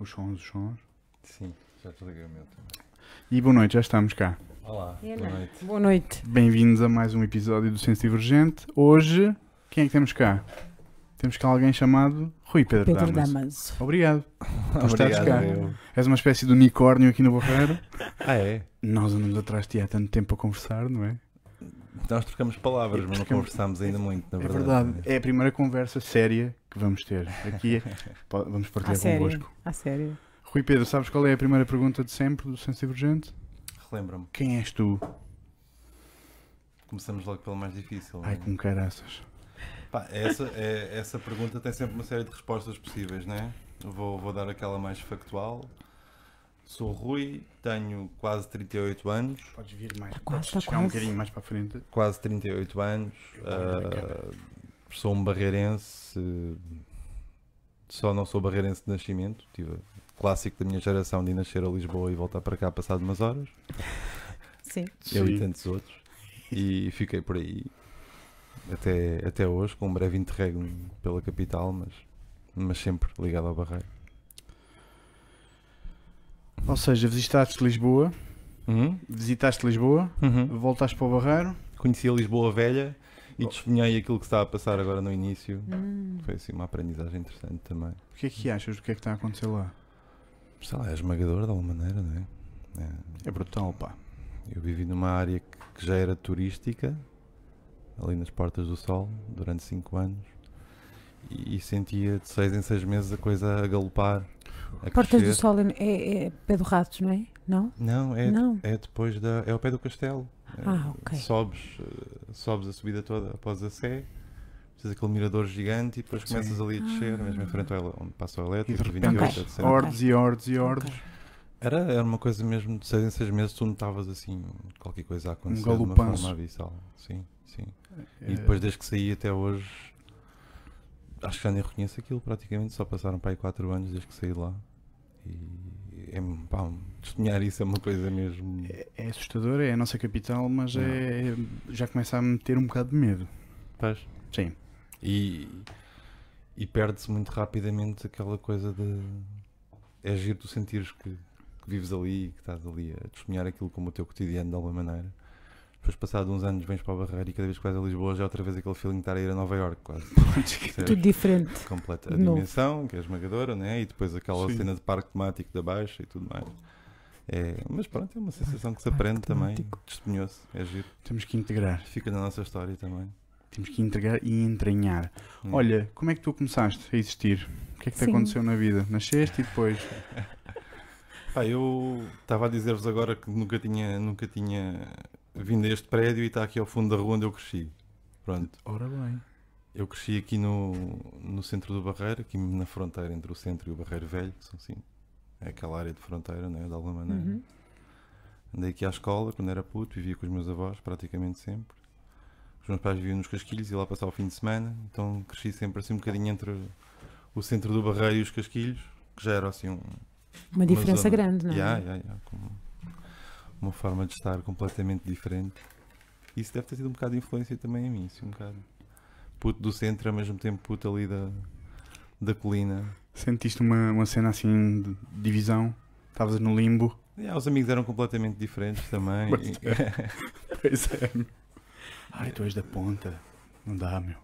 Os sons, os sons. Sim, já desliguei o meu também. E boa noite, já estamos cá. Olá, boa noite. Boa noite. Bem-vindos a mais um episódio do Senso Divergente. Hoje, quem é que temos cá? Temos cá alguém chamado Rui Pedro, Pedro Damas. Damas. Obrigado. Estás Obrigado, cá. eu. És uma espécie de unicórnio aqui no Barreiro. Ah, é? Nós andamos atrás de ti há tanto tempo a conversar, não é? Nós trocamos palavras, mas não conversámos ainda muito, na é verdade. verdade. É a primeira conversa séria que vamos ter. Aqui po- vamos À partilhar sério. convosco. À sério. Rui Pedro, sabes qual é a primeira pergunta de sempre do Senso Divergente? Relembra-me. Quem és tu? Começamos logo pelo mais difícil. não é? Ai, com caraças. Pá, essa, é, essa pergunta tem sempre uma série de respostas possíveis, não é? Vou, vou dar aquela mais factual. Sou Rui, tenho quase 38 anos. Podes vir mais, Tá quase, podes tá chegar um bocadinho mais para a frente. Quase 38 anos. ah, sou um barreirense. Só não sou barreirense de nascimento. Tive o clássico da minha geração de ir nascer a Lisboa e voltar para cá passado umas horas. Sim. Eu e Sim. tantos outros. E fiquei por aí até, até hoje, com um breve interregno pela capital, mas, mas sempre ligado ao Barreiro. Ou seja, visitaste Lisboa, Uhum. visitaste Lisboa, Uhum. voltaste para o Barreiro. Conheci a Lisboa Velha e testemunhei aquilo que estava a passar agora no início. Hum. Foi assim uma aprendizagem interessante também. O que é que achas do que é que está a acontecer lá? Sei lá, é esmagador de alguma maneira, não é? É, É brutal, pá. Eu vivi numa área que, já era turística, ali nas Portas do Sol, durante 5 anos, e, e sentia de 6 em 6 meses a coisa a galopar. A Portas do Sol é, é, é pé do Ratos, não é? Não? Não, é, Não. é depois da. É ao pé do castelo. É, Ah, ok. Sobes, eh, sobes a subida toda após a Sé, tens aquele mirador gigante e depois Sim. começas ali a descer, Ah. mesmo em frente ao ele- onde passa o E de elétrico, repente 28, Ok. etc. hordes e hordes e hordes. Ok. Era, era uma coisa mesmo de 6 em 6 meses, tu notavas assim qualquer coisa a acontecer de uma forma abissal. Sim, sim. É, E depois, desde que saí até hoje, acho que já nem reconheço aquilo praticamente. Só passaram para aí 4 anos desde que saí de lá. E é, pá, testemunhar isso é uma coisa mesmo. é, é assustador, é a nossa capital, mas é, já começa a meter um bocado de medo. Pois. Sim. E, e perde-se muito rapidamente aquela coisa de. É giro tu sentires que, que vives ali e que estás ali a testemunhar aquilo como o teu cotidiano de alguma maneira. Depois, passado uns anos, vens para o Barreiro e cada vez que vais a Lisboa já é outra vez aquele feeling de estar a ir a Nova York, quase. Tudo diferente. completa a novo. dimensão, que é esmagadora, né? e depois aquela Sim. cena de parque temático da Baixa e tudo mais. É, mas pronto, é uma sensação que se aprende também. temático. Testemunhou-se, é giro. Temos que integrar. Fica na nossa história também. Temos que integrar e entranhar. Hum. Olha, como é que tu começaste a existir? O que é que te Sim. aconteceu na vida? Nasceste e depois. Pá, eu estava a dizer-vos agora que nunca tinha, nunca tinha vindo a este prédio e está aqui ao fundo da rua onde eu cresci. Pronto. Ora bem. Eu cresci aqui no, no centro do Barreiro, aqui na fronteira entre o centro e o Barreiro Velho, que são assim, é aquela área de fronteira, não é? De alguma maneira. Uhum. Andei aqui à escola quando era puto, vivia com os meus avós praticamente sempre. Os meus pais viviam nos Casquilhos e lá passava o fim de semana, então cresci sempre assim um bocadinho entre o centro do Barreiro e os Casquilhos, que já era assim um. Uma diferença zona- grande, não é? Ya, ya, ya, com uma forma de estar completamente diferente. Isso deve ter tido um bocado de influência também em mim, assim, um bocado. Puto do centro, ao mesmo tempo puto ali da, da colina. Sentiste uma, uma cena assim de divisão? Estavas no limbo? Ya, os amigos eram completamente diferentes também. Pois é. Ai, tu és da ponta. Não dá, meu.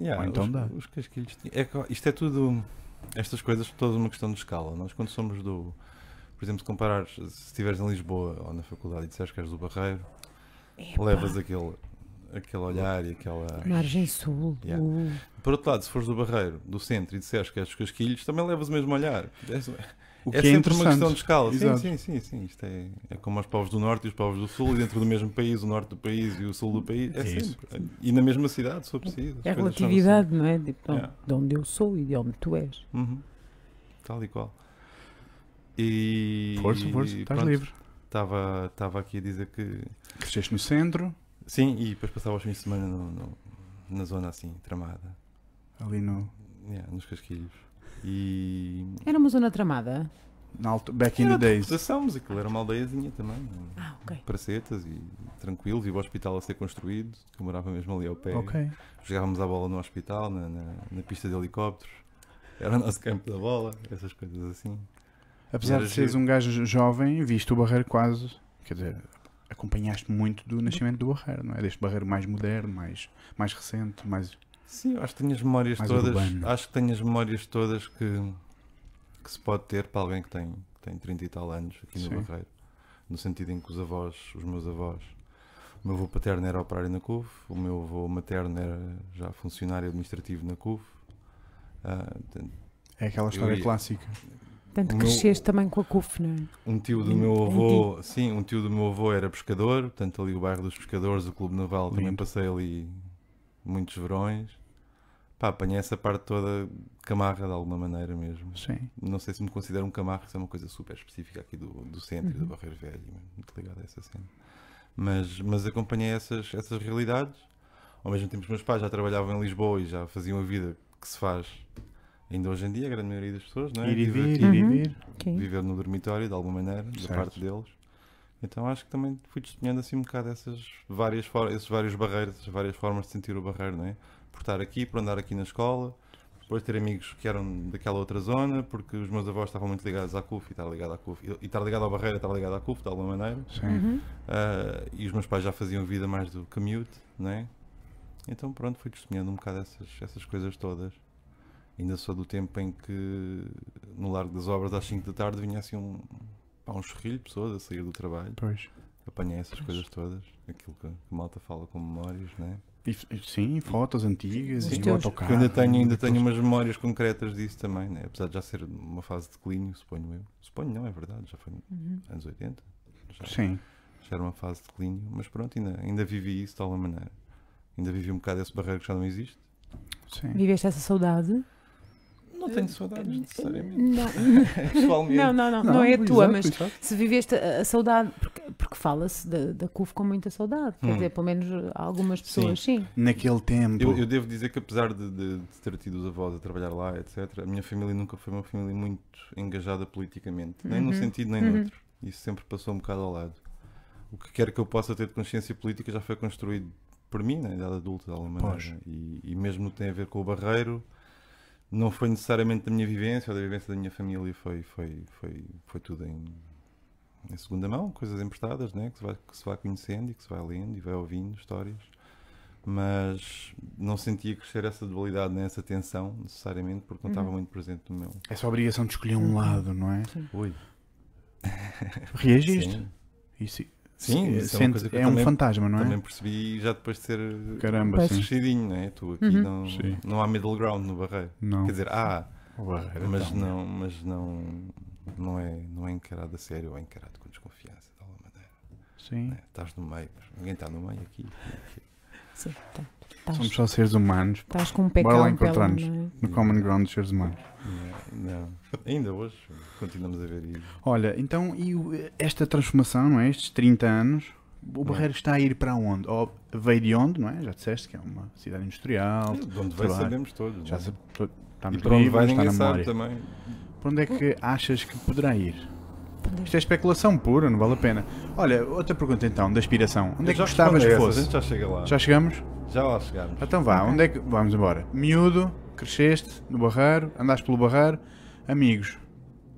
Ya, Ou então os, dá. os casquilhos. É, isto é tudo. Estas coisas, todas uma questão de escala. Nós, quando somos do. Por exemplo, se comparares, se estiveres em Lisboa ou na faculdade e disseres que és do Barreiro, Epá, levas aquele, aquele olhar e aquela. Margem Sul. Ya. uh, Por outro lado, se fores do Barreiro, do centro e disseres que és dos Casquilhos, também levas o mesmo olhar. É, O que é é, sempre uma questão de escala. Sim, Exato. sim, sim, sim. Isto é, é como os povos do Norte e os povos do Sul, e dentro do mesmo país, o Norte do país e o Sul do país. É, É isso. sempre. E na mesma cidade, se for preciso. É são relatividade, não é? Não, Ya. De onde eu sou e de onde tu és. assim. Uhum. Tal e qual. E. Força, força, estás pronto, livre. Estava estava aqui a dizer que. Cresceste no centro, Sim, e depois passava os fins de semana no- no- na zona assim, tramada. ali no. Yeah, nos Casquilhos. E. Era uma zona tramada? Na alto, back in Era the days. mas aquilo era uma aldeiazinha também. Ah, ok. Pracetas e tranquilo, vi o hospital a ser construído, que eu morava mesmo ali ao pé. Ok. Jogávamos a bola no hospital, na, na, na pista de helicópteros. Era o nosso campo da bola, essas coisas assim. Apesar de seres um gajo jovem, viste o Barreiro quase. Quer dizer, acompanhaste muito do nascimento do Barreiro, não é? Deste Barreiro mais moderno, mais, mais recente, mais. Sim, acho que tenho as memórias todas. urbano. Acho que tenho as memórias todas que, que se pode ter para alguém que tem, que tem 30 e tal anos aqui no Sim. Barreiro. No sentido em que os avós, os meus avós, o meu avô paterno era operário na CUF, o meu avô materno era já funcionário administrativo na CUF. Ah, É aquela história ia- clássica. Portanto, O meu- cresceste também com a CUF, não é? um tio do meu avô, sim, um tio do meu avô era pescador, portanto ali o bairro dos pescadores, o Clube Naval, também Lindo. passei ali muitos verões. Pá, apanhei essa parte toda camarra de alguma maneira mesmo. Sim. Não sei se me considero um camarro, isso é uma coisa super específica aqui do, do centro e do Uhum. Barreiro Velho, muito ligado a essa cena. Mas, mas acompanhei essas, essas realidades. Ao mesmo tempo, os meus pais já trabalhavam em Lisboa e já faziam a vida que se faz ainda hoje em dia, a grande maioria das pessoas, não é? Ir e Viver vir, ir e Uhum. vir. Viver no dormitório de alguma maneira, da Certo. parte deles. Então acho que também fui testemunhando assim um bocado essas várias, for- esses vários barreiros, essas várias formas de sentir o barreiro, não é? Por estar aqui, por andar aqui na escola, depois ter amigos que eram daquela outra zona, porque os meus avós estavam muito ligados à CUF e estar ligado à CUF. E estar ligado ao barreiro, estar ligado à CUF de alguma maneira. Sim. Uhum. Ah, e os meus pais já faziam vida mais do commute, não é? Então pronto, fui testemunhando um bocado essas, essas coisas todas. Ainda sou do tempo em que no Largo das Obras às 5 da tarde vinha assim um, pá, um chorrilho de pessoas a sair do trabalho. Pois. Apanhei essas coisas todas, aquilo que, que a malta fala com memórias, não é? E, sim, fotos antigas, Os e teus. autocarro. Ainda tenho, ainda tenho umas memórias concretas disso também, né? apesar de já ser uma fase de declínio, suponho eu. Suponho não, é verdade, já foi Uhum. nos anos 80. Já, Sim. já era uma fase de declínio, mas pronto, ainda, ainda vivi isso de alguma maneira. Ainda vivi um bocado esse barreiro que já não existe. Sim. Viveste essa saudade? Não tenho saudades necessariamente. Não. Pessoalmente. Não, não, não, não, é a tua, exato, mas exato. se viveste a, a saudade, porque, porque fala-se da, da CUF com muita saudade, quer Hum. dizer, pelo menos algumas pessoas, sim. Naquele tempo. Eu, eu devo dizer que apesar de, de- de ter tido os avós a trabalhar lá, etc., a minha família nunca foi uma família muito engajada politicamente, nem num Uhum. sentido nem Uhum. noutro. Isso sempre passou um bocado ao lado. O que quer que eu possa ter de consciência política já foi construído por mim, na idade adulta, de alguma maneira. E, e mesmo no que tem a ver com o barreiro, não foi necessariamente da minha vivência ou da vivência da minha família, foi, foi, foi, foi tudo em, em segunda mão, coisas emprestadas, né? que, se vai, que se vai conhecendo e que se vai lendo e vai ouvindo histórias mas não sentia crescer essa dualidade, nem essa tensão, necessariamente, porque não estava Uhum. muito presente no meu. Essa obrigação de escolher um lado, não é? Ui. Reagiste? Sim, Isso, Sim, é uma sente- coisa que eu é um também- fantasma, não é? também percebi já depois de ser Caramba, crescidinho, não é? Tu aqui Uhum. não, Sim. não há middle ground no barreiro. Não. Quer dizer, há, Barreiro, mas então. não, mas não, não, é, não é encarado a sério, ou é encarado com desconfiança, de alguma maneira. Sim. né? Estás no meio, ninguém está no meio aqui. sim. tá. Estás, Somos só seres humanos. estás com um pé Bora lá encontrar-nos. é? No common ground dos seres humanos. Não. Ainda hoje continuamos a ver isso. Olha, então, e esta transformação, não é? Estes 30 anos, o Barreiro está a ir para onde? Ou veio de onde, não é? Já disseste que é uma cidade industrial. De onde vai trabalho. sabemos todos. Já é? sabe, estamos E para onde vai ninguém sabe também. Para onde é que achas que poderá ir? Isto é especulação pura, não vale a pena. Olha, outra pergunta então, da aspiração. Onde é que gostavas que fosse? Já chega lá. Já chegamos? Já lá chegamos. Então vá, Ok. onde é que. Vamos embora. Miúdo, cresceste no Barreiro, andaste pelo Barreiro, amigos.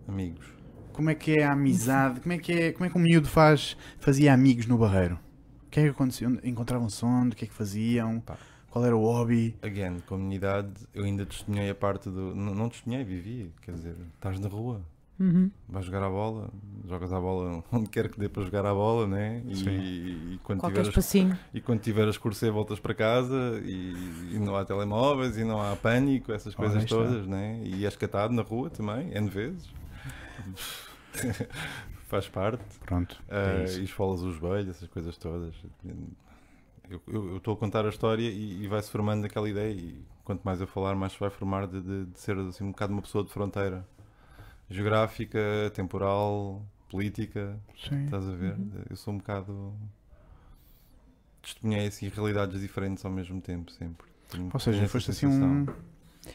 Amigos. Como é que é a amizade? Como é que, é, como é que um miúdo faz, fazia amigos no Barreiro? O que é que acontecia? Onde- Encontravam-se onde? O que é que faziam? Pá. Qual era o hobby? Again, comunidade, eu ainda testemunhei a parte do. Não, não testemunhei, vivi. Quer dizer, estás na rua, Uhum. vais jogar a bola, jogas a bola onde quer que dê para jogar a bola, né? E, Sim. e, quando Qualquer tiveres, espacinho. e quando tiveres curso voltas para casa e, e não há telemóveis e não há pânico, essas Ora, coisas está. todas, né? E és catado na rua também, N vezes. Faz parte. Pronto. É isso. e esfolas os joelhos, essas coisas todas. Eu- estou a contar a história e, e vai-se formando aquela ideia. E quanto mais eu falar, mais se vai formar de, de- de ser assim, um bocado uma pessoa de fronteira geográfica, temporal, política. Sim. Estás a ver? Eu sou um bocado. Testemunhei assim realidades diferentes ao mesmo tempo, sempre. Tenho- Ou seja, foste assim um.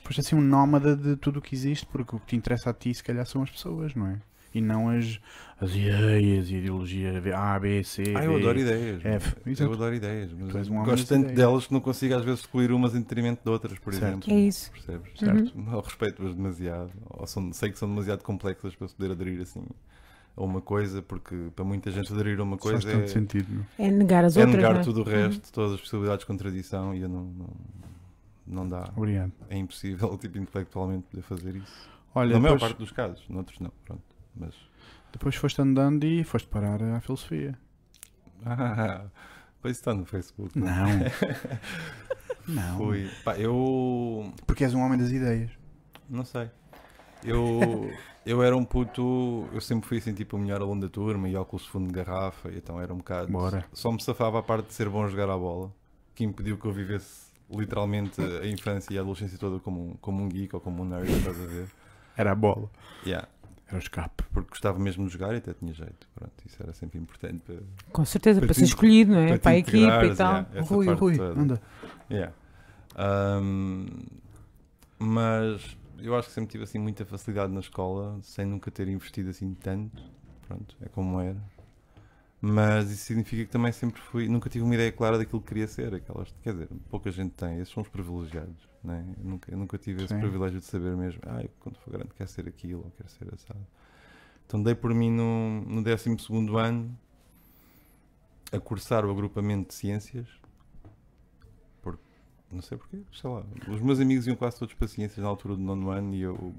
Foste assim um nómada de tudo o que existe, porque o que te interessa a ti, se calhar, são as pessoas, não é? E não as, as ideias e ideologia A, B, C. Ah, eu D, adoro ideias. F. Eu adoro ideias. Mas um gosto tanto ideias. delas que não consigo às vezes excluir umas em detrimento de outras, por Certo. exemplo. É isso. Percebes? Certo. Não respeito-as demasiado. Ou são, sei que são demasiado complexas para se poder aderir assim a uma coisa, porque para muita gente aderir a uma Faz coisa tanto é, sentido. Não? É negar as é outras. negar não é? tudo o resto, todas as possibilidades de contradição e eu não, não, não dá. Obrigado. É impossível, tipo, intelectualmente poder fazer isso. Olha, Na maior depois, parte dos casos, noutros não. Pronto. Mas. depois foste andando e foste parar à filosofia. Ah, pois está no Facebook. não Não. é? não. Fui. Pá, eu. Porque és um homem das ideias. Não sei. Eu, eu era um puto. Eu sempre fui assim, tipo, o melhor aluno da turma e óculos fundo de garrafa, então era um bocado. Bora. Só me safava a parte de ser bom a jogar à bola, que impediu que eu vivesse literalmente a infância e a adolescência toda como um, como um geek ou como um nerd, estás a ver? Era a bola. Yeah. Era o escape. Porque gostava mesmo de jogar e até tinha jeito. Pronto, isso era sempre importante para, Com certeza, Para para te ser escolhido, não é? para Para, a equipa e tal. yeah, Rui, Rui, toda. anda. Yeah. Ahm, mas eu acho que sempre tive assim muita facilidade na escola, sem nunca ter investido assim tanto. Pronto, é como era. Mas isso significa que também sempre fui, nunca tive uma ideia clara daquilo que queria ser. Aquelas, quer dizer, pouca gente tem, esses são os privilegiados. Né? Eu, nunca, eu nunca tive esse Sim. privilégio de saber mesmo, ah, eu, quando for grande quero ser aquilo ou quero ser assado. Então dei por mim no, no 12 ano a cursar o agrupamento de ciências não sei porquê, sei lá. Os meus amigos iam quase todos para ciências na altura do nono ano e eu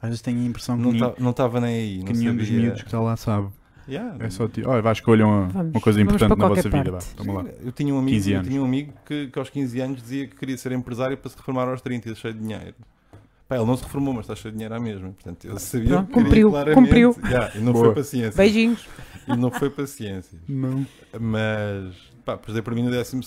Às vezes tenho a impressão que, não estava nem aí. que não nenhum dos sabia. miúdos que está lá sabe. Yeah, É só tipo, olha, vai escolher uma, Vamos- uma coisa vamos importante na vossa vida. Toma lá. Eu tinha um amigo, 15 eu tinha um amigo que, que aos 15 anos dizia que queria ser empresário para se reformar aos 30 e cheio de dinheiro. Pá, ele não se reformou, mas está cheio de dinheiro à mesma. Portanto, eu sabia Pronto, que cumpriu, claramente. cumpriu. Yeah, e não Boa. foi para ciências. Beijinhos. E não foi para ciências. Não. Mas, pá, depois dei para mim no 12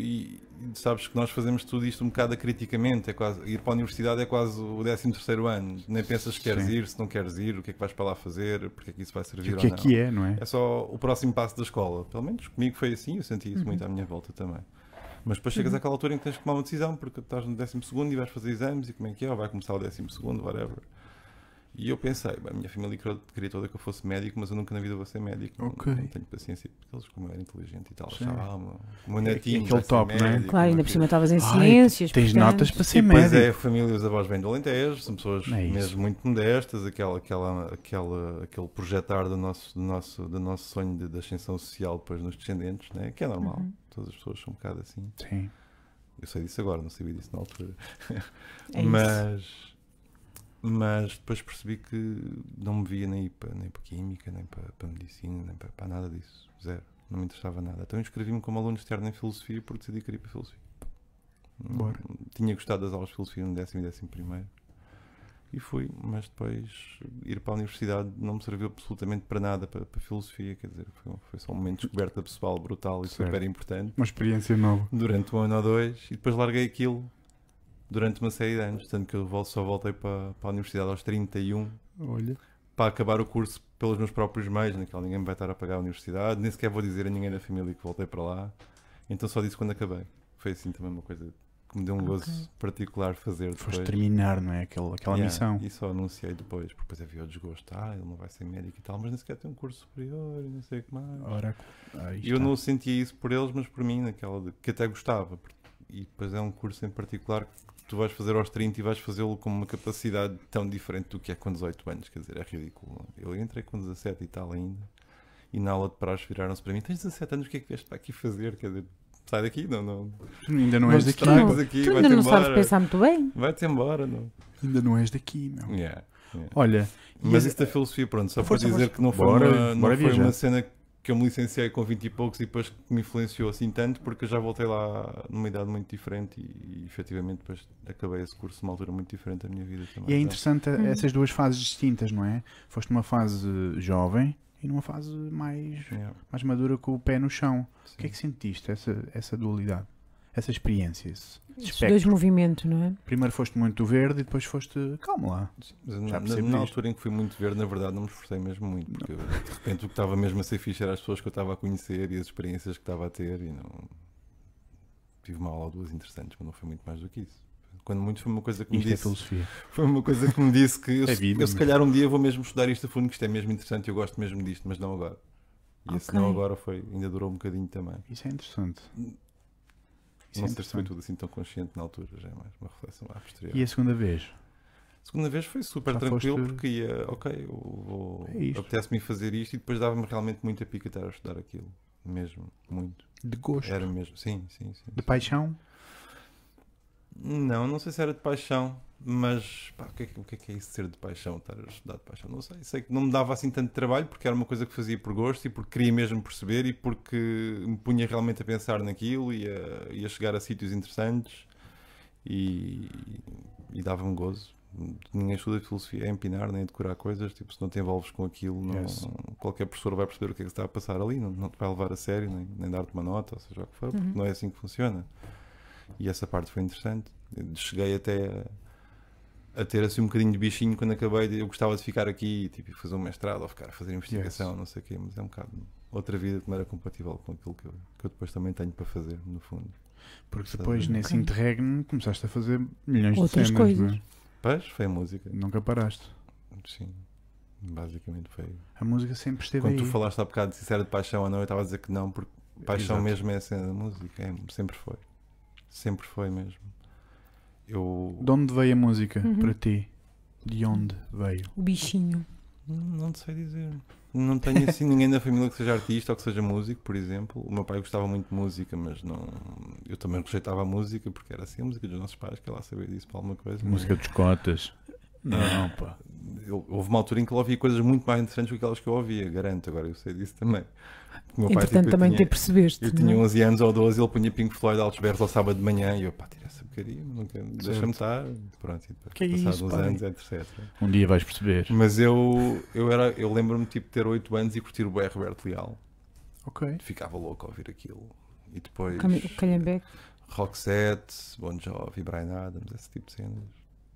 e, e sabes que nós fazemos tudo isto um bocado acriticamente. É quase, ir para a universidade é quase o 13 ano. Nem pensas que queres Sim. ir, se não queres ir, o que é que vais para lá fazer, porque é que isso vai servir O que é não. que é, não é? É só o próximo passo da escola. Pelo menos comigo foi assim, eu senti isso muito à minha volta também. Mas depois chegas àquela altura em que tens que tomar uma decisão, porque estás no 12 e vais fazer exames e como é que é, ou vai começar o 12, whatever. E eu pensei, a minha família queria- toda que eu fosse médico, mas eu nunca na vida vou ser médico. Não- Ok. Não, tenho paciência, porque eles, como eu era inteligente e tal, achavam, ah, o meu- meu netinho aquele vai ser top, não é? médico, Claro, não ainda é por cima estavas em Ai, ciências. Tens portanto, notas para ser depois médico. é a família dos avós vêm do Alentejo, são pessoas É mesmo muito modestas, aquela, aquela, aquela, aquele projetar do nosso, do nosso, do nosso sonho de, de ascensão social depois nos descendentes, né? que é normal, Uhum. todas as pessoas são um bocado assim. Sim. Eu sei disso agora, não sabia disso na altura. É isso. Mas, depois percebi que não me via nem para, nem para Química, nem para, para Medicina, nem para, para nada disso. Zero. Não me interessava nada. Então inscrevi-me como aluno externo em Filosofia porque decidi que ir para Filosofia. Bora. Tinha gostado das aulas de Filosofia no décimo e décimo primeiro. E fui, mas depois ir para a universidade não me serviu absolutamente para nada para, para filosofia, quer dizer, foi, foi só um momento de descoberta pessoal brutal e Certo. super importante Uma experiência nova. durante um ano ou dois e depois larguei aquilo durante uma série de anos, tanto que eu só voltei para, para a universidade aos 31 Olha. para acabar o curso pelos meus próprios meios, naquela ninguém me vai estar a pagar a universidade, nem sequer vou dizer a ninguém da família que voltei para lá, então só disse quando acabei. Foi assim também uma coisa que me deu um gozo Ok. particular fazer Foste depois. terminar, não é? Aquela, aquela Yeah, missão. E só anunciei depois, porque depois havia o desgosto, ah, ele não vai ser médico e tal, mas nem sequer tem um curso superior e não sei o que mais. Ora, E eu não sentia isso por eles, mas por mim, naquela de, que até gostava. porque- E depois é um curso em particular que tu vais fazer aos 30 e vais fazê-lo com uma capacidade tão diferente do que é com 18 anos, quer dizer, é ridículo. Eu entrei com 17 e tal ainda, e na aula de praxe viraram-se para mim: tens 17 anos, o que é que vieste para aqui fazer? Quer dizer, sai daqui, não, não. Tu ainda não não és daqui. Não, aqui, Tu ainda não sabes embora. pensar muito bem. Vai-te embora, não. Ainda não és daqui, meu. Yeah, yeah. Olha, Mas isso da filosofia, pronto, só Força, para dizer força. que não foi, Bora- uma, não bora foi viajar. uma cena que eu me licenciei com 20 e poucos e depois que me influenciou assim tanto, porque eu já voltei lá numa idade muito diferente e, e efetivamente depois acabei esse curso numa altura muito diferente da minha vida também. E é Então, interessante Uhum. essas duas fases distintas, não é? Foste numa fase jovem e numa fase mais, yeah, mais madura com o pé no chão. sim. O que é que sentiste, essa, essa dualidade? Essa experiência, esse Esses espectro? dois movimentos, não é? Primeiro foste muito verde e depois foste. Calma lá. Sim, Mas Já na, na, percebo na isto. altura em que fui muito verde, na verdade, não me esforcei mesmo muito, porque eu, de repente o que estava mesmo a ser fixe era as pessoas que eu estava a conhecer e as experiências que estava a ter e não. Tive uma aula ou duas interessantes, mas não foi muito mais do que isso. Quando muito foi uma coisa que me Isto é disse. filosofia. Foi uma coisa que me disse que eu, É vida, eu se calhar um dia vou mesmo estudar isto a fundo, que isto é mesmo interessante e eu gosto mesmo disto, mas não agora. E esse Ok. não agora foi, ainda durou um bocadinho também. Isso é interessante. Isso não é sei se foi tudo assim tão consciente na altura, já é mais uma reflexão à posterior. E a segunda vez? segunda vez foi super Já tranquilo foste- porque ia, ok, eu vou, É apetece-me fazer isto e depois dava-me realmente muita pica estar a estudar aquilo. Mesmo, muito. De gosto? Era mesmo, sim, sim, sim. De paixão? Não, não sei se era de paixão, mas pá, o, que é, que- o que é que é isso de ser de paixão, estar a estudar de paixão? Não sei, sei que não me dava assim tanto trabalho porque era uma coisa que fazia por gosto e porque queria mesmo perceber e porque me punha realmente a pensar naquilo e a, e a chegar a sítios interessantes e, e dava-me gozo. Ninguém estuda filosofia a empinar nem a decorar coisas, tipo, se não te envolves com aquilo, não- Yes. qualquer professor vai perceber o que é que está a passar ali, não, não te vai levar a sério, nem, nem dar-te uma nota, ou seja o que for, porque Uhum. não é assim que funciona. E essa parte foi interessante. Cheguei até a, a ter assim um bocadinho de bichinho quando acabei. De, eu gostava de ficar aqui tipo, e fazer um mestrado ou ficar a fazer investigação, Yes. não sei o quê, mas é um bocado outra vida que não era compatível com aquilo que eu, que eu depois também tenho para fazer, no fundo. Porque depois, nesse Ok. interregno, começaste a fazer milhões Outras de cenas, coisas. não é? Pois, foi a música. Nunca paraste. Sim, basicamente foi. A música sempre esteve Quando aí. tu falaste há bocado se era de paixão ou não, eu estava a dizer que não, porque paixão Exato. mesmo é a cena da música, é, sempre foi. Sempre foi mesmo. Eu De onde veio a música Uhum. para ti? De onde veio? O bichinho. Não te sei dizer. Não tenho assim ninguém da família que seja artista ou que seja músico, por exemplo. O meu pai gostava muito de música, mas não. Eu também rejeitava a música porque era assim a música dos nossos pais, que lá saber disso para alguma coisa. Música dos cotas. Não, pá. Eu- houve uma altura em que ele ouvia coisas muito mais interessantes do que aquelas que eu ouvia, garanto. Agora eu sei disso também. O meu pai, Entretanto, tipo, eu também tinha- te percebeste. Eu não tinha é? 11 anos ou 12, ele punha Pink Floyd altos berros ao sábado de manhã e eu, pá, tira essa porcaria, nunca- deixa-me estar. Pronto, e depois, Que é passados uns anos, etc. Um dia vais perceber. Mas eu, eu, era, eu lembro-me tipo, de ter 8 anos e curtir o BR Roberto Leal. Ok. Ficava louco a ouvir aquilo. E depois O Calhambeque. Roxette, Bon Jovi, Brian Adams, esse tipo de cenas.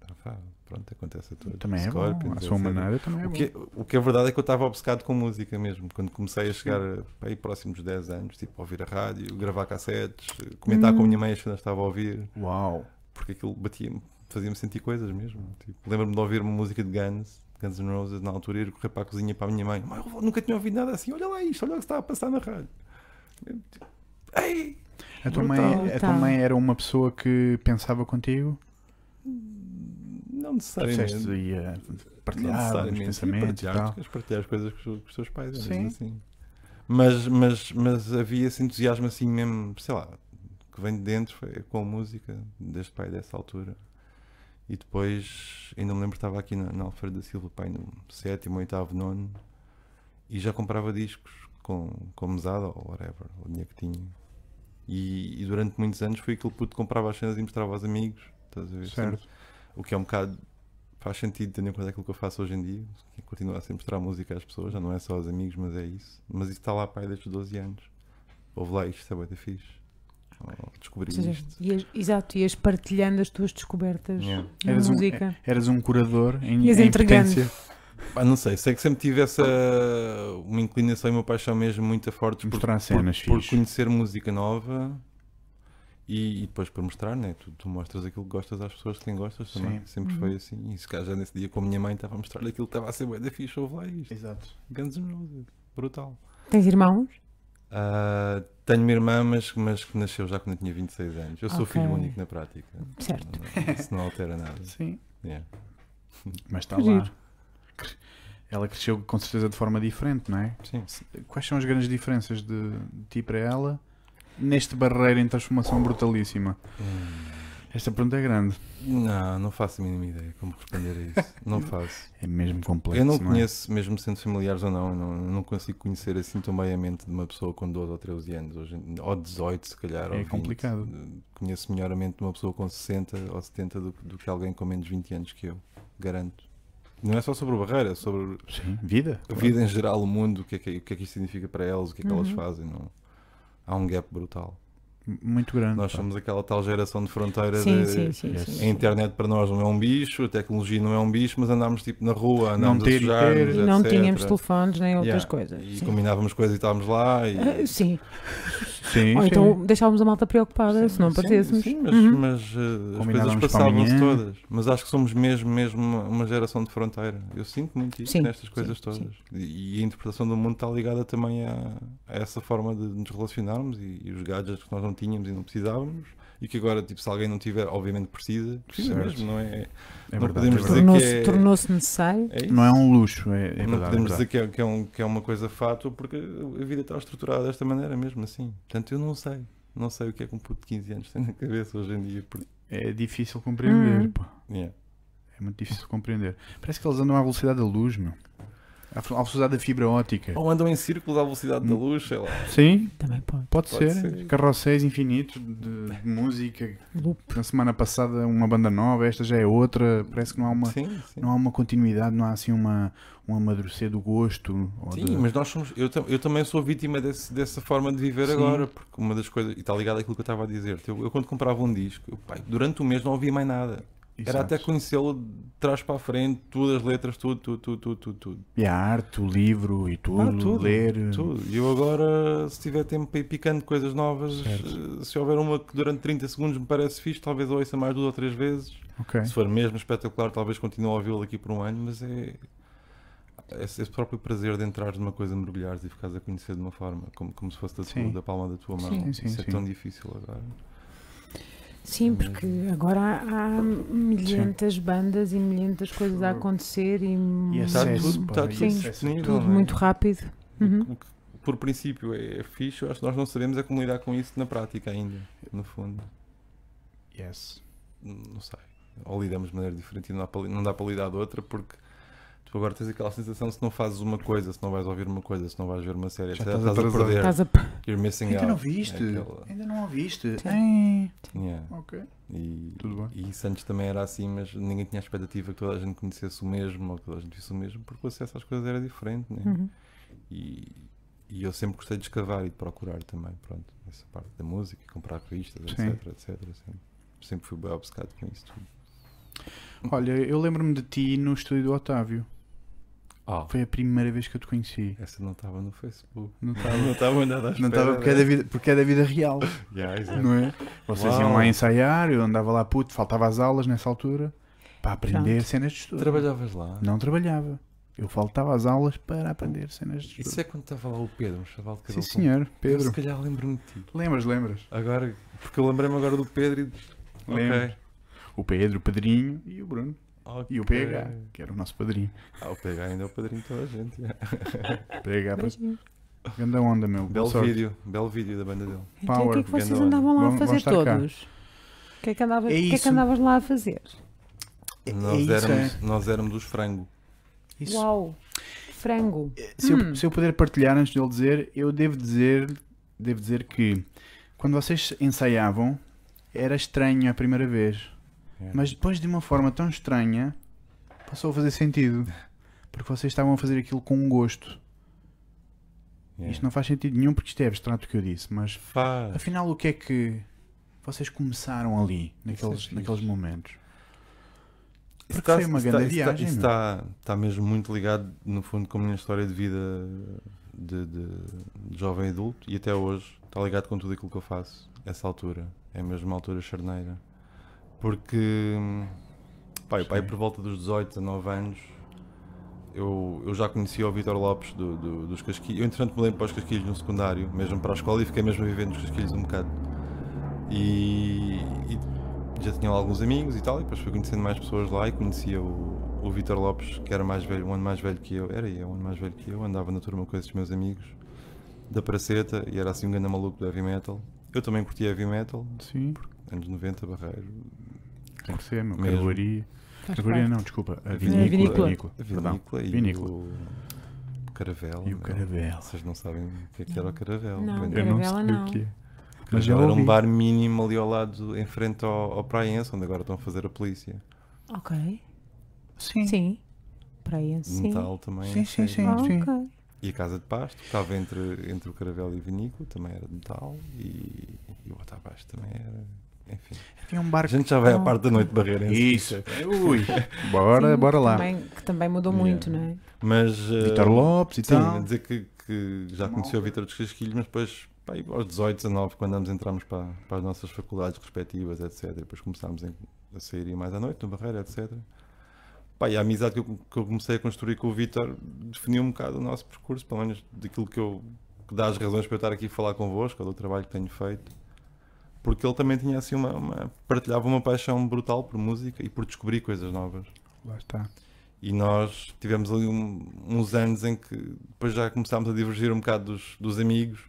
Ah, pá, pronto, acontece a todos. Também é bom. Scorpions, A sua maneira também é O bom. que, o que é verdade é que eu estava obcecado com música mesmo. Quando comecei a chegar a, aí próximos de 10 anos, tipo, a ouvir a rádio, gravar cassetes, comentar com a minha mãe as cenas que estava a ouvir, Uau. porque aquilo batia-me, fazia-me sentir coisas mesmo. Tipo, Lembro-me de ouvir uma música de Guns, Guns N' Roses, na altura, ir correr para a cozinha para a minha mãe. Mãe, eu nunca tinha ouvido nada assim, olha lá isto, olha o que está a passar na rádio. Eu, tipo, Ei! A tua, Brutal. mãe, a tua mãe era uma pessoa que pensava contigo? Não necessariamente. Disseste ia Não partilhar os pensamentos e partilhar, tal. queres partilhar as coisas com os, teus pais, Sim. assim. Mas, mas, mas havia esse entusiasmo assim mesmo, sei lá, que vem de dentro foi com a música, desde pai dessa altura. E depois, ainda me lembro, estava aqui na, na Alfredo da Silva, pai, no sétimo, oitavo, nono, e já comprava discos com, com mesada ou whatever, o dinheiro que tinha. E, e durante muitos anos foi aquilo que pude comprava as cenas e mostrava aos amigos. Estás a ver? Certo. O que é um bocado. faz sentido tendo em conta aquilo que eu faço hoje em dia. que Continuo a sempre mostrar música às pessoas, já não é só aos amigos, mas é isso. Mas isso está lá pai desde os 12 anos. Houve lá isto, é da fixe. Oh, descobri seja, isto. ias, exato, ias partilhando as tuas descobertas Yeah. na Eras um, música. eras um curador em, Ias em potência. Pá, não sei, sei que sempre tive essa uma inclinação e uma paixão mesmo muito forte por, Mostrar por, cenas por fixe. conhecer música nova e, e depois para mostrar, né? Tu, tu mostras aquilo que gostas às pessoas de quem gostas também. Sim. Sempre Uhum. foi assim. E se calhar já nesse dia com a minha mãe estava a mostrar aquilo que estava a ser bué da fixe, ouve lá isto. Exato. Guns N' Roses, brutal. Tens irmãos? Ah, tenho uma irmã, mas, mas que nasceu já quando eu tinha 26 anos. Eu sou Ok. filho único na prática. Certo. Não- Isso não altera nada. Sim. Yeah. Mas está Que lá. Ela cresceu com certeza de forma diferente, não é? Sim. Quais são as grandes diferenças de, de ti para ela neste barreiro em transformação brutalíssima? Esta pergunta é grande. Não, não faço a mínima ideia como responder a isso. Não faço. É mesmo complexo. Eu não é? conheço, mesmo sendo familiares ou não, não, não consigo conhecer assim tão bem a mente de uma pessoa com 12 ou 13 anos, hoje, ou 18 se calhar. ou É 20. complicado. Conheço melhor a mente de uma pessoa com 60 ou 70 do, do que alguém com menos de 20 anos que eu, garanto. Não é só sobre barreira, é sobre Sim, vida. a vida em geral, o mundo, o que é que, o que, é que isto significa para elas, o que é que elas Uhum. fazem. Não? Há um gap brutal. Muito grande. Nós pá. somos aquela tal geração de fronteira Sim, de, sim, sim, yes. sim. a internet para nós não é um bicho, a tecnologia não é um bicho, mas andámos tipo na rua, Não andámos ter a sujar ter. Não etc. tínhamos telefones nem outras Yeah. coisas. E sim. combinávamos coisas e estávamos lá e Ah, sim. Sim, Ou sim. então deixávamos a malta preocupada se não aparecêssemos. Sim, mas, Uhum. mas, uh, as coisas passavam-se todas. Mas acho que somos mesmo, mesmo uma, uma geração de fronteira. Eu sinto muito isso Sim, nestas coisas sim, todas. sim. E, e a interpretação do mundo está ligada também a, a essa forma de nos relacionarmos e, e os gadgets que nós não tínhamos e não precisávamos. E que agora, tipo, se alguém não tiver, obviamente precisa. Precisa Certo. mesmo, não é? É não verdade, podemos é dizer verdade. Tornou-se que é- tornou-se necessário. É. Não é um luxo, é, é verdade. não é podemos verdade. dizer que é, que, é um- que é uma coisa fato porque a vida está estruturada desta maneira mesmo assim. Portanto, eu não sei. Não sei o que é que um puto de 15 anos tem na cabeça hoje em dia. Porque, É difícil compreender, Uhum. pá. yeah. É muito difícil compreender. Parece que eles andam à velocidade da luz, meu. À à velocidade da fibra ótica. Ou andam em círculos à velocidade da luz, sei lá. Sim, Também pode. pode, Pode ser. ser. Carrosséis infinitos de, de música. Loop. Na semana passada uma banda nova, esta já é outra. Parece que não há uma, Sim, sim. não há uma continuidade, não há assim uma, um amadurecer do gosto. ou Sim, de- mas nós somos. Eu, eu também sou vítima desse- dessa forma de viver Sim. agora, porque uma das coisas. E está ligado àquilo que eu estava a dizer. Eu, eu quando comprava um disco, eu, pai, durante um mês não ouvia mais nada. Era Exato. até conhecê-lo de trás para a frente, tudo, as letras, tudo, tudo, tudo, tudo, tudo. tudo. E a arte, o livro e tudo, Ah, tudo, ler. Tudo. E eu agora, se tiver tempo para ir picando coisas novas, Certo. eh, se houver uma que durante 30 segundos me parece fixe, talvez ouça mais duas ou três vezes. Ok. Se for mesmo espetacular, talvez continue a ouvi-lo aqui por um ano, mas é esse, esse próprio prazer de entrar numa coisa, mergulhares e ficares a conhecer de uma forma, como, como se fosse da, tua, da palma da tua mão. Sim. Sim, Isso é sim. tão difícil agora. Sim, porque agora há, há milhentas bandas e milhentas coisas a acontecer e, E Está acesso, tudo, está tudo disponível. tudo não é? muito rápido. Uhum. Por princípio, é, é fixe, acho que nós não sabemos é como lidar com isso na prática ainda, no fundo. Yes. Não sei. Ou lidamos de maneira diferente e não dá para, não dá para lidar de outra porque tu agora tens aquela sensação se não fazes uma coisa, se não vais ouvir uma coisa, se não vais ver uma série, Já etc, estás estás a perder. Estás a... You're missing Ainda out. não viste? É aquela- Ainda não ouviste? Sim. Yeah. Ok. E, Tudo bem. e isso antes também era assim, mas ninguém tinha a expectativa que toda a gente conhecesse o mesmo ou que toda a gente visse o mesmo, porque o acesso às coisas era diferente. Né? Uhum. E, e eu sempre gostei de escavar e de procurar também, pronto, essa parte da música, comprar revistas, Sim. etc, etc. Sempre, sempre fui bem obcecado com isso tudo. Olha, eu lembro-me de ti no estúdio do Otávio. Ah, Foi a primeira vez que eu te conheci. essa não estava no Facebook. Não estava. Não estava nada à Não estava porque, é da vida, porque é da vida real, Yeah, não é? Vocês Uau. iam lá ensaiar, eu andava lá puto, faltava as aulas nessa altura para aprender Pronto. cenas de estudo. Trabalhavas lá? Não trabalhava. Eu faltava às aulas para aprender cenas de estudo. Isso é quando estava lá o Pedro, um chaval de Sim, cabelo senhor, Eu, Pedro. se calhar lembro-me de ti. Lembras, lembras? Agora, porque eu lembrei-me agora do Pedro e. Lembro. Ok. O Pedro, o Pedrinho e o Bruno. E o. PH, que era o nosso padrinho. Ah, o PH ainda é o padrinho de toda a gente. PH, grande onda, meu. Belo sorte. vídeo, belo vídeo da banda dele. Então, o que é que Power, vocês grande andavam lá a fazer todos? O que é que, andavas, É que é que andavas lá a fazer? É- é Nós, isso, éramos, é. nós éramos os frango. Isso. Uau! Frango. Se, eu, Hum. se eu puder partilhar antes de ele dizer, eu devo dizer, devo dizer que quando vocês ensaiavam era estranho a primeira vez. Mas depois de uma forma tão estranha passou a fazer sentido. Porque vocês estavam a fazer aquilo com um gosto. Yeah. Isto não faz sentido nenhum porque isto é abstrato o que eu disse, mas Faz. afinal o que é que vocês começaram ali, naqueles, fixe. naqueles momentos? Porque foi uma grande isso viagem, Isso está, está mesmo muito ligado, no fundo, com a minha história de vida de, de- de jovem adulto e até hoje está ligado com tudo aquilo que eu faço. Essa altura. É mesmo uma altura charneira. Porque, pá, Sim. por volta dos 18, 19 anos, eu, eu já conhecia o Vitor Lopes do- do- dos Casquilhos. Eu, entretanto, mudei para os Casquilhos no secundário, mesmo para a escola, e fiquei mesmo a viver nos Casquilhos um bocado. E, e já tinha lá alguns amigos e tal, e depois fui conhecendo mais pessoas lá e conhecia o, o Vitor Lopes, que era mais velho, um ano mais velho que eu, era eu, um ano mais velho que eu, andava na turma com esses meus amigos da Praceta e era assim um grande maluco do heavy metal. Eu também curtia heavy metal, Sim, anos 90, Barreiro. Tem que ser, meu. Mesmo. Carvoaria. Carvoaria não, desculpa. A vinícola. vinícola. vinícola. Vinícola e Vinícola. o Caravel. E o meu. Caravel. Vocês não sabem o que é que era o Caravel. Não, Eu não sei não. o que é. Mas era um bar mínimo ali ao lado, em frente ao, ao Praense, onde agora estão a fazer a polícia. Ok. Sim. Sim. De sim. metal também. Sim, sim, sim. Ah, ok. E a casa de pasto, que estava entre, entre o Caravel e o Vinícola, também era de metal. E, e o outro abaixo também era. Enfim. Havia um A bar gente já vai à parte da noite barreirense. Isso. Ui. Bora, Sim, bora lá. Também, que também mudou Yeah. muito, não é? Mas. eh, Vitor Lopes e Sim, tal. a dizer que, que já conheci o Vitor dos Casquilhos, mas depois pá, aos 18, 19, quando andamos, entramos para, para as nossas faculdades respectivas, etc. Depois começámos em- a sair mais à noite, no Barreira, etc. Pá, e a amizade que eu, que eu comecei a construir com o Vítor definiu um bocado o nosso percurso, pelo menos daquilo que eu que dá as razões para eu estar aqui a falar convosco, ou do trabalho que tenho feito. Porque ele também tinha assim uma, uma- partilhava uma paixão brutal por música e por descobrir coisas novas. Lá está. E nós tivemos ali um- uns anos em que depois já começámos a divergir um bocado dos, dos amigos,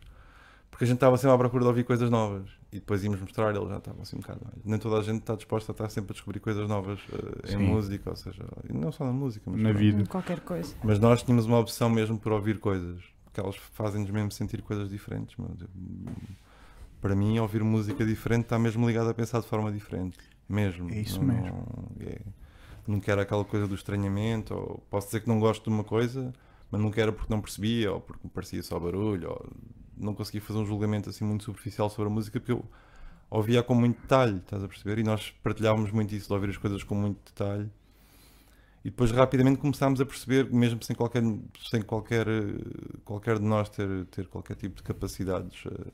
porque a gente estava sempre à procura de ouvir coisas novas. E depois íamos mostrar, ele já estava assim um bocado mais. Nem toda a gente está disposta a estar sempre a descobrir coisas novas eh, em música, ou seja, e não só na música, mas Na pronto. vida. Qualquer coisa. Mas nós tínhamos uma opção mesmo por ouvir coisas, porque elas fazem-nos mesmo sentir coisas diferentes. meu Deus. Para mim, ouvir música diferente está mesmo ligado a pensar de forma diferente. Mesmo. É isso Não- mesmo. não- é- não quero aquela coisa do estranhamento, ou posso dizer que não gosto de uma coisa, mas não quero porque não percebia, ou porque me parecia só barulho, ou não consegui fazer um julgamento assim muito superficial sobre a música, porque eu ouvia com muito detalhe, estás a perceber? E nós partilhávamos muito isso, de ouvir as coisas com muito detalhe. E depois rapidamente começámos a perceber, mesmo sem qualquer, sem qualquer, qualquer de nós ter, ter qualquer tipo de capacidades eh,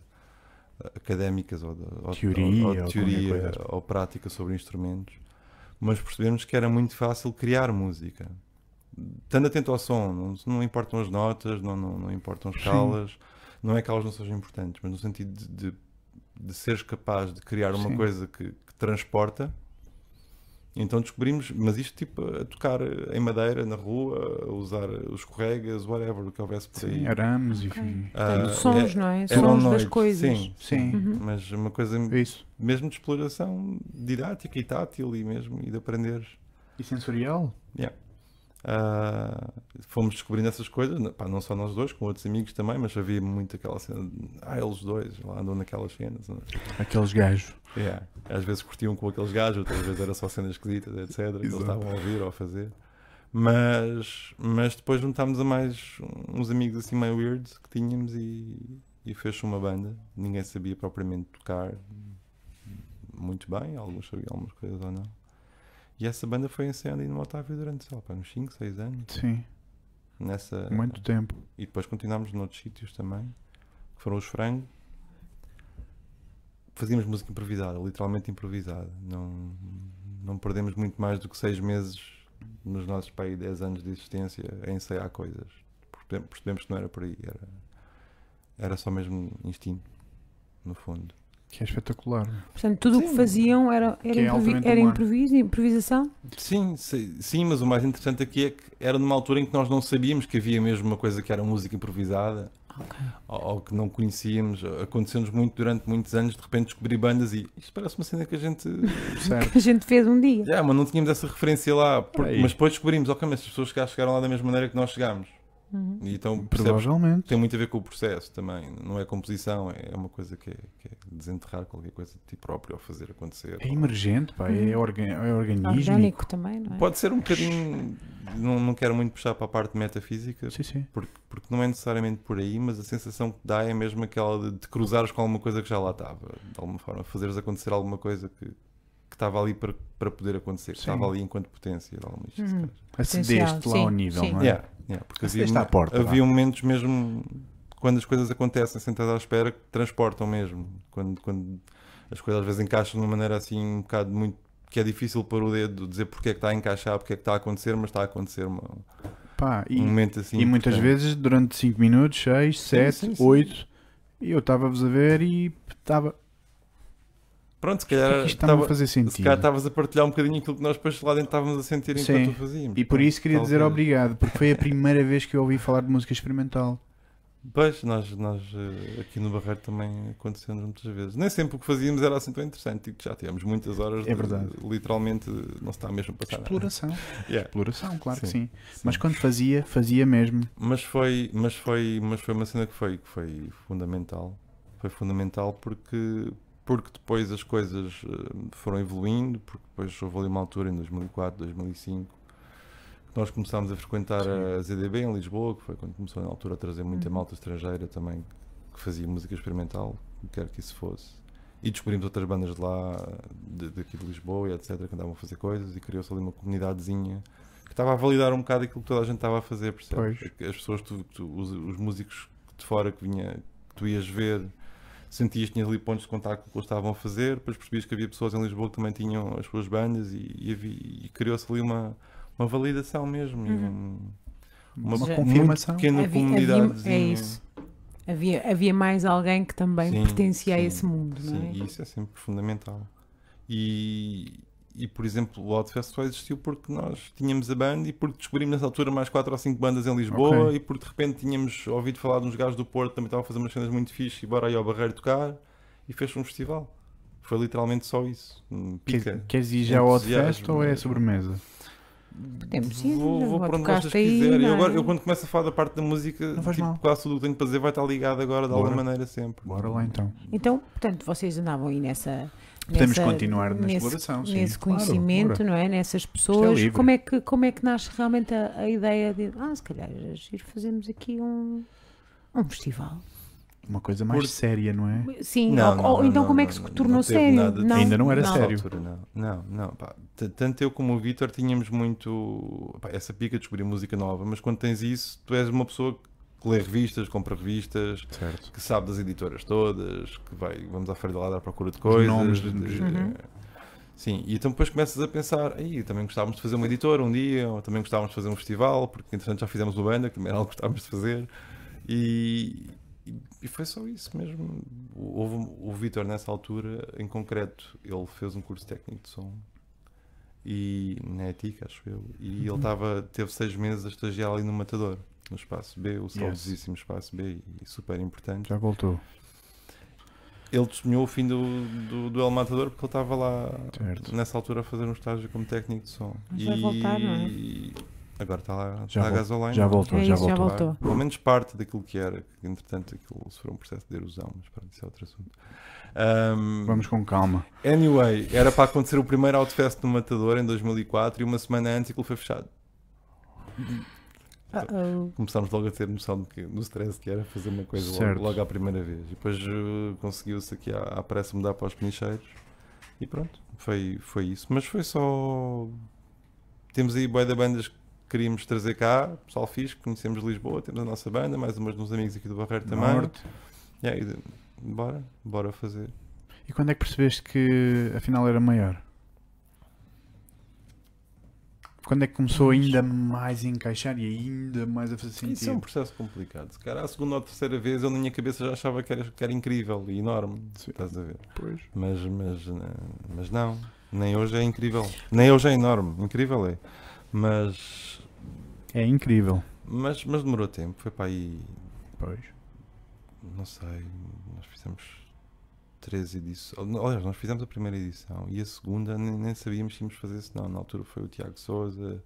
académicas ou, de, ou, Teoria ou, ou teoria ou prática sobre instrumentos, mas percebemos que era muito fácil criar música. Estando atento ao som, não, não importam as notas, não, não, não importam as Sim. escalas, não é que elas não sejam importantes, mas no sentido de, de, de seres capaz de criar uma Sim. coisa que, que transporta. Então descobrimos, mas isto tipo a tocar em madeira, na rua, a usar os escorregas, whatever, o que houvesse por aí. Sim, arames e. Ok. Ah, Sons, é- não é? Sons das noites, coisas. Sim, Sim. Uhum. mas uma coisa É isso. mesmo de exploração didática e tátil e mesmo e de aprender. E sensorial? Ah, fomos descobrindo essas coisas, pá, não só nós dois, com outros amigos também, mas havia muito aquela cena de, ah, eles dois lá andam naquelas cenas. é? Aqueles gajos. Yeah. Às vezes curtiam com aqueles gajos, outras vezes era só cenas esquisitas, etc. Que eles estavam a ouvir ou a fazer. Mas, mas depois juntámos a mais uns amigos assim meio weird que tínhamos e, e fez uma banda. Ninguém sabia propriamente tocar muito bem, alguns sabiam algumas coisas ou não. E essa banda foi ensaiando aí no Otávio durante, sei lá, pá, uns 5, 6 anos. Sim. Nessa... Muito tempo. E depois continuámos noutros sítios também, que foram os Frango. Fazíamos música improvisada, literalmente improvisada. Não, não perdemos muito mais do que seis meses nos nossos aí 10 anos de existência a ensaiar coisas. Percebe- Percebemos que não era por aí, era, era só mesmo instinto, no fundo. Que é espetacular. Portanto, tudo o que faziam era, era, Que é improvi era improviso, improvisação? Sim, sim, mas o mais interessante aqui é que era numa altura em que nós não sabíamos que havia mesmo uma coisa que era música improvisada. ou, ou que não conhecíamos. Aconteceu-nos muito durante muitos anos, de repente descobrir bandas e isto parece uma cena que a gente. Que a gente fez um dia. Já, mas não tínhamos essa referência lá. porque- Aí. mas depois descobrimos, ok, mas as pessoas cá chegaram lá da mesma maneira que nós chegámos. Uhum. Então percebes tem muito a ver com o processo também. Não é composição, é uma coisa que é, que é desenterrar qualquer coisa de ti próprio ou fazer acontecer. É emergente, pá. É, orga é organismo. Orgânico também, não é? Pode ser um bocadinho. Não, não quero muito puxar para a parte metafísica, Sim, sim. porque, porque não é necessariamente por aí, mas a sensação que dá é mesmo aquela de, de cruzares com alguma coisa que já lá estava, de alguma forma, fazeres acontecer alguma coisa que estava ali para, para poder acontecer, Sim. estava ali enquanto potência. Uhum. Acedeste lá Sim, ao nível, sim. não é? Yeah, yeah, porque havia, Acedeste porta, havia momentos mesmo quando as coisas acontecem sentado à espera que transportam mesmo. Quando, quando as coisas às vezes encaixam de uma maneira assim um bocado muito que é difícil pôr o dedo, dizer porque é que está a encaixar, porque é que está a acontecer, mas está a acontecer uma- Pá, e, um momento assim. e muitas vezes durante 5 minutos, 6, 7, sim, sim. 8, e eu estava-vos a ver e estava. Pronto, se é calhar isto está-me a estavas a partilhar um bocadinho aquilo que nós depois lá dentro estávamos a sentir enquanto Sim. o fazíamos. E por isso queria dizer Talvez. obrigado, porque foi a primeira vez que eu ouvi falar de música experimental. Pois, nós, nós eh, aqui no Barreiro também aconteceu-nos muitas vezes. Nem sempre o que fazíamos era assim tão interessante, que já tivemos muitas horas É de- verdade. literalmente não se está mesmo a passar nada. Exploração. Yeah. Exploração, claro que Sim, sim. Mas quando fazia, fazia mesmo. Mas foi, mas foi, mas foi uma cena que foi, que foi fundamental. Foi fundamental porque, porque depois as coisas eh, foram evoluindo, porque depois houve ali uma altura em 2004, 2005 que nós começámos a frequentar Sim. a ZDB em Lisboa, que foi quando começou na altura a trazer muita Uhum. malta estrangeira também que fazia música experimental, quer que isso fosse. E descobrimos outras bandas de lá, de, daqui de Lisboa e etc, que andavam a fazer coisas e criou-se ali uma comunidadezinha que estava a validar um bocado aquilo que toda a gente estava a fazer, percebes? Pois. As pessoas, tu- tu- os, os músicos de fora que, vinha, que tu ias ver sentias que tinhas ali pontos de contacto com o que eles estavam a fazer, depois percebias que havia pessoas em Lisboa que também tinham as suas bandas e, e, e criou-se ali uma, uma validação mesmo. e Uhum. um- Uma, Já- confirmação. muito pequena Havia- comunidade. havia- é isso. Havia, havia mais alguém que também Sim, pertencia a sim, esse mundo, não Sim, é? e isso é sempre fundamental. E, e por exemplo, o Outfest só existiu porque nós tínhamos a banda e porque descobrimos nessa altura mais 4 ou 5 bandas em Lisboa Ok. e porque de repente tínhamos ouvido falar de uns gajos do Porto que também estavam a fazer umas cenas muito fixe e bora aí ao Barreiro tocar e fez um festival. Foi literalmente só isso. Pica. Queres, ir já ao. Outfest ou é sobremesa? Podemos ir, Vou, vou para onde vocês aí, quiserem. Eu, é? agora, eu quando começo a falar da parte da música, tipo, mal. quase tudo o que tenho para dizer vai estar ligado agora de Bora. alguma maneira sempre. Bora lá então. Então, portanto, vocês andavam aí nessa. Podemos nessa- continuar na nesse, exploração, sim, Nesse claro, conhecimento, bora. não é? Nessas pessoas. livre. como, é que, como é que nasce realmente a, a ideia de. Ah, se calhar era giro fazermos aqui um, um festival. Uma coisa mais Por- séria, não é? Sim, Não, ou, não, ou então não, como é que se tornou sério? de- Ainda não era sério. altura, não, não, não, pá. Tanto eu como o Vitor tínhamos muito pá, essa pica de descobrir música nova, mas quando tens isso, tu és uma pessoa que lê revistas, compra revistas, Certo. que sabe das editoras todas, que vai, vamos à Feira da Lada à procura de coisas. nomes de- de- Uhum. Sim, e então depois começas a pensar, aí também gostávamos de fazer uma editora um dia, ou também gostávamos de fazer um festival, porque entretanto já fizemos uma banda, que também era algo que gostávamos de fazer, e, e- e foi só isso mesmo. Houve o Vitor nessa altura, em concreto, ele fez um curso técnico de som e na ETIC, acho eu, e ele estava, teve seis meses a estagiar ali no Matador, no espaço B, o saudosíssimo espaço B, e super importante. Já voltou. Ele testemunhou o fim do, do, do El Matador porque ele estava lá Certo. nessa altura a fazer um estágio como técnico de som. Mas vai voltar, não é? Agora está lá, Já está a gasolina. já voltou, É já isso, já voltou. voltou. Pelo menos parte daquilo que era, que entretanto aquilo sofreu um processo de erosão, mas pronto, isso é outro assunto. Ahm, Vamos com calma. Anyway, era para acontecer o primeiro Outfest no Matador em 2004 e uma semana antes aquilo foi fechado. Uh-oh. Começámos logo a ter noção que, do stress que era fazer uma coisa logo, logo à primeira vez. E depois eh, conseguiu-se aqui à, à pressa mudar para os penicheiros e pronto, foi, foi isso. Mas foi só. Temos aí boia de bandas que queríamos trazer cá, pessoal fixe, conhecemos Lisboa, temos a nossa banda, mais umas dos amigos aqui do Barreiro também. Norte. Yeah, e de- bora, bora fazer. E quando é que percebeste que afinal era maior? Quando é que começou ainda mais a encaixar e ainda mais a fazer Isso é um sentido? processo complicado. Se calhar a segunda ou terceira vez eu na minha cabeça já achava que era, que era incrível e enorme. Sim. Estás a ver? Pois. Mas, mas, mas não, nem hoje é incrível. Nem hoje é enorme, incrível é. Mas, É incrível. mas, mas demorou tempo, foi para aí, Pois. não sei, nós fizemos três edições. Aliás, nós fizemos a primeira edição e a segunda nem, nem sabíamos se íamos fazer isso, não. Na altura foi o Tiago Souza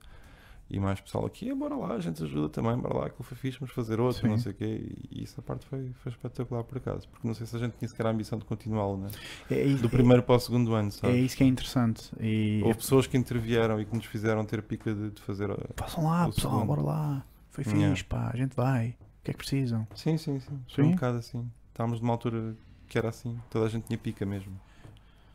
e mais pessoal aqui, "Eh, bora lá, a gente ajuda também, bora lá, que foi fixe, vamos fazer outro, Sim. não sei o quê. E essa parte foi, foi espetacular por acaso, porque não sei se a gente tinha sequer a ambição de continuá-lo, né? É, isso- Do primeiro para o segundo ano, é, é isso que é interessante. E Houve pessoas que intervieram e que nos fizeram ter pica de, de fazer. passam lá, pessoal, segundo. bora lá. Foi fixe, Yeah. pá, a gente vai. O que é que precisam? Sim, sim, sim. Foi um bocado assim. Estávamos numa altura que era assim. Toda a gente tinha pica mesmo.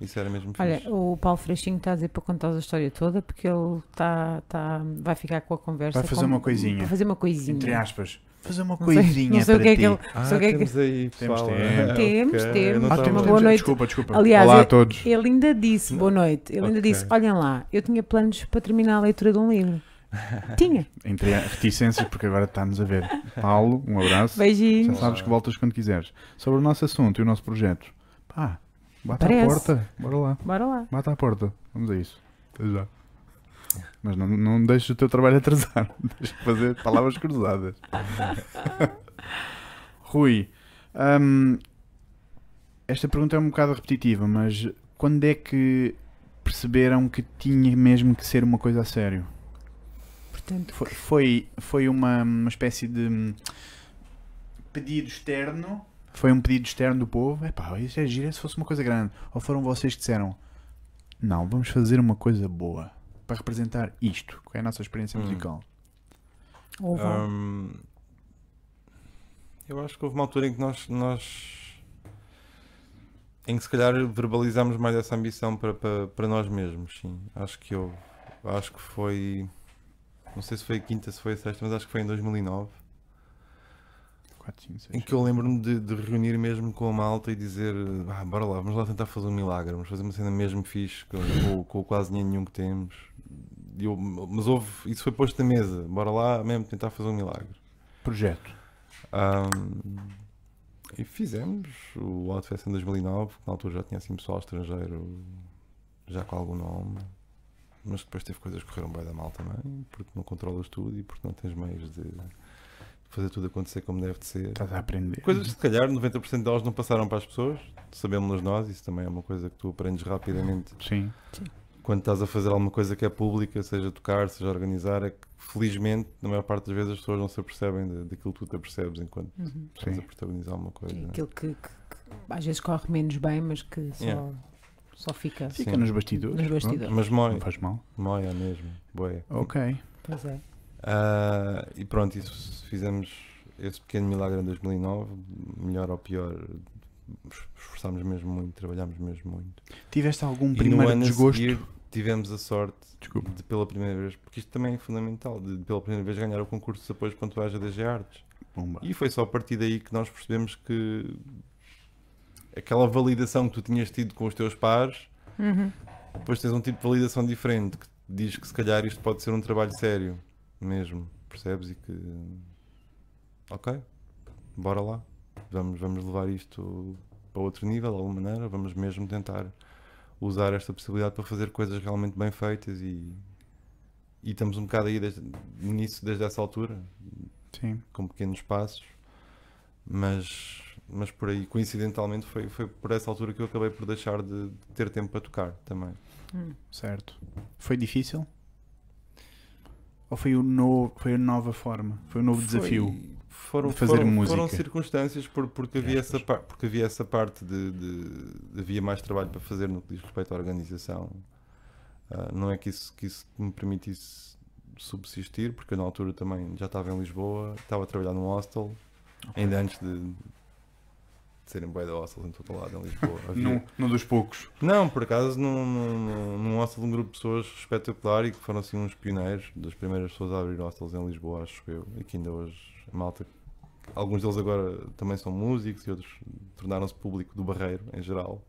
Isso era mesmo Olha, fixe. o Paulo Freixinho está a dizer para contar a história toda porque ele tá, tá, vai ficar com a conversa. Vai fazer com- uma coisinha. Vai fazer uma coisinha. Entre aspas. Fazer uma Não sei- coisinha não sei o para que é ti. que ele- Ah, só que é que- temos aí, Temos, pessoal. temos. Temos, Ok, temos. eu não Ah, temos, Boa temos. noite. Desculpa, desculpa. Aliás, Olá a todos. Ele ainda disse, boa noite, ele ainda Ok. disse, olhem lá, eu tinha planos para terminar a leitura de um livro. Tinha. Entre reticências, porque agora está-nos a ver. Paulo, um abraço. Já Beijinhos. sabes que voltas quando quiseres. Sobre o nosso assunto e o nosso projeto. Pá, bate à Parece. porta. Bora lá. Bora lá. Bate à porta. Vamos a isso. Até já. Mas não, não deixes o teu trabalho atrasar. Deixa de fazer palavras cruzadas. Rui, hum, esta pergunta é um bocado repetitiva, mas quando é que perceberam que tinha mesmo que ser uma coisa a sério? Portanto, Foi, foi, foi uma, uma espécie de hum, pedido externo. Foi um pedido externo do povo. Epá, isso é giro se fosse uma coisa grande. Ou foram vocês que disseram: Não, vamos fazer uma coisa boa para representar isto, que é a nossa experiência Hum. musical. houve um- Hum, eu acho que houve uma altura em que nós, nós em que se calhar verbalizámos mais essa ambição para, para, para nós mesmos, sim. Acho que houve. Acho que foi. Não sei se foi a quinta, se foi a sexta, mas acho que foi em 2009. 4, 5, 6. Em que eu lembro-me de, de reunir mesmo com a malta e dizer ah, bora lá, vamos lá tentar fazer um milagre, vamos fazer uma cena mesmo fixe com, com, com quase nenhum que temos. Eu- mas houve, isso foi posto na mesa, bora lá mesmo tentar fazer um milagre. Projeto. Ahm, e fizemos o Outfest em 2009, que na altura já tinha assim pessoal estrangeiro, já com algum nome. Mas depois teve coisas que correram bem da mal também, porque não controlas tudo e porque não tens meios de fazer tudo acontecer como deve de ser. Estás a aprender. Coisas que se calhar 90% delas não passaram para as pessoas, sabemos nós, isso também é uma coisa que tu aprendes rapidamente Sim. quando estás a fazer alguma coisa que é pública, seja tocar, seja organizar, é que felizmente, na maior parte das vezes, as pessoas não se apercebem daquilo que tu te apercebes enquanto Uhum. estás Sim. a protagonizar uma coisa. Sim, aquilo que, que- que às vezes corre menos bem, mas que só, Yeah. Só fica Fica Sim. nos bastidores. nos bastidores. Mas mói, Não faz mal. móia mesmo, boé. Ok. Pois é. Ah, e pronto, isso fizemos esse pequeno milagre em 2009, melhor ou pior, esforçámos mesmo muito, trabalhámos mesmo muito. Tiveste algum E no primeiro desgosto? seguir tivemos a sorte Desculpa. de pela primeira vez, porque isto também é fundamental, de pela primeira vez ganhar o concurso de apoio pontuais da DG Artes. Pumba. E foi só a partir daí que nós percebemos que aquela validação que tu tinhas tido com os teus pares, Uhum. depois tens um tipo de validação diferente que diz que se calhar isto pode ser um trabalho sério mesmo, percebes? E que ok, bora lá, vamos, vamos levar isto para outro nível de alguma maneira, vamos mesmo tentar usar esta possibilidade para fazer coisas realmente bem feitas e, e estamos um bocado aí desde, nisso desde essa altura, Sim. com pequenos passos, mas, mas por aí, coincidentalmente, foi, foi por essa altura que eu acabei por deixar de, de ter tempo para tocar também. Hum. Certo. Foi difícil? Ou foi, o novo, foi a nova forma? Foi o novo desafio? Foi- Foram, de fazer foram, música. foram circunstâncias por- porque, havia essa par- porque havia essa parte de, de- de- havia mais trabalho para fazer no que diz respeito à organização. Ah, não é que isso, que isso me permitisse subsistir, porque eu na altura também já estava em Lisboa, estava a trabalhar num hostel, ainda antes de serem bué de hostels em todo lado em Lisboa. Havia- Num, num dos poucos. Não, por acaso num, num, num hostel de um grupo de pessoas espetacular e que foram assim uns pioneiros, das primeiras pessoas a abrir hostels em Lisboa, acho eu, e que ainda hoje a malta, alguns deles agora também são músicos e outros tornaram-se público do Barreiro em geral.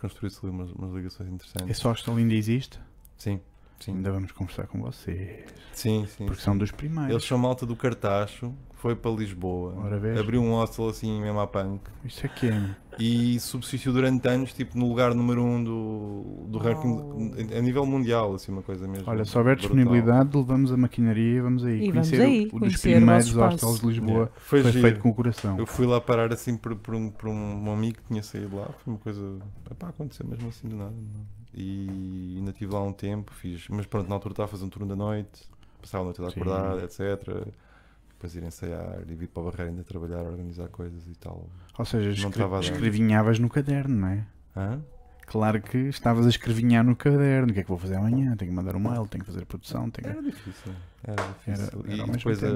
Construiu-se ali umas, umas ligações interessantes. Esse hostel ainda existe? Sim, sim, Ainda vamos conversar com vocês. sim, sim. Porque sim. são dos primeiros. Eles são malta do Cartacho, foi para Lisboa, abriu um hostel assim mesmo à punk. Isto é que é. e subsistiu durante anos tipo no lugar número um do, do ranking Uau. a nível mundial assim uma coisa mesmo Olha, se houver brutal. disponibilidade, levamos a maquinaria e vamos aí E vamos conhecer aí, o, o dos primeiros hostels de Lisboa. Yeah. foi, Foi feito com o coração. eu fui lá parar assim por, por um, por um amigo que tinha saído lá foi uma coisa epá, aconteceu mesmo assim do nada não? E ainda estive lá um tempo fiz mas pronto na altura estava a fazer um turno da noite passava a noite a Sim. acordar etc depois ir ensaiar e vir para a barreira ainda trabalhar organizar coisas e tal Ou seja, Não escre escrevinhavas no caderno, não é? Hã? Claro que estavas a escrevinhar no caderno. O que é que vou fazer amanhã? Tenho que mandar um mail, tenho que fazer a produção. Tenho que... Era difícil. Era difícil. Era- era e depois a,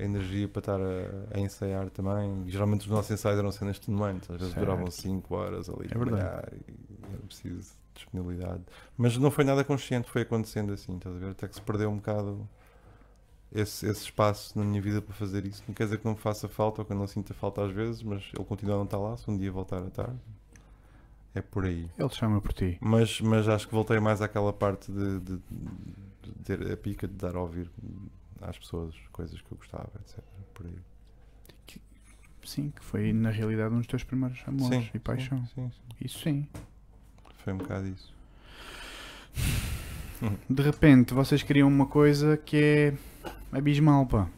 a energia para estar a, a ensaiar também. Geralmente os nossos ensaios eram cenas extenuantes, às vezes Certo. duravam 5 horas ali. É a verdade. E era preciso disponibilidade. Mas não foi nada consciente, foi acontecendo assim, estás a ver? Até que se perdeu um bocado esse, esse espaço na minha vida para fazer isso. Não quer dizer que não me faça falta ou que eu não sinta falta às vezes, mas ele continua a não estar lá. Se um dia voltar a estar, é por aí. Ele chama por ti. Mas, mas acho que voltei mais àquela parte de, de- de ter a pica de dar a ouvir às pessoas coisas que eu gostava, etc. Por aí. Sim, que foi na realidade um dos teus primeiros amores Sim, e paixão. Sim, sim. Isso sim. Foi um bocado isso. De repente vocês criam uma coisa que é abismal, pá.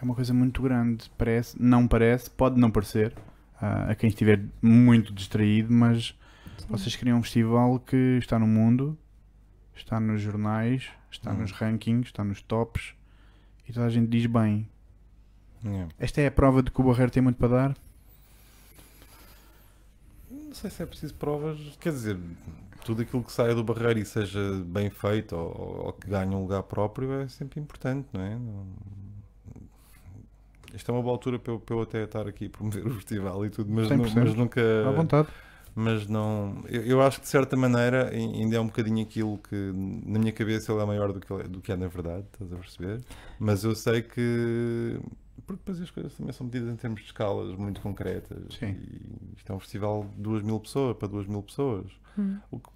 É uma coisa muito grande. Parece, não parece, pode não parecer ah, a quem estiver muito distraído, mas vocês criam um festival que está no mundo, está nos jornais, está Hum. nos rankings, está nos tops e toda a gente diz bem. Yeah. Esta é a prova de que o Barreiro tem muito para dar. Não sei se é preciso provas. Quer dizer, tudo aquilo que saia do barreiro e seja bem feito ou, ou que ganhe um lugar próprio é sempre importante, não é? Não- Isto é uma boa altura para eu, para eu até estar aqui a promover o festival e tudo, mas, 100%. mas nunca. À vontade. mas não. Eu, eu acho que de certa maneira ai- ainda é um bocadinho aquilo que na minha cabeça ele é maior do que, é- do que é na verdade, estás a perceber? Mas eu sei que porque depois as coisas também são medidas em termos de escalas muito concretas. Sim. E isto é um festival de 2 mil pessoas, para 2 mil pessoas. Hum. O que,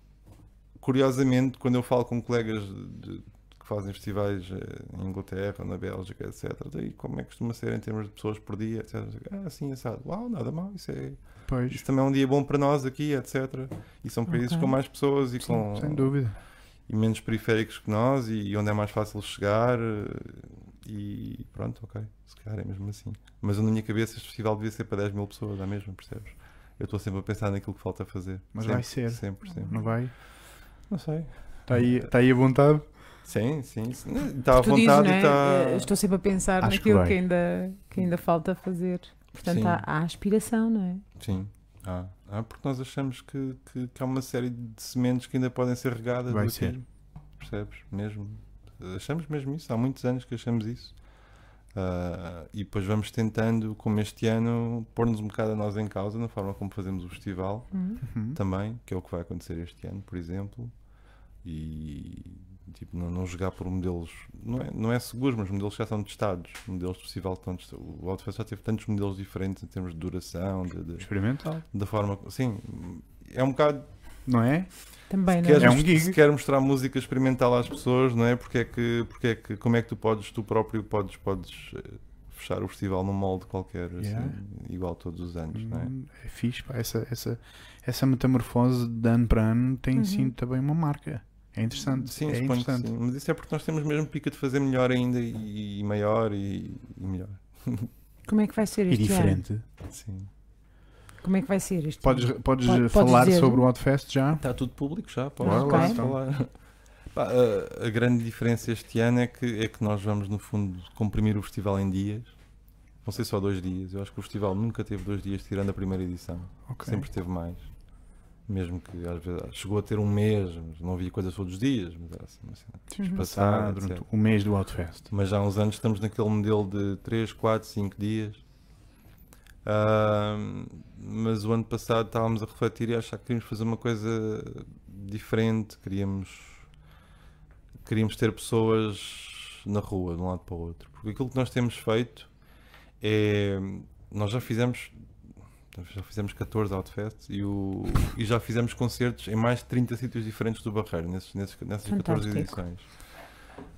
curiosamente, quando eu falo com colegas de- que fazem festivais eh, em Inglaterra, na Bélgica, etc., daí como é que costuma ser em termos de pessoas por dia, etc. Ah, sim, assado. Uau, nada mal, isso, é, Pois, isso também é um dia bom para nós aqui, etc. E são países Ok. com mais pessoas e sim, com sem dúvida. e menos periféricos que nós e onde é mais fácil chegar eh, e pronto, ok, se calhar é mesmo assim. Mas na minha cabeça este festival devia ser para 10 mil pessoas, é mesmo, percebes? Eu estou sempre a pensar naquilo que falta fazer. Mas sempre, vai ser. Sempre, sempre. Não vai? Não sei. Está aí, tá aí a vontade? Sim, sim. sim. Está à dizes, vontade não e é? está. Eh, Estou sempre a pensar Acho que naquilo vai. que, ainda, que ainda falta fazer. Portanto, há, há aspiração, não é? Sim. Ah, ah, porque nós achamos que, que, que há uma série de sementes que ainda podem ser regadas. Vai ser. Percebes? Mesmo. Achamos mesmo isso. Há muitos anos que achamos isso. Ah, e depois vamos tentando, como este ano, pôr-nos um bocado a nós em causa na forma como fazemos o festival Hum. Uhum. também, que é o que vai acontecer este ano, por exemplo. E tipo, não, não jogar por modelos, não é, não é seguros, mas modelos que já estão testados. Modelos de festival que estão. O Outfest já teve tantos modelos diferentes em termos de duração, de, de- Experimental. da forma. Sim, é um bocado. Não é? Também, não Queres, É é? um gig. Se quer mostrar música experimental às pessoas, não é? Porque é que, porque é que, como é que tu podes, tu próprio podes, podes eh, fechar o festival num molde qualquer, assim, Yeah. igual todos os anos, não é? Hum, É fixe, pá. Essa, essa, essa metamorfose de ano para ano tem Uhum. sim também uma marca. É interessante. Sim, é interessante. sim. Mas isso é porque nós temos mesmo pica de fazer melhor ainda e, e maior e, e melhor. Como é que vai ser E este ano? diferente. Sim. Como é que vai ser este Podes, podes Pode- podes falar dizer. sobre o Outfest já? Está tudo público já, pode Ah, pode ok. falar. Pá, a, a grande diferença este ano é que, é que nós vamos, no fundo, comprimir o festival em dias. Vão ser só dois dias. Eu acho que o festival nunca teve dois dias, tirando a primeira edição. Ok. Sempre teve mais. Mesmo que às vezes chegou a ter um mês, mas não havia coisas todos os dias. Mas era assim, cena. Uhum. Passar, Passar durante etc. o mês do Outfest. Mas já há uns anos estamos naquele modelo de 3, 4, 5 dias. Ahm, mas o ano passado estávamos a refletir e a achar que queríamos fazer uma coisa diferente. Queríamos, queríamos ter pessoas na rua, de um lado para o outro. Porque aquilo que nós temos feito é. Nós já fizemos. Já fizemos 14 Outfests e, o, e já fizemos concertos em mais de 30 sítios diferentes do Barreiro, nesses, nesses, nessas 14 Fantástico. edições.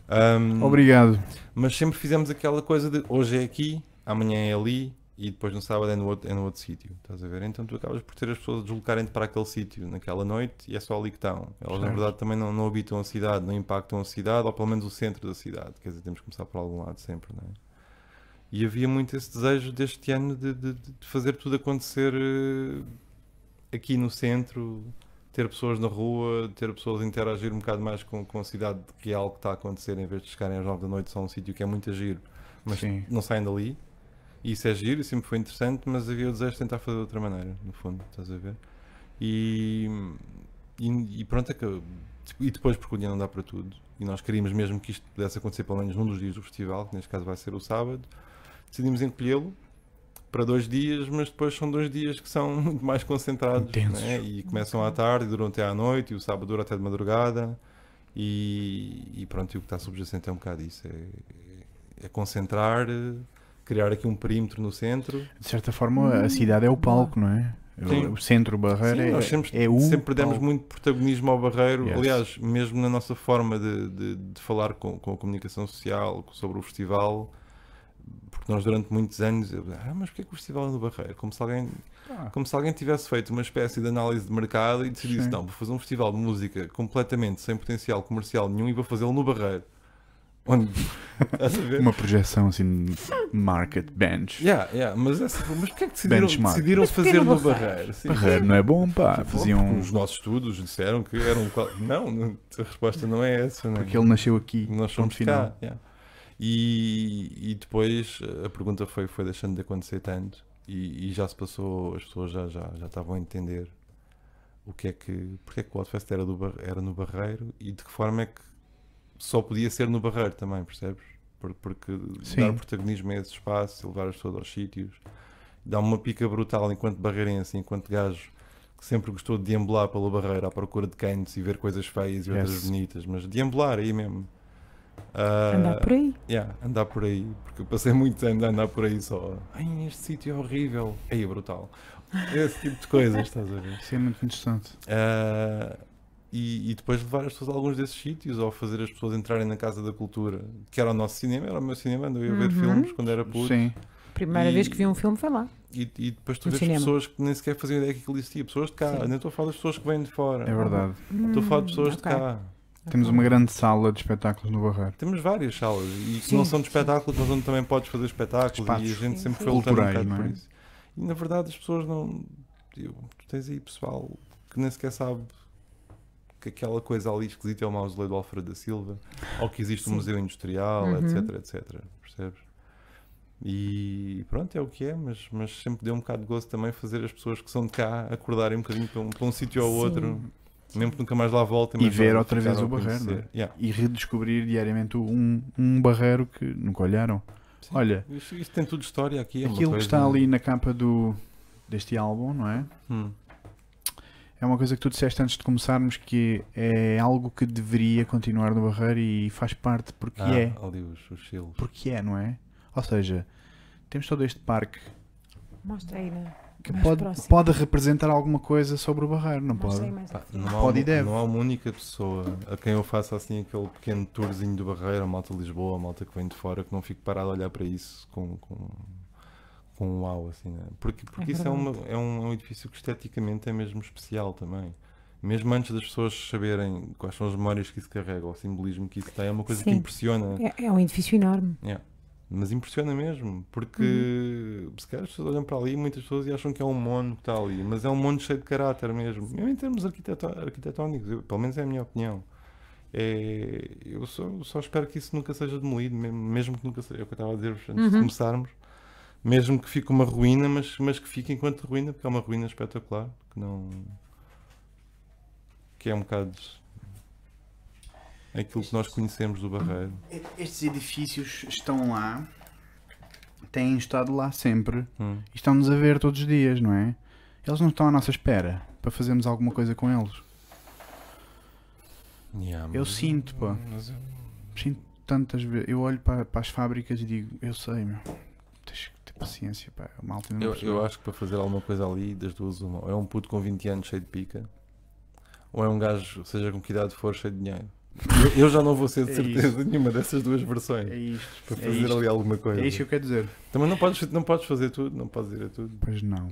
Ahm, Obrigado. mas sempre fizemos aquela coisa de hoje é aqui, amanhã é ali e depois no sábado é no outro, é no outro sítio. Estás a ver? Então tu acabas por ter as pessoas a deslocarem-te para aquele sítio naquela noite e é só ali que estão. Elas na Certo. verdade também não, não habitam a cidade, não impactam a cidade, ou pelo menos o centro da cidade. Quer dizer, temos que começar por algum lado sempre, não é? E havia muito esse desejo deste ano de, de- de fazer tudo acontecer eh, aqui no centro, ter pessoas na rua, ter pessoas a interagir um bocado mais com, com a cidade, que é algo que está a acontecer, em vez de chegarem às 9 da noite só um sítio que é muito giro, mas Sim. não saem dali. Isso é giro, sempre foi interessante, mas havia o desejo de tentar fazer de outra maneira, no fundo, estás a ver? E, e, e pronto, é que, e depois porque o dia não dá para tudo, e nós queríamos mesmo que isto pudesse acontecer pelo menos num dos dias do festival, que neste caso vai ser o sábado, decidimos encolhê-lo para dois dias, mas depois são dois dias que são muito mais concentrados né? e começam à tarde duram até à noite, e o sábado dura até de madrugada. E, e pronto, e o que está subjacente é um bocado isso: é, é concentrar, criar aqui um perímetro no centro. De certa forma, a cidade é o palco, não é? Sim. O centro barreiro Sim, é, nós sempre, é o sempre demos palco. muito protagonismo ao Barreiro. Yes. Aliás, mesmo na nossa forma de, de- de falar com, com a comunicação social sobre o festival, porque nós durante muitos anos, eu, ah, mas porquê que o festival é no Barreiro? Como se alguém, Ah, como se alguém tivesse feito uma espécie de análise de mercado e decidisse, Sim. não, vou fazer um festival de música completamente sem potencial comercial nenhum e vou fazê-lo no Barreiro. Onde, uma projeção assim de market bench. Yeah, yeah, mas, essa, mas porquê é que decidiram, Benchmark. decidiram Mas porquê fazer no no Barreiro? Barreiro? Sim. Barreiro não é bom, pá. Tipo, Faziam. porque Os nossos estudos disseram que era um. qual- Não, não, a resposta não é essa. Não é? Porque ele nasceu aqui. Nós somos ponto final. cá. yeah. E, e depois a pergunta foi, foi deixando de acontecer tanto e, e já se passou, as pessoas já, já, já estavam a entender o que é que. porque é que o Outfest era, do, Bar- era no Barreiro e de que forma é que só podia ser no Barreiro também, percebes? Por- Porque Sim. dar protagonismo a esse espaço, levar as pessoas aos sítios, dá uma pica brutal enquanto barreirense, enquanto gajo que sempre gostou de deambular pela barreira à procura de cantos e ver coisas feias e outras Yes. bonitas, mas deambular aí mesmo. Ah, Andar por aí. Yeah, andar por aí, porque eu passei muitos anos a andar por aí só. Ai, este sítio é horrível. Aí é brutal. Esse tipo de coisas, estás a ver? Isso é muito interessante. Ah, e, e depois levar as pessoas a alguns desses sítios ou fazer as pessoas entrarem na Casa da Cultura, que era o nosso cinema, era o meu cinema, andava a ver Uhum. filmes quando era puto. Sim. Primeira E- vez que vi um filme foi lá. E, e depois tu No vês cinema. pessoas que nem sequer faziam ideia que aquilo existia, pessoas de cá, Sim. nem estou a falar das pessoas que vêm de fora. É verdade. Estou a falar de Hum, pessoas ok. de cá. Temos uma grande sala de espetáculos no Barreiro. Temos várias salas e que Sim, não são de espetáculos, mas onde também podes fazer espetáculos Espaços. e a gente Sim, sempre sim. foi lutando um bocado não por é? isso. E na verdade as pessoas não. eu- tu tens aí pessoal que nem sequer sabe que aquela coisa ali esquisita é o mausoléu do Alfredo da Silva ou que existe um Sim. museu industrial, Uhum. etc, etc. Percebes? E pronto, é o que é, mas, mas sempre deu um bocado de gosto também fazer as pessoas que são de cá acordarem um bocadinho para um, para um sítio ou outro, mesmo que nunca mais lá voltem. E ver outra vez o Barreiro, conhecer. não é? Yeah. E redescobrir diariamente um, um barreiro que nunca olharam. Sim. Olha, Isto, isto tem tudo história aqui. é aquilo que está ali na capa do, deste álbum, não é? Hum. É uma coisa que tu disseste antes de começarmos que é algo que deveria continuar no Barreiro e faz parte porque Ah, é. ali os, os selos. Porque é, não é? Ou seja, temos todo este parque Mostra aí, né? que pode, próximo. pode representar alguma coisa sobre o Barreiro, não Mostra pode? Pá, não, há Pode e uma, deve. não há uma única pessoa a quem eu faça assim aquele pequeno tourzinho do Barreiro, a malta de Lisboa, a malta que vem de fora, que não fique parado a olhar para isso com, com, com um uau, assim, né? Porque, porque É isso é, uma, é, um, é um edifício que esteticamente é mesmo especial também. Mesmo antes das pessoas saberem quais são as memórias que isso carrega, ou o simbolismo que isso tem, é uma coisa que Sim. impressiona. É, é um edifício enorme. Mas impressiona mesmo, porque Uhum. se calhar as pessoas olham para ali muitas pessoas e acham que é um mono que está ali, mas é um mono cheio de caráter mesmo, mesmo em termos arquitetónicos, eu- pelo menos é a minha opinião. É, eu só, só espero que isso nunca seja demolido, mesmo, que nunca seja, é o que eu estava a dizer antes de Uhum. começarmos, mesmo que fique uma ruína, mas, mas que fique enquanto ruína, porque é uma ruína espetacular, que não. que é um bocado aquilo que nós conhecemos do Barreiro. Estes edifícios estão lá, têm estado lá sempre Hum. e estão-nos a ver todos os dias, não é? Eles não estão à nossa espera para fazermos alguma coisa com eles. Yeah, Eu sinto, pá. mas eu- Sinto tantas vezes. Eu olho para, para as fábricas e digo, eu sei, meu. Que paciência, pá. Malta não Eu, eu acho que para fazer alguma coisa ali, das duas, uma, ou é um puto com 20 anos cheio de pica, ou é um gajo, seja com que idade for, cheio de dinheiro. Eu, eu já não vou ser de É certeza isso. nenhuma dessas duas versões É isto. para é fazer isto. ali alguma coisa. É isto que eu quero dizer. Também não podes, não podes fazer tudo, não podes ir a tudo. Pois não.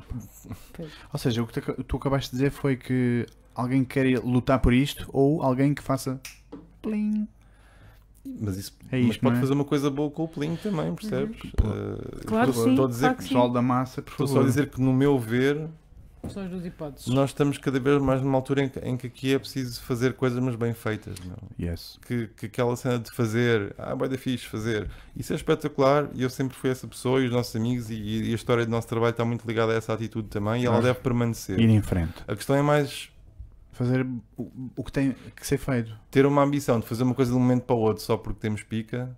Ou seja, o que tu, tu acabaste de dizer foi que alguém quer lutar por isto ou alguém que faça plim. Mas isso É mas isto, pode não é? fazer uma coisa boa com o Plim também, percebes? Pô. Uh, Claro estou- que sim, Estou a dizer claro que que Pessoal da massa, por Estou favor. só a dizer que, no meu ver, nós estamos cada vez mais numa altura em que, em que aqui é preciso fazer coisas, mas bem feitas. Meu. Yes. que, que aquela cena de fazer, ah, vai da fixe fazer, isso é espetacular e eu sempre fui essa pessoa e os nossos amigos e, e a história do nosso trabalho está muito ligada a essa atitude também e ela deve permanecer. Ir em frente. A questão é mais Fazer o, que tem que ser feito. ter uma ambição de fazer uma coisa de um momento para o outro só porque temos pica,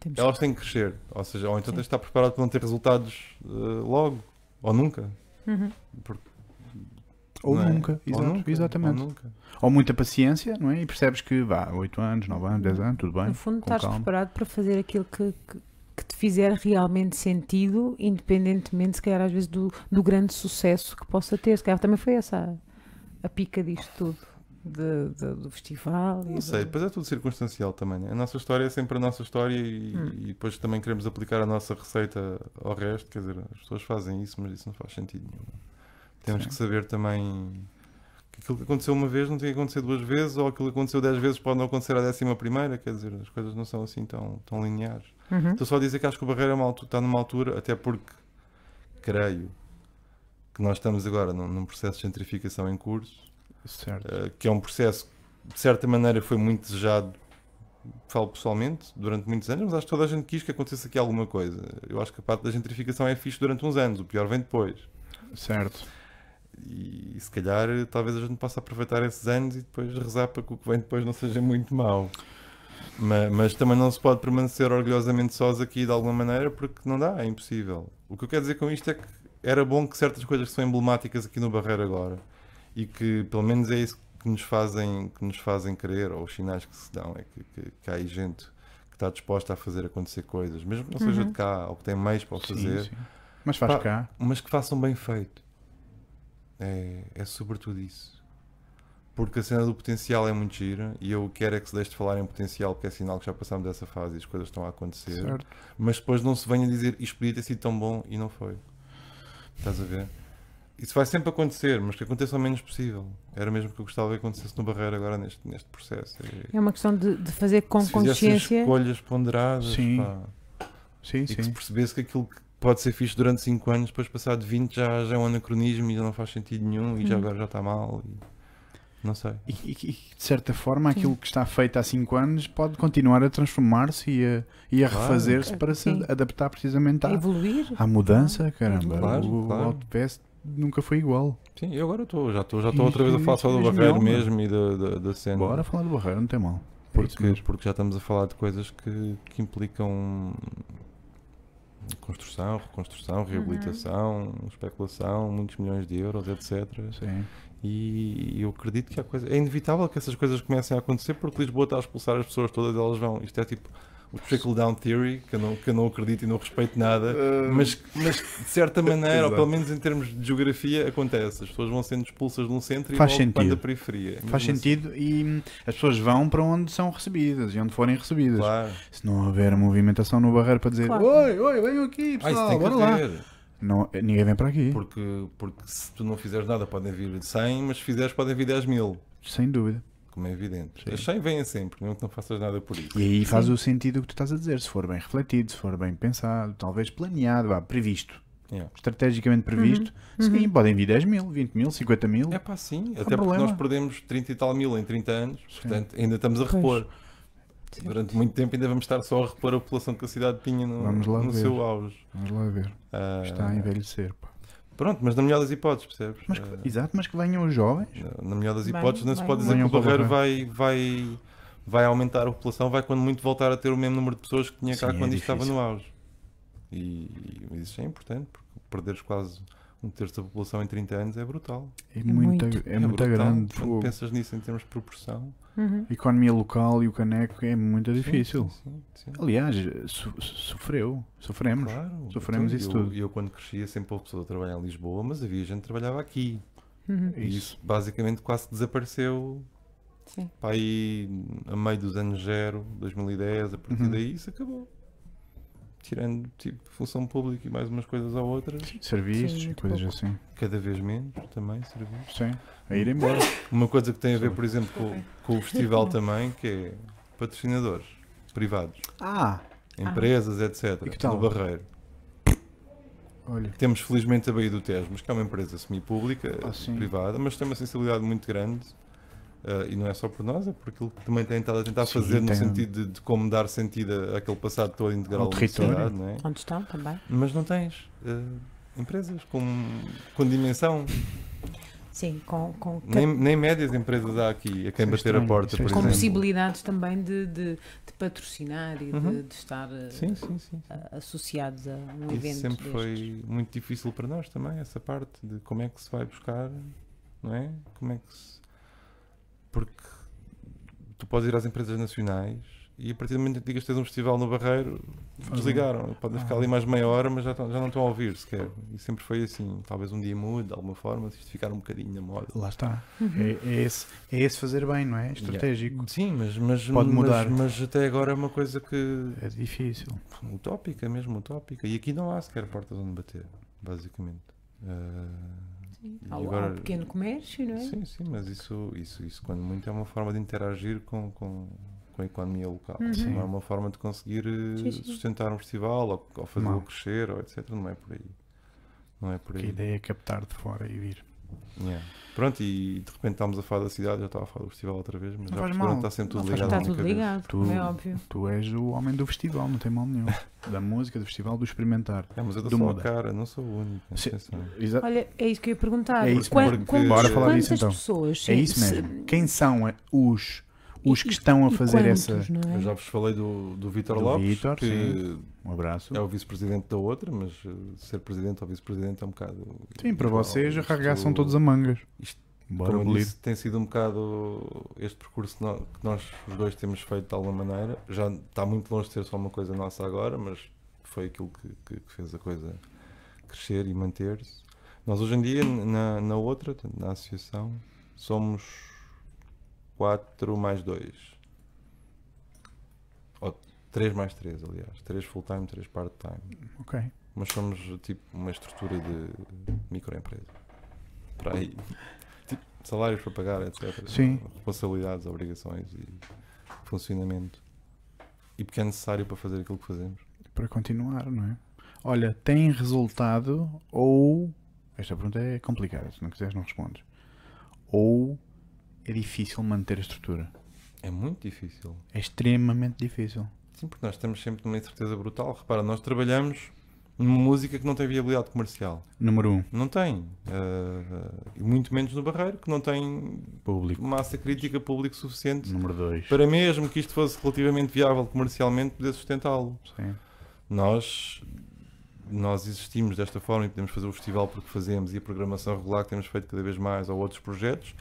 Temos elas têm que crescer, ou seja, ou então Sim. tens de estar preparado para não ter resultados eh, logo, ou nunca. Uhum. Ou não é? nunca. Ou Exato, nunca, exatamente. Ou nunca. Ou muita paciência, não é? E percebes que vá, 8 anos, 9 anos, 10 anos, tudo bem. No fundo, estás calma. preparado para fazer aquilo que, que, que te fizer realmente sentido, independentemente, se calhar, às vezes, do, do grande sucesso que possa ter. Se calhar também foi essa a, a pica disto tudo, de- de- do festival. Não sei, do- depois é tudo circunstancial também. né? A nossa história é sempre a nossa história e, Hum. e depois também queremos aplicar a nossa receita ao resto. Quer dizer, as pessoas fazem isso, mas isso não faz sentido nenhum. Temos Sim. que saber também que aquilo que aconteceu uma vez não tem que acontecer duas vezes, ou aquilo que aconteceu dez vezes pode não acontecer a décima primeira. Quer dizer, as coisas não são assim tão, tão lineares. Uhum. Estou só a dizer que acho que o Barreiro é está numa altura, até porque creio que nós estamos agora num, num processo de gentrificação em curso. Certo. Uh, que é um processo que de certa maneira foi muito desejado, falo pessoalmente, durante muitos anos, mas acho que toda a gente quis que acontecesse aqui alguma coisa. Eu acho que a parte da gentrificação é fixe durante uns anos, o pior vem depois. Certo. E, se calhar talvez a gente possa aproveitar esses anos e depois rezar para que o que vem depois não seja muito mau. Mas, mas também não se pode permanecer orgulhosamente sós aqui de alguma maneira porque não dá, é impossível. O que eu quero dizer com isto é que era bom que certas coisas que são emblemáticas aqui no Barreiro agora e que pelo menos é isso que nos fazem, que nos fazem crer, ou os sinais que se dão, é que, que, que há aí gente que está disposta a fazer acontecer coisas, mesmo que não seja Uhum. de cá, ou que tem meios para o Sim, fazer, sim. Mas faz Pá, cá. mas que façam bem feito. É, é sobretudo isso. Porque a cena do potencial é muito gira e eu quero é que se deixe de falar em potencial porque é sinal que já passamos dessa fase e as coisas estão a acontecer. Certo. Mas depois não se venha dizer isto podia ter sido tão bom e não foi. Estás a ver? Isso vai sempre acontecer, mas que aconteça o menos possível. Era mesmo que eu gostava que acontecesse no Barreiro agora neste, neste processo. É- É uma questão de, de fazer com se consciência. escolhas ponderadas Sim. pá, Sim, e que se sim. percebesse que aquilo que pode ser fixe durante 5 anos, depois passado 20 já, já é um anacronismo e já não faz sentido nenhum e já Uhum. agora já está mal. e- Não sei. E, e- e, de certa forma, Sim. aquilo que está feito há 5 anos pode continuar a transformar-se e a, e a Claro. refazer-se para se Sim. adaptar precisamente a à, evoluir. à mudança. Caramba, Claro, o claro. Nunca foi igual. Sim, eu agora estou, já estou já estou outra vez a falar só do Barreiro mesmo e da, da, da cena. Bora falar do Barreiro, não tem mal. É Porque, porque já estamos a falar de coisas que, que implicam construção, reconstrução, reabilitação, especulação, muitos milhões de euros, etc. Sim. E eu acredito que há coisa. É inevitável que essas coisas comecem a acontecer porque Lisboa está a expulsar as pessoas todas, elas vão. Isto é tipo o trickle down theory, que eu não, que eu não acredito e não respeito nada, mas, mas de certa maneira, ou pelo menos em termos de geografia, acontece. As pessoas vão sendo expulsas de um centro Faz e vão sentido. a periferia. Faz assim, sentido e hum, as pessoas vão para onde são recebidas e onde forem recebidas. Claro. Se não houver movimentação no Barreiro para dizer Claro. Oi, oi, venham aqui, Ah, pessoal, tem que bora lá. haver. Não, ninguém vem para aqui, Porque, porque se tu não fizeres nada, podem vir 100, mas se fizeres, podem vir 10 mil. sem dúvida. Como é evidente. Sim. As 100 vêm sempre, mesmo que não faças nada por isso. E aí faz Sim. o sentido o que tu estás a dizer, se for bem refletido, se for bem pensado, talvez planeado, vá, previsto, Yeah. estrategicamente previsto, sim, Uhum. podem vir 10 mil, 20 mil, 50 mil. É pá, sim. Até porque problema. nós perdemos 30 e tal mil em 30 anos, Sim. portanto ainda estamos a Pois. Sim. Durante muito tempo ainda vamos estar só a repor a população que a cidade tinha no, Vamos lá no ver. seu auge. Vamos lá ver. Ah, Está a envelhecer. pá. Pronto, mas na melhor das hipóteses, percebes? Mas, que- Ah, exato, mas que venham os jovens. na melhor das hipóteses, não se pode dizer que o Barreiro vai, vai, vai aumentar a população, vai quando muito voltar a ter o mesmo número de pessoas que tinha cá Sim, é quando isto estava no auge. E, e isso é importante, porque perderes quase um terço da população em 30 anos é brutal. É, muito, muito. é muito brutal. grande. Quando pensas nisso em termos de proporção. Uhum. A economia local e o caneco é muito difícil. Sim, sim, sim. Aliás, so- sofreu. Sofremos. Claro, Sofremos então, isso eu, tudo. Eu, quando crescia, sempre houve pessoas a trabalhar em Lisboa, mas havia gente que trabalhava aqui. Uhum. E isso. isso basicamente quase desapareceu Sim. para aí a meio dos anos zero, 2010, a partir Uhum. daí isso acabou. Tirando tipo função pública e mais umas coisas ou outras, Serviços Sim, e coisas pouco. assim. cada vez menos também serviços. Sim. A ir embora. Uma coisa que tem a ver, por exemplo, com, com o festival também, que é patrocinadores privados, Ah, empresas, etc. E que tal? No Barreiro. olha. Temos felizmente a Baía do Tejo, mas que é uma empresa semi-pública, Ah, privada, mas tem uma sensibilidade muito grande. Ah, e não é só por nós, é por aquilo que também tem estado a tentar Sim, fazer no sentido de, de como dar sentido a- àquele passado todo integral Ao território. cidade, não é? Onde estão também? Mas não tens ah, empresas com, com dimensão, Sim, com, com, nem, nem médias empresas há aqui a quem bater a porta, por com exemplo. possibilidades também de, de, de patrocinar e Uhum. de, de estar eh, Sim, sim, sim. associados a um evento. Isso sempre destes. foi muito difícil para nós também, essa parte de como é que se vai buscar, não é? Como é que se. Porque tu podes ir às empresas nacionais e a partir do momento que digas que tens um festival no Barreiro, Fazem. desligaram. Podem ficar ali mais meia hora, mas já, já não estão a ouvir sequer. E sempre foi assim. Talvez um dia mude de alguma forma, se isto ficar um bocadinho na moda. Lá está. Uhum. É, é esse, é esse fazer bem, não é? Estratégico. Sim, mas, mas, Pode mas- mudar. Mas, até agora é uma coisa que. É difícil. utópica, mesmo utópica. E aqui não há sequer portas onde bater, basicamente. Ah, Sim. Ao, agora- ao pequeno comércio, não é? Sim, sim, mas isso, isso, isso quando muito é uma forma de interagir com, com, com a economia local. Uhum. Sim. Não é uma forma de conseguir eh, Sim, sim. sustentar um festival ou, ou fazê-lo crescer, ou etc. Não é por aí. Não é por Que a aí. ideia é captar de fora e vir. Yeah. Pronto, e de repente estávamos a falar da cidade, já estava a falar do festival outra vez, mas Não já faz perceberam que está sempre Não tudo faz ligado Está tudo ligado, Tu- é óbvio. Tu és o homem do festival, não tem mal nenhum. da música, do festival, do experimentar. É, mas eu Do a cara, não sou o único. Exa- Olha, é isso que eu ia perguntar. É isso Quan- mesmo. quantas- Bora falar quantas disso, então. pessoas? É isso se- mesmo. Quem são eh, os, os que estão a fazer quantos, essa. é? Eu já vos falei do, do Vítor Lopes, Vítor, que Um abraço. é o vice-presidente da outra, mas eh, ser presidente ou vice-presidente é um bocado. Sim, para vocês Isto- arregaçam todos a mangas. Bora como disse, tem sido um bocado este percurso que nó- que nós os dois temos feito de alguma maneira. Já está muito longe de ser só uma coisa nossa agora, mas foi aquilo que, que- que fez a coisa crescer e manter-se. Nós hoje em dia, na, na outra, na associação, somos 4 mais 2. Ou 3 mais 3, aliás. 3 full-time, 3 part-time. Ok. Mas somos tipo uma estrutura de microempresa. Para aí. Tipo, salários para pagar, etc. Sim. Responsabilidades, obrigações e funcionamento. E porque é necessário para fazer aquilo que fazemos. Para continuar, não é? Olha, tem resultado ou. Esta pergunta é complicada, se não quiseres, não respondes. Ou é difícil manter a estrutura? É muito difícil. É extremamente difícil. Sim, porque nós estamos sempre numa incerteza brutal. Repara, nós trabalhamos numa música que não tem viabilidade comercial. Número 1, um, Não tem. Ah, e muito menos no Barreiro, que não tem público. massa crítica público suficiente Número 2. para mesmo que isto fosse relativamente viável comercialmente poder sustentá-lo. Sim. Nós, nós existimos desta forma e podemos fazer o festival porque fazemos e a programação regular que temos feito cada vez mais ou outros projetos,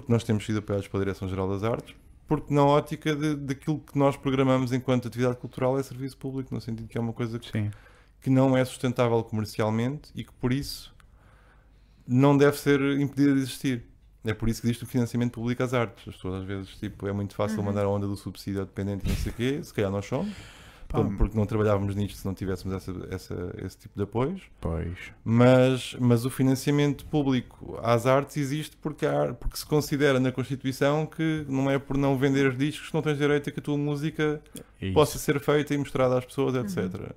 porque nós temos sido apoiados pela Direção-Geral das Artes, porque na ótica de, daquilo que nós programamos enquanto atividade cultural é serviço público, no sentido que é uma coisa que, Sim. que não é sustentável comercialmente e que por isso não deve ser impedida de existir. É por isso que existe o financiamento público às artes. As pessoas às vezes, tipo, é muito fácil Uhum. mandar a onda do subsídio ao dependente e não sei o quê, se calhar nós somos, Pá, porque não trabalhávamos nisto se não tivéssemos essa, essa- esse tipo de apoios. Pois. Mas, mas o financiamento público às artes existe porque, há- porque se considera na Constituição que não é por não vender os discos que não tens direito a que a tua música É isso. possa ser feita e mostrada às pessoas, etc.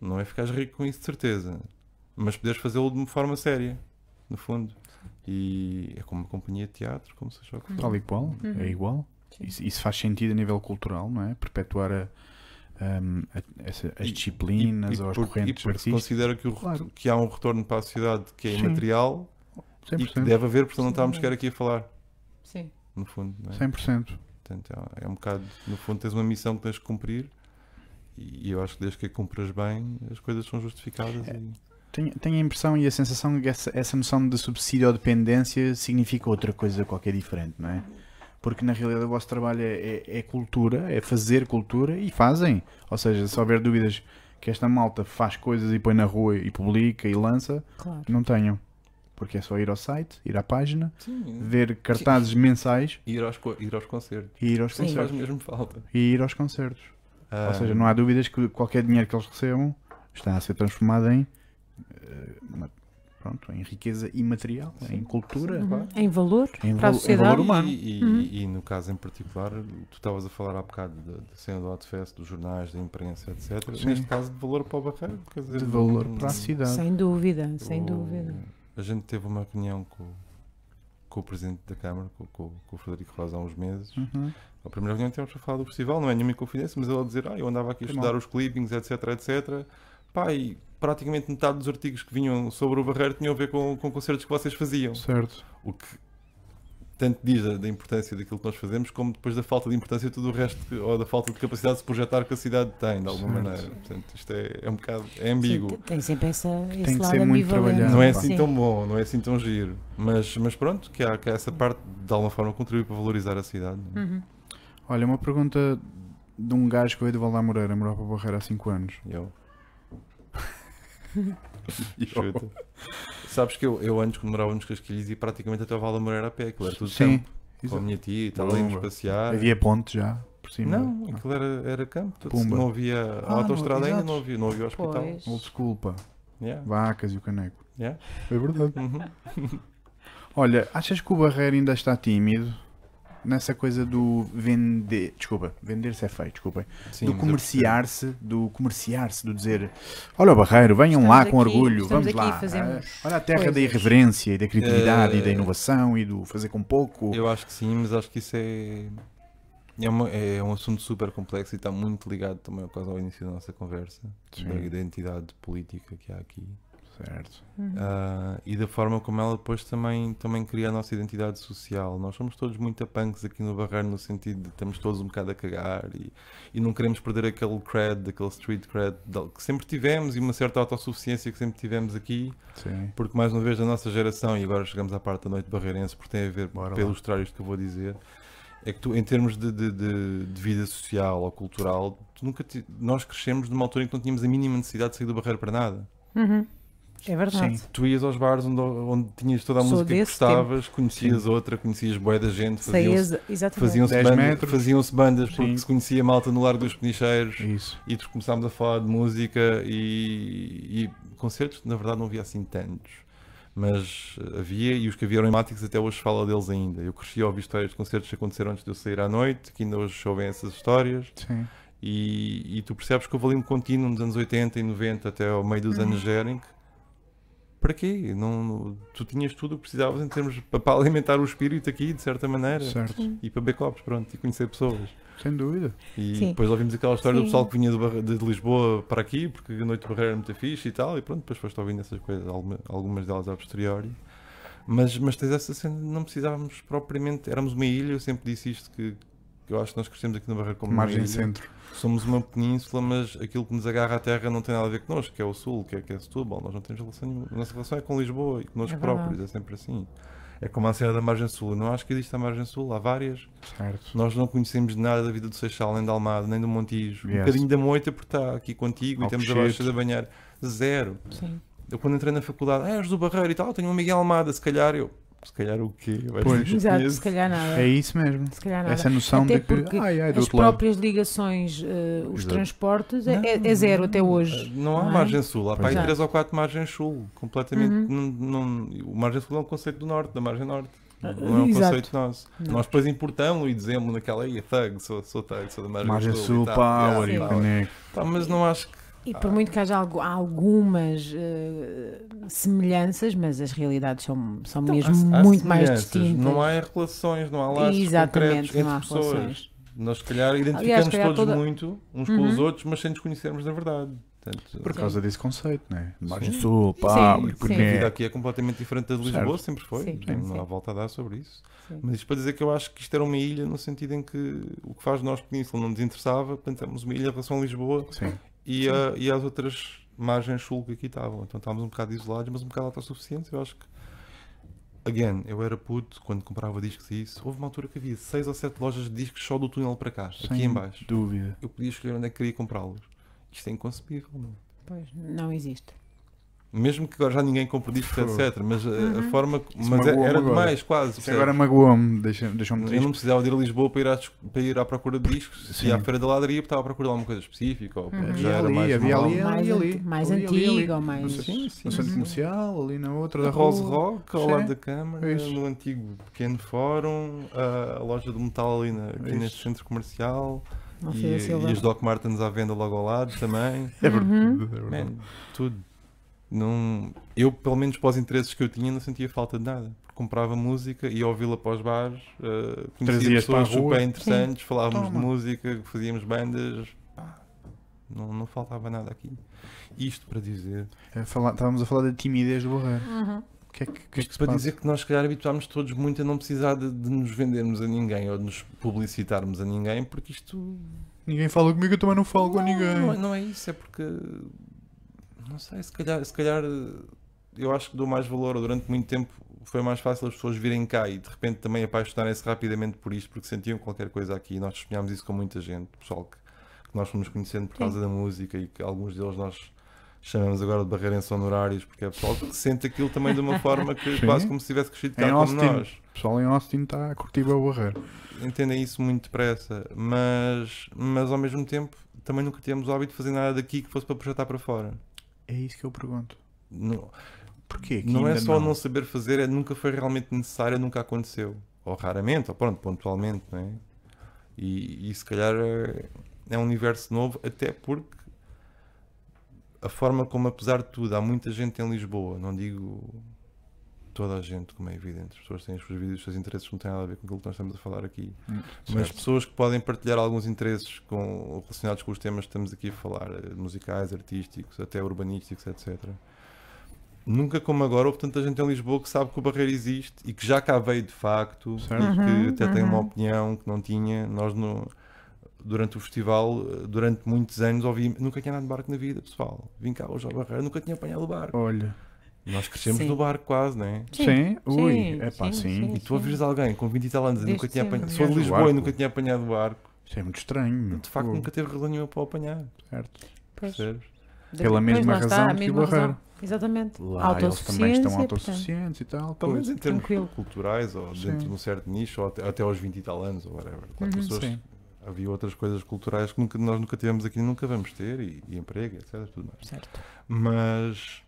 Não é ficares rico com isso, de certeza. Mas poderes fazê-lo de uma forma séria, no fundo. E é como uma companhia de teatro, como seja o que for. Tal e qual, Uhum. é igual. Sim. Isso, isso faz sentido a nível cultural, não é? Perpetuar a, um, as E- disciplinas e, ou as correntes e porque se considera que, o Claro. que há um retorno para a sociedade que é Sim. imaterial e que 100%. deve haver, porque não estávamos sequer aqui a falar, Sim. no fundo. Não é? 100%. Portanto, é, é um bocado, no fundo, tens uma missão que tens que cumprir e eu acho que desde que a cumpras bem, as coisas são justificadas. É. e- Tenho, tenho a impressão e a sensação que essa, essa noção de subsídio ou dependência significa outra coisa qualquer diferente, não é? Porque na realidade o vosso trabalho é, é- é cultura, é fazer cultura e fazem. Ou seja, se houver dúvidas que esta malta faz coisas e põe na rua e publica e lança, Claro. não tenham. Porque é só ir ao site, ir à página, Sim, ver cartazes mensais ir aos, ir aos concertos. e ir aos Sim. Isso faz concertos. mesmo falta. E ir aos concertos. Ah, Ou seja, não há dúvidas que qualquer dinheiro que eles recebam está a ser transformado em, uma- pronto, em riqueza imaterial, em cultura, Sim, claro. Uhum. Em valor em, para a val- em sociedade. valor humano. E, e- Uhum. e no caso em particular, tu estavas a falar há bocado da, cena do Outfest, dos jornais, da imprensa, etc. Sim. Neste caso, de valor para o Barreiro. Quer dizer, De valor não- para a cidade. Sem dúvida, sem o- dúvida. A gente teve uma reunião com, com o Presidente da Câmara, com, com- com o Frederico Rosa, há uns meses. Uhum. A primeira reunião temos para falar do festival, não é nenhuma confidência, mas ele a dizer, ah, eu andava aqui a estudar os clippings, etc, etc. Pá, e praticamente metade dos artigos que vinham sobre o Barreiro tinham a ver com, com concertos que vocês faziam. Certo. O que tanto diz da, da importância daquilo que nós fazemos, como depois da falta de importância de tudo o resto, que- ou da falta de capacidade de se projetar que a cidade tem, de alguma Certo. maneira. Portanto, isto é, é um bocado é ambíguo. Sim, tem sempre essa, esse Tem que lado ser muito trabalhado. Não é assim Sim. tão bom, não é assim tão giro. Mas, mas pronto, que há, que há essa parte de alguma forma contribui para valorizar a cidade. é? Uhum. Olha, uma pergunta de um gajo que veio de Valdar Moreira, morou para Barreira há 5 anos. Eu. Chuta. Sabes que eu, eu antes, quando morava nos Casquilhos, ia praticamente até o Val da Moreira a pé, aquilo era tudo Sim. campo. Com a Exato. minha tia e tal, íamos Pumba. passear. Havia ponte já, por cima. Não, aquilo era, era campo. Pumba. Não havia a Ah, não, autostrada ainda, exato. não havia, não havia hospital. Pois. Old school, pá. Yeah, Vacas e o caneco. yeah. É verdade. Uhum. Olha, achas que o Barreiro ainda está tímido nessa coisa do vender. Desculpa, vender-se é feio, desculpem. Sim, do comerciar-se, do comerciar-se, do dizer olha o Barreiro, venham Estamos lá com aqui, orgulho, vamos aqui, lá. fazemos Ah, olha a terra da coisas." irreverência e da criatividade e da Eh, inovação e do fazer com pouco. Eu acho que sim, mas acho que isso é. É, uma- é um assunto super complexo e está muito ligado também quase ao início da nossa conversa Sim. da identidade política que há aqui. Certo. Uhum. Ah, e da forma como ela depois também, também cria a nossa identidade social. Nós somos todos muito punks aqui no Barreiro, no sentido de estamos todos um bocado a cagar e, e não queremos perder aquele cred, aquele street cred que sempre tivemos e uma certa autossuficiência que sempre tivemos aqui, Sim. porque mais uma vez da nossa geração, e agora chegamos à parte da noite barreirense, porque tem a ver, Bora para lá. ilustrar isto que eu vou dizer, é que tu, em termos de, de, de- de vida social ou cultural, tu nunca ti- nós crescemos numa altura em que não tínhamos a mínima necessidade de sair do Barreiro para nada. Uhum. É verdade. Sim. Tu ias aos bares onde, onde tinhas toda a Sou música que gostavas, conhecias outra, conhecias boé da gente, faziam-se exatamente. faziam 10 banda, metros. faziam-se bandas porque Sim. se conhecia malta no Largo dos Penicheiros Isso. e começámos a falar de música e, e concertos, na verdade não havia assim tantos. Mas havia, e os que havia emblemáticos até hoje fala deles ainda. Eu cresci a ouvir histórias de concertos que aconteceram antes de eu sair à noite, que ainda hoje ouvem essas histórias. Sim. E, e tu percebes que houve ali um contínuo nos anos 80 e 90 até ao meio dos Uhum. anos que para quê? Não, tu tinhas tudo o que precisavas em termos para, alimentar o espírito aqui, de certa maneira. Certo. E para copos, pronto, e conhecer pessoas. Sem dúvida. E Sim. depois ouvimos aquela história do Sim. pessoal que vinha de, Lisboa para aqui, porque a noite de Barreira era muito fixe e tal, e pronto, depois foste ouvindo essas coisas, alguma- algumas delas a posteriori. Mas, mas tens essa cena, não precisávamos propriamente, éramos uma ilha, eu sempre disse isto, que eu acho que nós crescemos aqui na Barreira como uma Margem ilha. centro. Somos uma península, mas aquilo que nos agarra à terra não tem nada a ver connosco, que é o sul, que é, que é Setúbal. Nós não temos relação nenhuma. A nossa relação é com Lisboa e connosco É próprios, é sempre assim. É como a cena da Margem Sul. Eu não acho que existe a Margem Sul, há várias. Certo. Nós não conhecemos nada da vida do Seixal, nem da Almada, nem do Montijo. Um Yes. bocadinho da Moita, porque está aqui contigo e temos a. Baixa da Banhar. Zero. Sim. Eu quando entrei na faculdade, ah, és do Barreiro e tal, tenho um Miguel Almada, se calhar eu. Se calhar o quê? Acho Pois. que Exato, se calhar nada. É isso mesmo. Se calhar nada. Essa noção Até de que. porque Ai, ai, As outro lado. próprias ligações, eh, os Exato. transportes, é, Não, é- é zero até hoje. Não há não é? margem sul, há para aí é. três ou quatro margens sul, completamente. Uhum. Não, não- o margem sul é um conceito do norte, da margem norte. Não é um exato. conceito nosso. Não. Nós depois importamos e dizemos naquela aí, thug, sou, sou thug, sou da margem, Margem sul. sul, e tal, power yeah, e tal. caneco. Tá, mas não acho que. E por muito que haja algu- algumas eh, semelhanças, mas as realidades são, são mesmo Então, Há- há muito mais distintas. Não há relações, não há laços concretos não entre há pessoas. relações. Nós, se calhar, identificamos Aliás, se calhar todos toda- muito uns com os Uhum. outros, mas sem nos conhecermos na verdade. Portanto, Por causa desse conceito, né? Margem sul, power, sim. a vida caneco. aqui é completamente diferente da de Lisboa, Certo. sempre foi. Sim, não, sim. há volta a dar sobre isso. Sim. Mas isto para dizer que eu acho que isto era uma ilha no sentido em que o que faz nós Península não nos interessava, portanto éramos uma ilha em relação a Lisboa Sim. E, a, e às outras margens sul que aqui estavam. Então estávamos um bocado isolados, mas um bocado autossuficientes. Eu acho que, again, eu era puto quando comprava discos e isso. Houve uma altura que havia seis ou sete lojas de discos só do túnel para cá, aqui Sem em baixo. dúvida. Eu podia escolher onde é que queria comprá-los. Isto é inconcebível. Não? é? Pois, não existe. Mesmo que agora já ninguém compre discos, etc. Mas a- a Uhum. forma. Isso Mas é- era agora. demais, quase. Isso percebes? agora magoou-me, deixa- deixou-me Eu triste. não precisava de ir a Lisboa para ir à, para ir à procura de discos. Se ia à feira da ladaria, estava à procura de alguma coisa específica. Ou, Uhum. já Havia era ali, mais havia normal. ali, mais, ali, ali, anti- mais ali, ali, ali. antiga ou mais. Sim, sim, No centro comercial, ali na outra da A Rose rua. Rock, ao Sim. lado da Câmara, Isso. no antigo pequeno fórum, a, a loja de metal ali na, aqui Isso. neste centro comercial Não e, sei Silva. e as Doc Martens à venda logo ao lado também. É Uhum. verdade. é verdade. Man, tudo. Não, eu, pelo menos para os interesses que eu tinha, não sentia falta de nada. Porque comprava música, ia ouvi-la para os bares, uh, conhecia pessoas super interessantes, falávamos de Toma. música, fazíamos bandas. Pá, não, não faltava nada aqui. Isto para dizer. É falar- Estávamos a falar da timidez do Barreiro. Uhum. Que é que, que, é para passa? dizer que nós, se calhar, habituámos todos muito a não precisar de, de nos vendermos a ninguém ou de nos publicitarmos a ninguém, porque isto. Ninguém fala comigo, eu também não falo com ninguém. Não, não é isso, é porque. Não sei, se calhar, se calhar eu acho que dou mais valor. Durante muito tempo foi mais fácil as pessoas virem cá e de repente também apaixonarem-se rapidamente por isto porque sentiam qualquer coisa aqui. E nós testemunhámos isso com muita gente, pessoal que, que nós fomos conhecendo por causa da música e que alguns deles nós chamamos agora de barreirenses honorários porque é pessoal que sente aquilo também de uma forma que Sim. quase como se tivesse crescido cá Em como Austin. nós. O pessoal em Austin está a curtir o Barreiro. Entendem isso muito depressa, mas, mas ao mesmo tempo também nunca tivemos o hábito de fazer nada daqui que fosse para projetar para fora. É isso que eu pergunto. Não, Porquê? que não é só não. saber fazer, é nunca foi realmente necessário, nunca aconteceu. Ou raramente, ou pronto, pontualmente, não é? E, e se calhar é, é um universo novo, até porque a forma como, apesar de tudo, há muita gente em Lisboa, não digo toda a gente, como é evidente, as pessoas têm os seus vídeos, os seus interesses, que não têm nada a ver com aquilo que nós estamos a falar aqui. Hum, Mas pessoas que podem partilhar alguns interesses com, relacionados com os temas que estamos aqui a falar, eh, musicais, artísticos, até urbanísticos, etc. Nunca como agora houve tanta gente em Lisboa que sabe que o Barreiro existe e que já cá veio de facto, Certo. que Uhum, até tem uma uhum. opinião que não tinha. Nós no, durante o festival, eh, durante muitos anos, ouvi, nunca tinha andado de barco na vida, pessoal. Vim cá hoje ao Barreiro, nunca tinha apanhado o barco. Olha. Nós crescemos Sim. no barco quase, não é? Sim, Sim, ui, sim, é pá, sim, sim. sim. E tu ouvires alguém com 20 e tal anos e nunca tinha apanhado. Sou de Lisboa e nunca tinha apanhado o barco. Isso é muito estranho. De facto, nunca teve razão nenhuma para o apanhar. Certo. Percebes? Pela mesma lá está, razão a que o Barreiro. Exatamente. Lá eles também estão autossuficientes e tal. Pelo em termos tranquilo. culturais ou Sim. dentro de um certo nicho, ou até, até aos 20 e tal anos, ou whatever. Uhum. as pessoas- Sim. havia outras coisas culturais que nunca- nós nunca tivemos aqui e nunca vamos ter, e, e emprego, etc. Tudo mais. Certo. Mas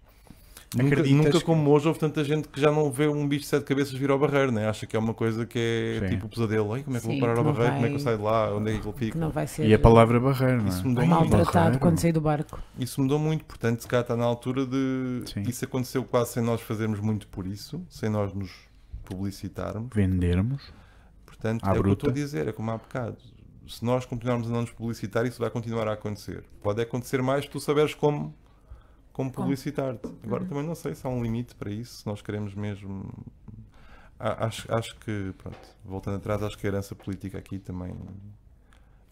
nunca, Acreditas nunca que- como hoje houve tanta gente que já não vê um bicho de sete cabeças vir ao barreiro, né? acha que é uma coisa que é Sim. tipo o pesadelo. Ai, como é que eu Sim, vou parar ao barreiro? Como é que eu vai- saio de lá? Onde é que ele fica? não vai ser E a palavra barreiro, não é? Isso mudou muito. maltratado barreiro. quando sair do barco. Isso mudou muito, portanto, se cá está na altura de. Sim. Isso aconteceu quase sem nós fazermos muito por isso, sem nós nos publicitarmos. Vendermos. Portanto, À é o que eu bruta. estou a dizer, é como há bocado. Se nós continuarmos a não nos publicitar, isso vai continuar a acontecer. Pode acontecer mais se tu saberes como, como publicitar-te. Agora Uhum. também não sei se há um limite para isso, se nós queremos mesmo. Acho, acho que, pronto, voltando atrás, acho que a herança política aqui também,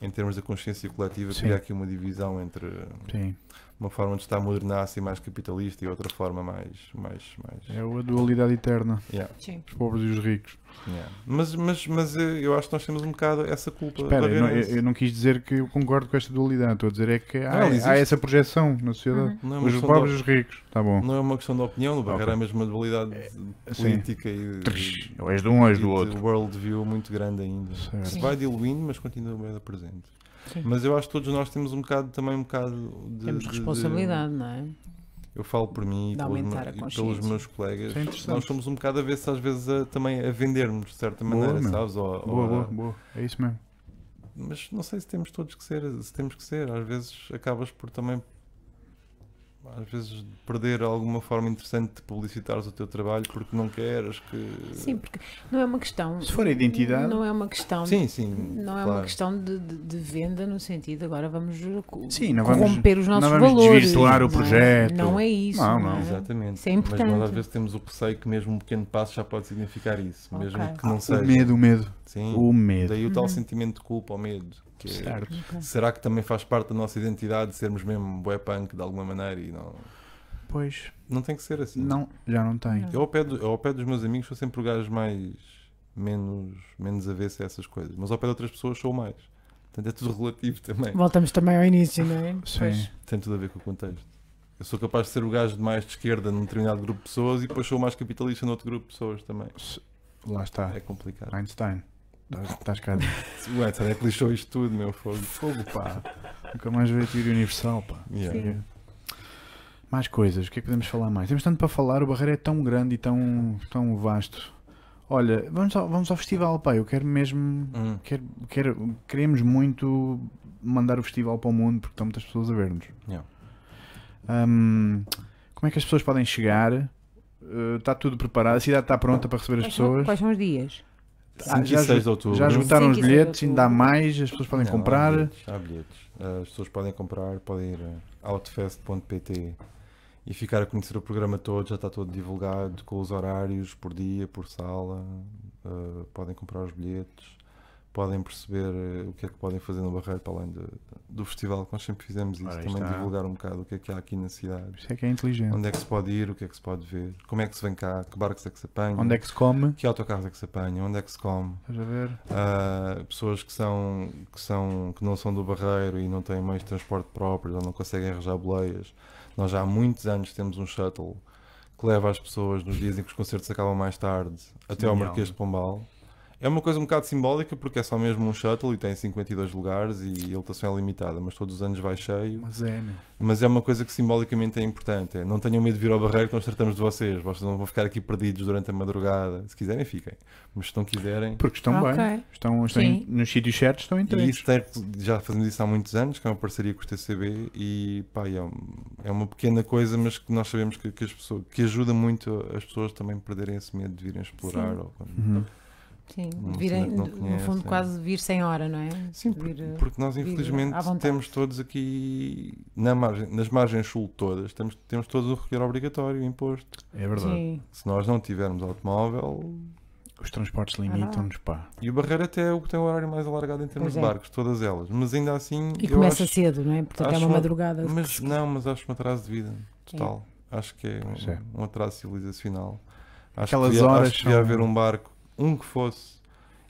em termos da consciência coletiva, Sim. cria aqui uma divisão entre Sim. Uma forma de estar modernaça e mais capitalista e outra forma mais. mais, mais... É a dualidade eterna. Yeah, Sim. Os pobres e os ricos. yeah. Mas, mas, mas eh, eu acho que nós temos um bocado essa culpa. Espera, eu não, eu, não quis dizer que eu concordo com esta dualidade. Estou a dizer é que há, Não, há essa projeção na sociedade. Uhum. Não é uma Os questão pobres e de, os ricos. Tá bom. não é uma questão de opinião, no Barreiro Ok. é mesmo uma dualidade sim. política e de, Ou és de um ou és e do outro. worldview muito grande ainda. Certo. Se vai diluindo, mas continua bem presente. Sim. Mas eu acho que todos nós temos um bocado, também um bocado de. Temos de- de- responsabilidade, não é? eu falo por mim e pelos, me- pelos meus colegas. É nós somos um bocado a ver se às vezes a- também a vendermos de certa Boa, maneira, meu. sabes? Ou- ou Boa, a- boa, boa. É isso mesmo. Mas não sei se temos todos que ser, se temos que ser. Às vezes acabas por também às vezes perder alguma forma interessante de publicitares o teu trabalho porque não queres que. Sim, porque não é uma questão. Se for a identidade- Não é uma questão. sim, sim, Não é claro. uma questão de, de- de venda no sentido agora vamos Sim, não vamos- corromper os nossos não vamos valores. desvirtuar o não é? projeto. Não é isso. Não, Não, não. é? Exatamente. Isso é Mas nós importante. às vezes temos o receio que mesmo um pequeno passo já pode significar isso, mesmo Ok. que não O seja. medo, o medo. Sim. O medo. Daí o tal Uhum. sentimento de culpa ou medo. Que é- Certo. Ok. Será que também faz parte da nossa identidade sermos mesmo bué punk de alguma maneira e não, Pois, não tem que ser assim. não, já não tem. Eu ao, pé do- eu ao pé dos meus amigos sou sempre o gajo mais menos, menos avesso a essas coisas, mas ao pé de outras pessoas sou mais. Portanto é tudo relativo também. Voltamos também ao início, não é? Sim. Tem tudo a ver com o contexto. Eu sou capaz de ser o gajo de mais de esquerda num determinado grupo de pessoas e depois sou o mais capitalista noutro grupo de pessoas também. Lá está. É complicado. Einstein. Estás- Estás cá. O Edson é que lixou isto tudo, meu fogo. Fogo, pá. Nunca mais veio a teoria universal, pá. Yeah. Sim. Mais coisas, o que é que podemos falar mais? Temos tanto para falar, o Barreiro é tão grande e tão, tão vasto. Olha, vamos ao, vamos ao festival, pá. Eu quero mesmo. Hum. Quero, quero, queremos muito mandar o festival para o mundo porque estão muitas pessoas a ver-nos. Yeah. Hum, como é que as pessoas podem chegar? Uh, está tudo preparado, a cidade está pronta para receber as Quais são, pessoas. quais são os dias? Ah, 5 já e 6 de outubro. Já esgotaram os bilhetes, ainda há mais, as pessoas podem Não, comprar. Há bilhetes, há bilhetes. As pessoas podem comprar, podem ir a outfest.pt e ficar a conhecer o programa todo, já está todo divulgado, com os horários por dia, por sala. Uh, podem comprar os bilhetes, podem perceber uh, o que é que podem fazer no Barreiro para além de- do festival, que nós sempre fizemos isso, Ora, também está. divulgar um bocado o que é que há aqui na cidade. Isso é que é inteligente. Onde é que se pode ir, o que é que se pode ver, como é que se vem cá, que barcos é que se apanha, Onde é que se come? que autocarros é que se apanha, onde é que se come. Estás a ver? Uh, pessoas que são, que são que não são do Barreiro e não têm meios de transporte próprios ou não conseguem arranjar boleias. Nós já há muitos anos temos um shuttle que leva as pessoas nos dias em que os concertos acabam mais tarde até ao. Marquês de Pombal. É uma coisa um bocado simbólica porque é só mesmo um shuttle e tem 52 lugares e a lotação é limitada, mas todos os anos vai cheio. Mas é, né? Mas é uma coisa que simbolicamente é importante. É, não tenham medo de vir ao Barreiro que nós tratamos de vocês. Vocês não vão ficar aqui perdidos durante a madrugada. Se quiserem, fiquem. Mas se não quiserem, Porque estão Ok. bem. Estão, estão em- nos sítios certos, estão entregues. já fazemos isso há muitos anos, que é uma parceria com os TCB e pá, é, um- é uma pequena coisa, mas que nós sabemos que, que as pessoas, que ajuda muito as pessoas também a perderem esse medo de virem explorar. Sim. Ou, Uhum. Sim, Uma vir cena em- que não no conhece, fundo, é. quase vir sem hora, não é? Sim, vir, porque, porque nós infelizmente temos todos aqui na margem, nas margens sul todas, temos, temos todos o recolher obrigatório, o imposto. É verdade. Sim, Se nós não tivermos automóvel, Os transportes limitam-nos, pá. e o Barreiro até é o que tem o horário mais alargado em termos Pois de é. barcos, todas elas. Mas ainda assim, e eu começa acho, cedo, não é? Portanto, é uma madrugada. mas não, mas acho um atraso de vida total. Acho que é Pois é. um, um atraso civilizacional. Acho Aquelas que devia, horas acho que devia são- haver um barco, um que fosse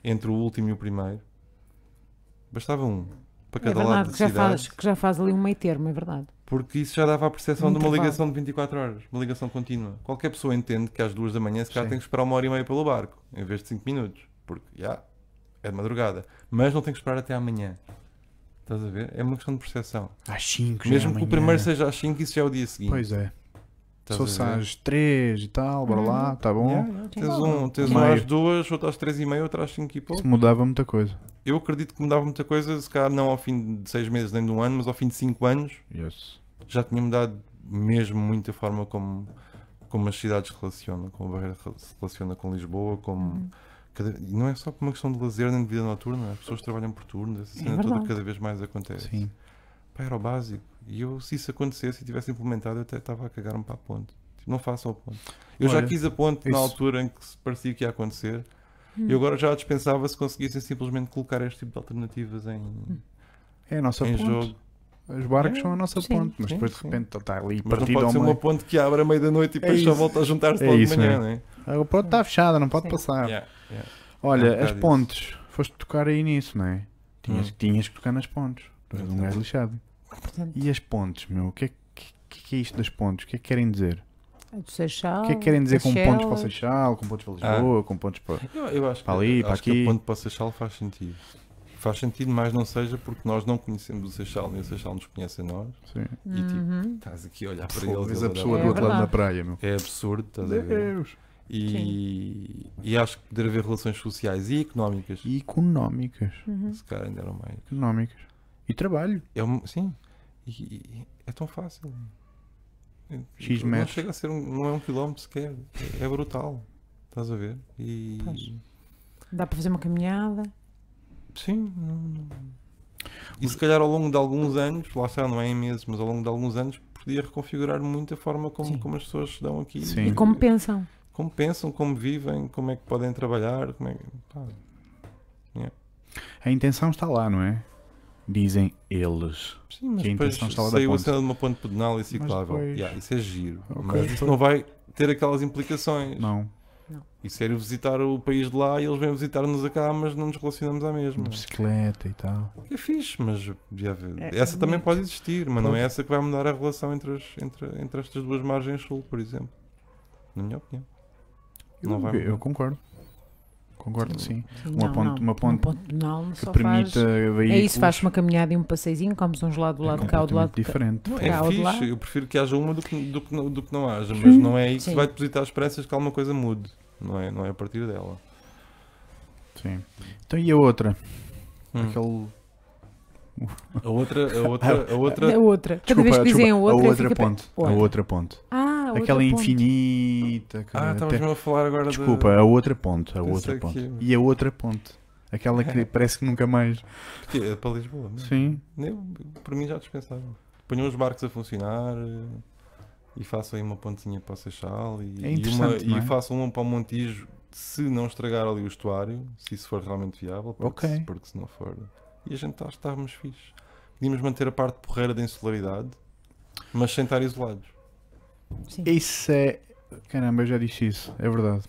entre o último e o primeiro. Bastava um para É cada lado verdade, da que já, cidade. faz, que já faz ali um meio termo, é verdade. Porque isso já dava a percepção de uma ligação de 24 horas, uma ligação contínua. Qualquer pessoa entende que às duas da manhã se calhar tem que esperar uma hora e meia pelo barco, em vez de 5 minutos. Porque, já, é de madrugada. Mas não tem que esperar até amanhã. Estás a ver? É uma questão de percepção. Às 5 Mesmo que o primeiro seja às 5, isso já é o dia seguinte. Pois é. Se Estás fosse a ver? às 3 e tal, bora lá, tá bom. Yeah, yeah. Tens Sim. um, tens Um às duas, outro às três e meia, outro às 5 e pouco. Isso mudava muita coisa. Eu acredito que mudava muita coisa, se calhar não ao fim de 6 meses nem de um ano, mas ao fim de 5 anos Yes. já tinha mudado mesmo muito a forma como, como as cidades se relacionam, como a Barreira se relaciona com Lisboa, como Uhum. cada- e não é só por uma questão de lazer nem de vida noturna, as pessoas trabalham por turnos, essa É cena toda verdade. cada vez mais acontece. Sim. Pá, era o básico. E eu, se isso acontecesse e tivesse implementado, eu até estava a cagar-me para a ponte. Tipo, não façam a ponte. Eu já Olha, quis a ponte na isso- altura em que parecia que ia acontecer. Hum. E agora já a dispensava se conseguissem simplesmente colocar este tipo de alternativas em, É a nossa em ponte. jogo. Os barcos É, são a nossa sim, ponte, mas sim, depois de repente está ali Mas não partido pode ao ser uma ponte que abre à meia da noite e É depois só isso. volta a juntar-se É logo isso, de manhã, né? não é? A ponte está fechada, não pode Sim. passar. Yeah, yeah. Olha, É um as pontes. Foste tocar aí nisso, não é? Tinhas, Hum. tinhas que tocar nas pontes. Tu és um gajo lixado. Portanto, E as pontes, meu? O que é que, que, que é isto das pontes? O que é que querem dizer? a do Seixal, O que é que querem dizer com Seychelles. pontos para o Seixal, com pontos para Lisboa, com pontos para. Eu, eu acho que, Para ali, acho para que aqui. a ponte para o Seixal faz sentido. Faz sentido, mas não seja porque nós não conhecemos o Seixal, nem o Seixal nos conhece a nós. Sim. E tipo, Uhum. estás aqui a olhar para Pô, eles. vês eles a pessoa do É outro lado da verdade. praia, meu. É absurdo, estás a ver? Deus. E, e acho que poder haver relações sociais e económicas, E económicas. Uhum. se calhar ainda eram mais. Económicas. E trabalho. É um, sim, e, e é tão fácil. X não metros. chega a ser um, não é um quilómetro sequer, é, é brutal. Estás a ver? E Pois. Dá para fazer uma caminhada. sim, não- não- e se calhar ao longo de alguns anos, lá está, não é em meses, mas ao longo de alguns anos podia reconfigurar muito a forma como, como as pessoas se dão aqui. Sim. E como pensam. como pensam, como vivem, como é que podem trabalhar, como é que. pá, A intenção está lá, não é? Dizem eles. Sim, mas Que a depois intenção está lá da saiu a ponte. cena de uma ponte pedonal e ciclável. depois- Yeah, isso é giro. Ok, mas isso não vai ter aquelas implicações. Não. Isso era visitar o país de lá e eles vêm visitar-nos a cá, mas não nos relacionamos à mesma. Bicicleta e tal. É fixe, mas haver- É, essa também bonito. pode existir, mas não é essa que vai mudar a relação entre, as- entre, entre estas duas margens sul, por exemplo. Na minha opinião. Eu, Não vai eu mudar. concordo. Concordo, sim. Sim, Uma não, ponte- não. uma ponte penal Que só permita faz... É isso, faz uma caminhada e um passeizinho, comes uns lá do é lado de cá ou do lado diferente. Não, Cá é fixe, eu prefiro que haja uma do que, do que, não, do que não haja, mas Sim. não é aí que se Sim. vai depositar esperanças que alguma coisa mude. Não é, não é a partir dela. Sim. Então e a outra? Hum. Aquele. A outra, a outra, a outra A outra. Cada vez que dizem a outra, a outra ponte. A Outra. outra ponte. Ah, Aquela infinita. que Ah, até- estavas mesmo a falar agora Desculpa, da... a outra ponte. A outra ponte. E a outra ponte. Aquela que parece que nunca mais. Porque é para Lisboa. não é? Sim. Eu, por mim já dispensaram. Ponham os barcos a funcionar eh, e façam aí uma pontinha para o Seixal e, É e, uma, é? e façam uma para o Montijo se não estragar ali o estuário, se isso for realmente viável, porque, Ok. se, porque se não for. E a gente está, estávamos fixe. Podíamos manter a parte porreira da insularidade, mas sem estar isolados. Sim. Isso é. Caramba, eu já disse isso. É verdade.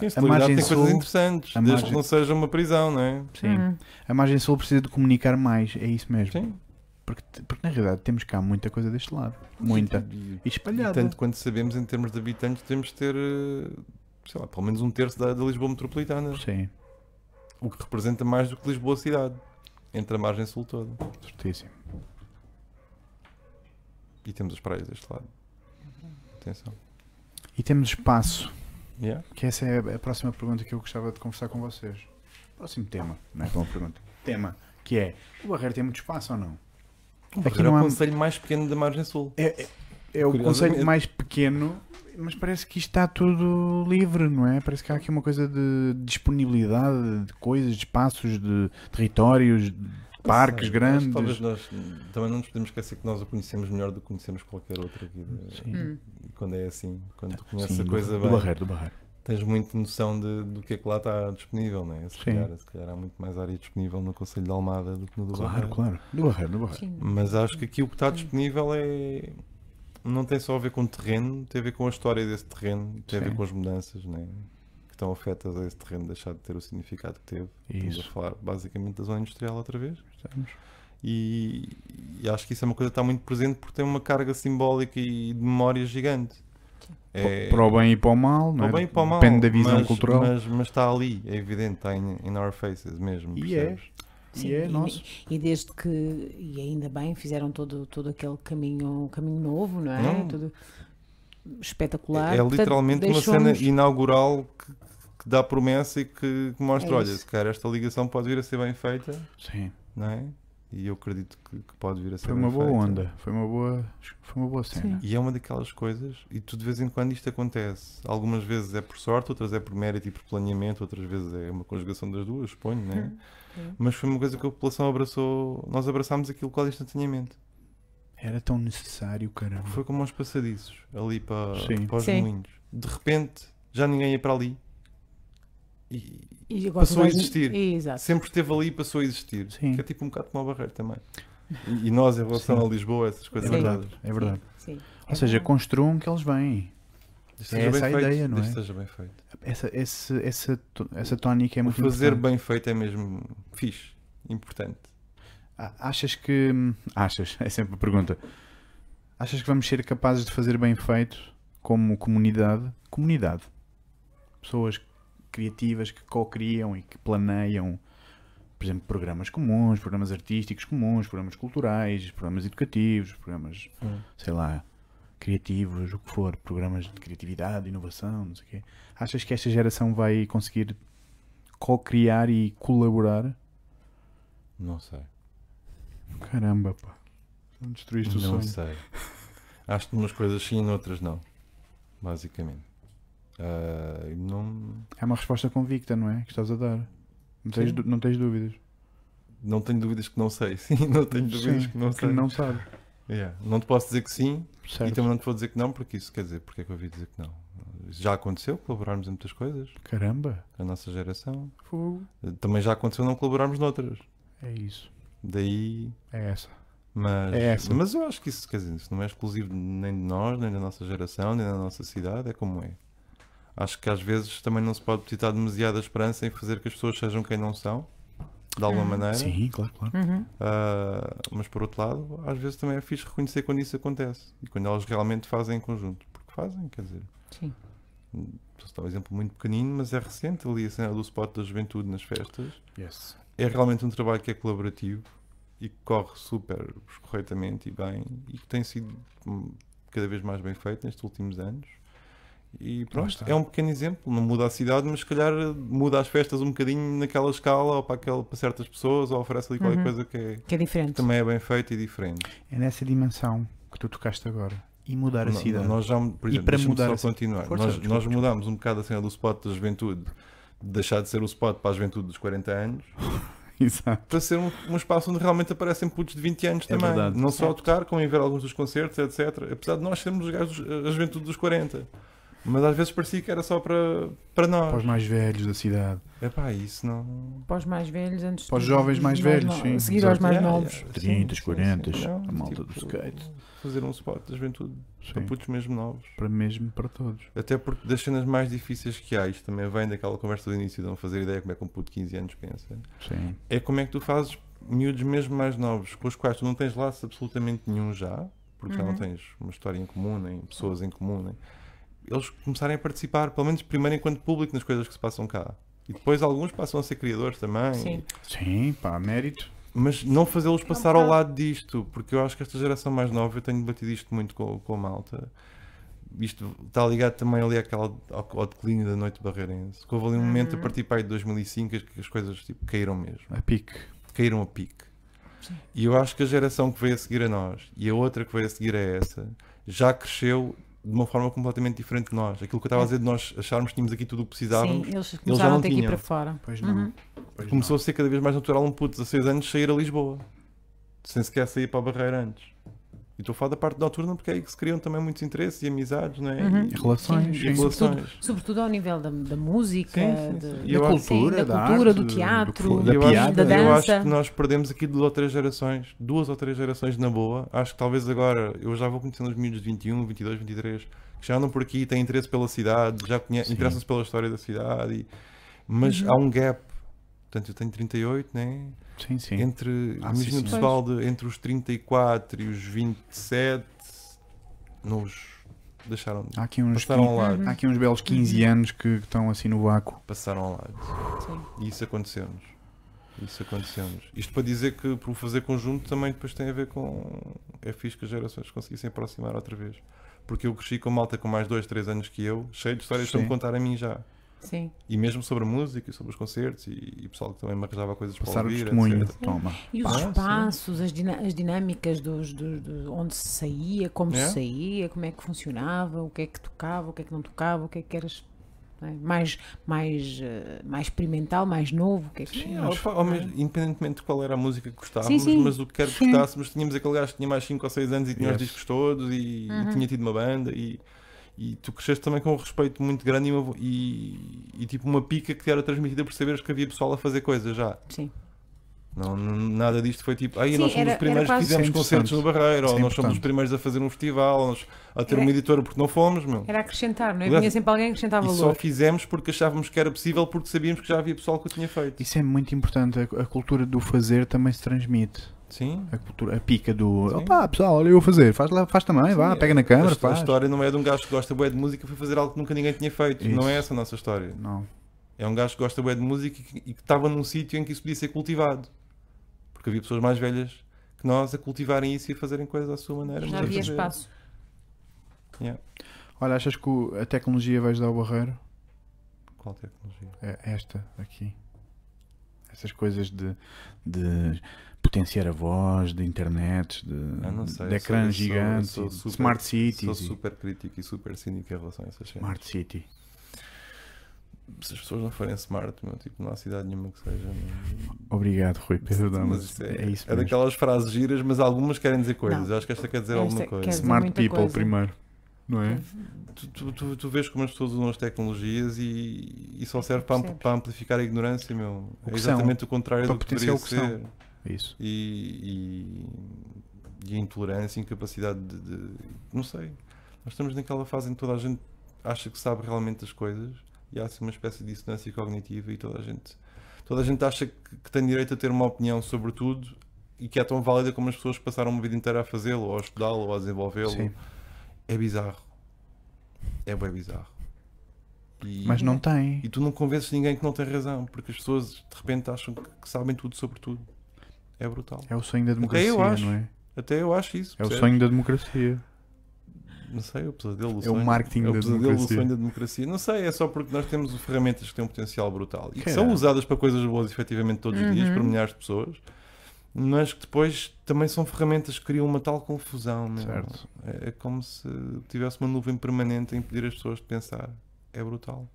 A insularidade margem tem coisas sul- interessantes, a desde margem- que não seja uma prisão, não é? Sim. Uhum. A margem sul precisa de comunicar mais. É isso mesmo. Sim. Porque, porque na realidade temos cá muita coisa deste lado. Muita. E, E e espalhada. tanto quanto sabemos, em termos de habitantes, temos de ter, eh, sei lá, pelo menos um terço da, da Lisboa metropolitana. Sim, O que representa mais do que Lisboa cidade. Entre a margem sul toda. certíssimo. E temos as praias deste lado. Atenção. E temos espaço. Yeah. Que essa é a próxima pergunta que eu gostava de conversar com vocês. Próximo tema, não é uma pergunta. Tema, que é, o Barreiro tem muito espaço ou não? Aqui Aqui não é há- o conselho mais pequeno da margem sul. É, é, é o conceito mais pequeno, Mas parece que isto está tudo livre, não é? Parece que há aqui uma coisa de disponibilidade de coisas, de espaços, de territórios, de parques Sei, grandes. Talvez nós também não nos podemos esquecer que nós o conhecemos melhor do que conhecemos qualquer outra vida. Sim. Hum. Quando é assim, quando tu conheces Sim, a do- coisa do, bem, barreiro, do barreiro. tens muito noção de, do que é que lá está disponível, não é? Se Sim. calhar, se calhar há muito mais área disponível no Conselho de Almada do que no do Claro, Barreiro. claro. Do barreiro, do barreiro. Sim. Mas acho que aqui o que está Sim. disponível é. Não tem só a ver com o terreno, tem a ver com a história desse terreno, tem a ver Sim. com as mudanças né? Estão afetas a esse terreno deixar de ter o significado que teve. Estamos a Isso. falar basicamente da zona industrial outra vez. Estamos. E, e acho que isso é uma coisa que está muito presente porque tem uma carga simbólica e de memória gigante. É, Para o bem e para o mal, não é? bem e para o mal, Depende da visão mas, cultural. Mas, mas está ali, é evidente, está in, in our faces mesmo. E é. percebes? Sim, e é e, nosso. e desde que, e ainda bem, fizeram todo, todo aquele caminho, caminho novo, não é? Não. Tudo espetacular. É, é Portanto, literalmente uma cena inaugural que, que dá promessa e que, que mostra: É olha, se calhar esta ligação pode vir a ser bem feita, Sim. não é? E eu acredito que, que pode vir a ser Foi bem uma boa feita. onda. Foi uma boa, foi uma boa cena. E é uma daquelas coisas, e tu de vez em quando isto acontece. Algumas vezes é por sorte, outras é por mérito e por planeamento, outras vezes é uma conjugação das duas, suponho, né? Sim. Mas foi uma coisa que a população abraçou. Nós abraçámos aquilo quase instantaneamente. Era tão necessário, caramba. Foi como aos passadiços, ali para, Sim. para os Sim. moinhos. De repente, já ninguém ia para ali. E E agora Passou a existir. Exato. sempre esteve ali e passou a existir. Sim. Que é tipo um bocado como a barreira também. E, e nós, em relação Sim. a Lisboa, essas coisas É verdade, é verdade. Sim. Ou seja, construam que eles vêm. É que seja essa bem a feito, ideia, não é? que seja bem feito. Essa, esse, essa, to- essa tónica é O muito fazer importante. bem feito é mesmo fixe, importante. Ah, Achas que. hum, Achas? É sempre a pergunta. Achas que vamos ser capazes de fazer bem feito como comunidade? Comunidade. Pessoas criativas que co-criam e que planeiam, por exemplo, programas comuns, programas artísticos comuns, programas culturais, programas educativos, programas, sei lá, criativos, o que for, programas de criatividade, inovação, não sei o quê. Achas que esta geração vai conseguir co-criar e colaborar? Não sei. Caramba, pá. Não destruíste o Não sonho. sei. Acho que umas coisas sim e noutras não. Basicamente. Ah, não, É uma resposta convicta, não é? Que estás a dar. Não tens, du- não tens dúvidas. não tenho dúvidas que não sei. Sim, não tenho dúvidas Sim, que não sei. não sabes. Yeah. Não te posso dizer que sim Certo. e também não te vou dizer que não, porque isso quer dizer, porque é que eu ouvi dizer que não? Já aconteceu, colaborarmos em muitas coisas, Caramba. a nossa geração. Fogo. Também já aconteceu não colaborarmos noutras. É isso. Daí É essa. Mas, É essa. mas eu acho que isso, quer dizer, isso não é exclusivo nem de nós, nem da nossa geração, nem da nossa cidade, é como é. Acho que às vezes também não se pode depositar demasiada esperança em fazer que as pessoas sejam quem não são, de alguma Uhum. maneira. Sim, claro, claro. Uhum. Ah, mas por outro lado, às vezes também é fixe reconhecer quando isso acontece e quando elas realmente fazem em conjunto. Porque fazem, quer dizer. Sim. Posso dar um exemplo muito pequenino, mas é recente ali a cena do spot da juventude nas festas. Yes. é realmente um trabalho que é colaborativo e que corre super corretamente e bem e que tem sido hum, cada vez mais bem feito nestes últimos anos. E pronto, é um pequeno exemplo, não muda a cidade, mas se calhar muda as festas um bocadinho naquela escala ou para, aquela, para certas pessoas ou oferece ali qualquer Uhum. coisa que, é- Que é diferente. também é bem feita e diferente. É nessa dimensão que tu tocaste agora. E mudar a cidade. Nós já, por E exemplo, para deixa-me mudar só a- continuar. Força, nós desculpa, nós mudámos um bocado a cena do spot da juventude, de deixar de ser o spot para a juventude dos 40 anos Exato. para ser um, um espaço onde realmente aparecem putos de 20 anos É também. verdade. Não só a tocar, como em ver alguns dos concertos, etc. Apesar de nós sermos os gajos, a juventude dos 40. Mas às vezes parecia que era só para, para nós. Para os mais velhos da cidade. Epá, isso não. Para os mais velhos, antes Para os de- jovens mais velhos, no- sim. A seguir aos mais novos. yeah, 30, sim, sim, 40, sim. Não, a malta tipo, do skate. Fazer um spot da juventude para putos mesmo novos. Para mesmo para todos. Até porque das cenas mais difíceis que há, isto também vem daquela conversa do início de não fazer ideia como é que um puto de 15 anos pensa. Sim. é como é que tu fazes miúdos mesmo mais novos, com os quais tu não tens laço absolutamente nenhum já, porque já não Uhum. tens uma história em comum, nem pessoas em comum, nem... eles começarem a participar, pelo menos primeiro enquanto público, nas coisas que se passam cá. E depois alguns passam a ser criadores também. Sim. Sim, pá, mérito. Mas não fazê-los passar ao lado disto, porque eu acho que esta geração mais nova, eu tenho debatido isto muito com, com a malta. Isto está ligado também ali àquela, ao, ao declínio da noite barreirense. Que houve ali um momento a Uhum. partir para aí de 2005 que as coisas tipo, caíram mesmo A pique. caíram a pique. Sim. E eu acho que a geração que veio a seguir a nós e a outra que veio a seguir a essa já cresceu de uma forma completamente diferente de nós. Aquilo que eu estava a dizer de nós acharmos que tínhamos aqui tudo o que precisávamos, Sim, eles já começaram não a ter que ir tinham. para fora. Pois não. Uhum. Pois começou não. a ser cada vez mais natural um puto de 16 anos sair a Lisboa, sem sequer sair para a barreira antes. E estou a falar da parte noturna porque é aí que se criam também muitos interesses e amizades, não é? Uhum. E, Relações, Sim. e sim. relações. Sobretudo ao nível da, da música, Sim, sim, de- sim. da, E cultura, sim, da da cultura, arte, do do teatro. E Da eu, piada. acho, da eu acho dança. que nós perdemos aqui duas ou três gerações, duas ou três gerações na boa. Acho que talvez agora, eu já vou conhecendo os miúdos de 21, 22, 23, que já andam por aqui, têm interesse pela cidade, já interessam-se pela história da cidade, e- mas Uhum. há um gap. Portanto, eu tenho 38, né? Sim, sim. Entre, Ah, imagina sim, o sim. pessoal de, entre os 34 e os 27, nos deixaram, Há aqui uns, passaram ao quin- lado. Uhum. há aqui uns belos 15 anos que estão assim no vácuo. Passaram ao lado. Sim. E isso aconteceu-nos. Isso aconteceu-nos. Isto para dizer que por fazer conjunto também depois tem a ver com. É fixe que as gerações conseguissem aproximar outra vez. Porque eu cresci com malta com mais 2, 3 anos que eu, cheio de histórias para me contar a mim já. Sim. E mesmo sobre a música e sobre os concertos e, e pessoal que também me arranjava coisas para Passar o ouvir, testemunho. etc. Toma. E os Pá, espaços, as, as dinâmicas dos, dos- dos- onde se saía, como É? se saía, como é que funcionava, o que é que tocava, o que é que não tocava, o que é que eras não é? mais, mais, eh, mais experimental, mais novo, o que é que Sim, é? opa, mesmo- independentemente de qual era a música que gostávamos, Sim, sim. mas do que quer que gostássemos, tínhamos aquele gajo que tinha mais 5 ou 6 anos e tinha os Yes. discos todos e, e Uhum. tinha tido uma banda e, e tu cresceste também com um respeito muito grande e, uma e- e tipo uma pica que te era transmitida por saberes que havia pessoal a fazer coisas já. Sim. Não, nada disto foi tipo, aí nós somos era- os primeiros que fizemos concertos no. Barreiro, ou nós somos os primeiros a fazer um festival, ou nós a ter Era- uma editora porque não fomos, meu. Era acrescentar, não é? Vinha sempre alguém que acrescentava E só valor. fizemos porque achávamos que era possível porque sabíamos que já havia pessoal que o tinha feito. Isso é muito importante. A, a cultura do fazer também se transmite. Sim. A, cultura, a pica do. Sim. Opá, pessoal, olha eu vou fazer. Faz, lá, faz também, vá, Sim, pega na a- câmara, a, história não é de um gajo que gosta bué de música foi fazer algo que nunca ninguém tinha feito. Isso. Não é essa a nossa história. Não. É um gajo que gosta bué de música e que- estava num sítio em que isso podia ser cultivado. Porque havia pessoas mais velhas que nós a cultivarem isso e a fazerem coisas à sua maneira. Já havia fazer. espaço. Yeah. Olha, achas que a tecnologia vai ajudar o barreiro? Qual tecnologia? É esta aqui. Essas coisas de, de potenciar a voz, de internet, de, sei. de sou- ecrãs sou- gigantes, sou de super- smart cities. Sou super crítico e super cínico em relação a essas cenas. Smart city. Se as pessoas não forem smart, meu, tipo, não há cidade nenhuma que seja. não- Obrigado, Rui Pedro Mas isso É, isso É daquelas frases giras, mas algumas querem dizer coisas. Não. Eu acho que esta quer dizer Esta alguma coisa. dizer Smart people coisa. primeiro. Não é? Tu, tu, tu, tu vês como as pessoas usam as tecnologias e, e só serve para, para amplificar a ignorância, meu. É são. exatamente o contrário do que que ser. É Isso. E, e, e a intolerância, a incapacidade de, de- Não sei. Nós estamos naquela fase em que toda a gente acha que sabe realmente as coisas e há assim uma espécie de dissonância cognitiva e toda a gente, toda a gente acha que, que tem direito a ter uma opinião sobre tudo e que é tão válida como as pessoas passaram uma vida inteira a fazê-lo, ou a estudá-lo, ou a desenvolvê-lo. É bizarro. É bem bizarro. E, Mas não tem. e tu não convences ninguém que não tem razão, porque as pessoas de repente acham que, que sabem tudo sobre tudo. É brutal. É o sonho da democracia, eu acho. não é? Até eu acho isso. É o sonho da democracia. Não sei, o pesadelo do É o sonho. marketing é o da pesadelo democracia. do sonho da democracia. Não sei, é só porque nós temos ferramentas que têm um potencial brutal e que Caramba. são usadas para coisas boas efetivamente todos os dias Uhum. por milhares de pessoas, mas que depois também são ferramentas que criam uma tal confusão. meu. Certo. É, é como se tivesse uma nuvem permanente a impedir as pessoas de pensar. É brutal.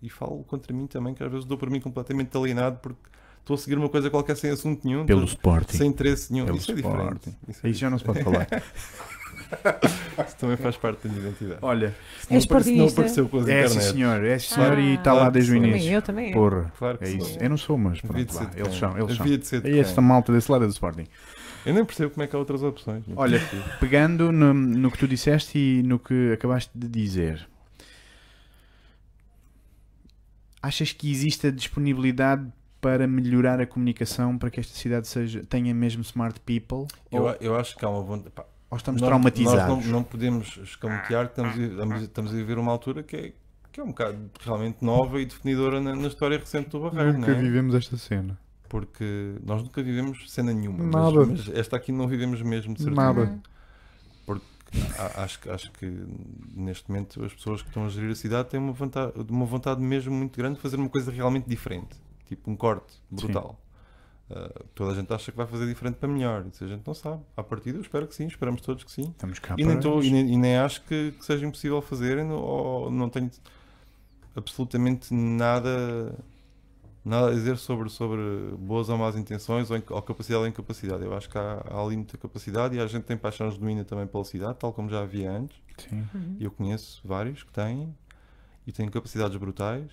E falo contra mim também, que às vezes dou por mim completamente alienado porque estou a seguir uma coisa qualquer sem assunto nenhum, Pelo estou- Sporting. sem interesse nenhum. Pelo Isso é diferente. Isso, é Isso já não se pode falar. Isso também faz parte da minha identididade. Olha, não, És aparece- não apareceu com as é sim internet. senhor, é sim senhor e Ah, está lá claro desde o sou. Início. eu também. Porra, Claro que é sou. isso. Eu não sou, mas pronto, de vá, ser de eles são, eles são. Havia de ser de E quem? esta malta desse lado é do Sporting. Eu nem percebo como é que há outras opções. Olha, percebo. Pegando no, no que tu disseste e no que acabaste de dizer, achas que existe a disponibilidade para melhorar a comunicação para que esta cidade seja, tenha mesmo smart people? eu, ou, eu acho que há uma vontade. pá, ou estamos nós- traumatizados? Nós não, não podemos escamotear que estamos, a- estamos, a- estamos a viver uma altura que é, que é um bocado realmente nova e definidora na, na história recente do Barreiro, Nunca não é? vivemos esta cena. Porque nós nunca vivemos cena nenhuma. mas- Nada. Mas, esta aqui não vivemos mesmo, de certeza. Nada. A- Acho, que- acho que neste momento as pessoas que estão a gerir a cidade têm uma vontade, uma vontade mesmo muito grande de fazer uma coisa realmente diferente. Tipo um corte brutal. Uh, toda a gente acha que vai fazer diferente para melhor. Isso a gente não sabe. À partida, eu espero que sim, esperamos todos que sim. Estamos cá E nem, tô- e nem- e nem acho que, que seja impossível fazer, não- ou não tenho absolutamente nada, nada a dizer sobre, sobre boas ou más intenções ou, ou capacidade ou incapacidade. Eu acho que há, há ali muita capacidade e a gente tem paixão genuína também pela cidade, tal como já havia antes. Sim. Uhum. Eu conheço vários que têm e têm capacidades brutais.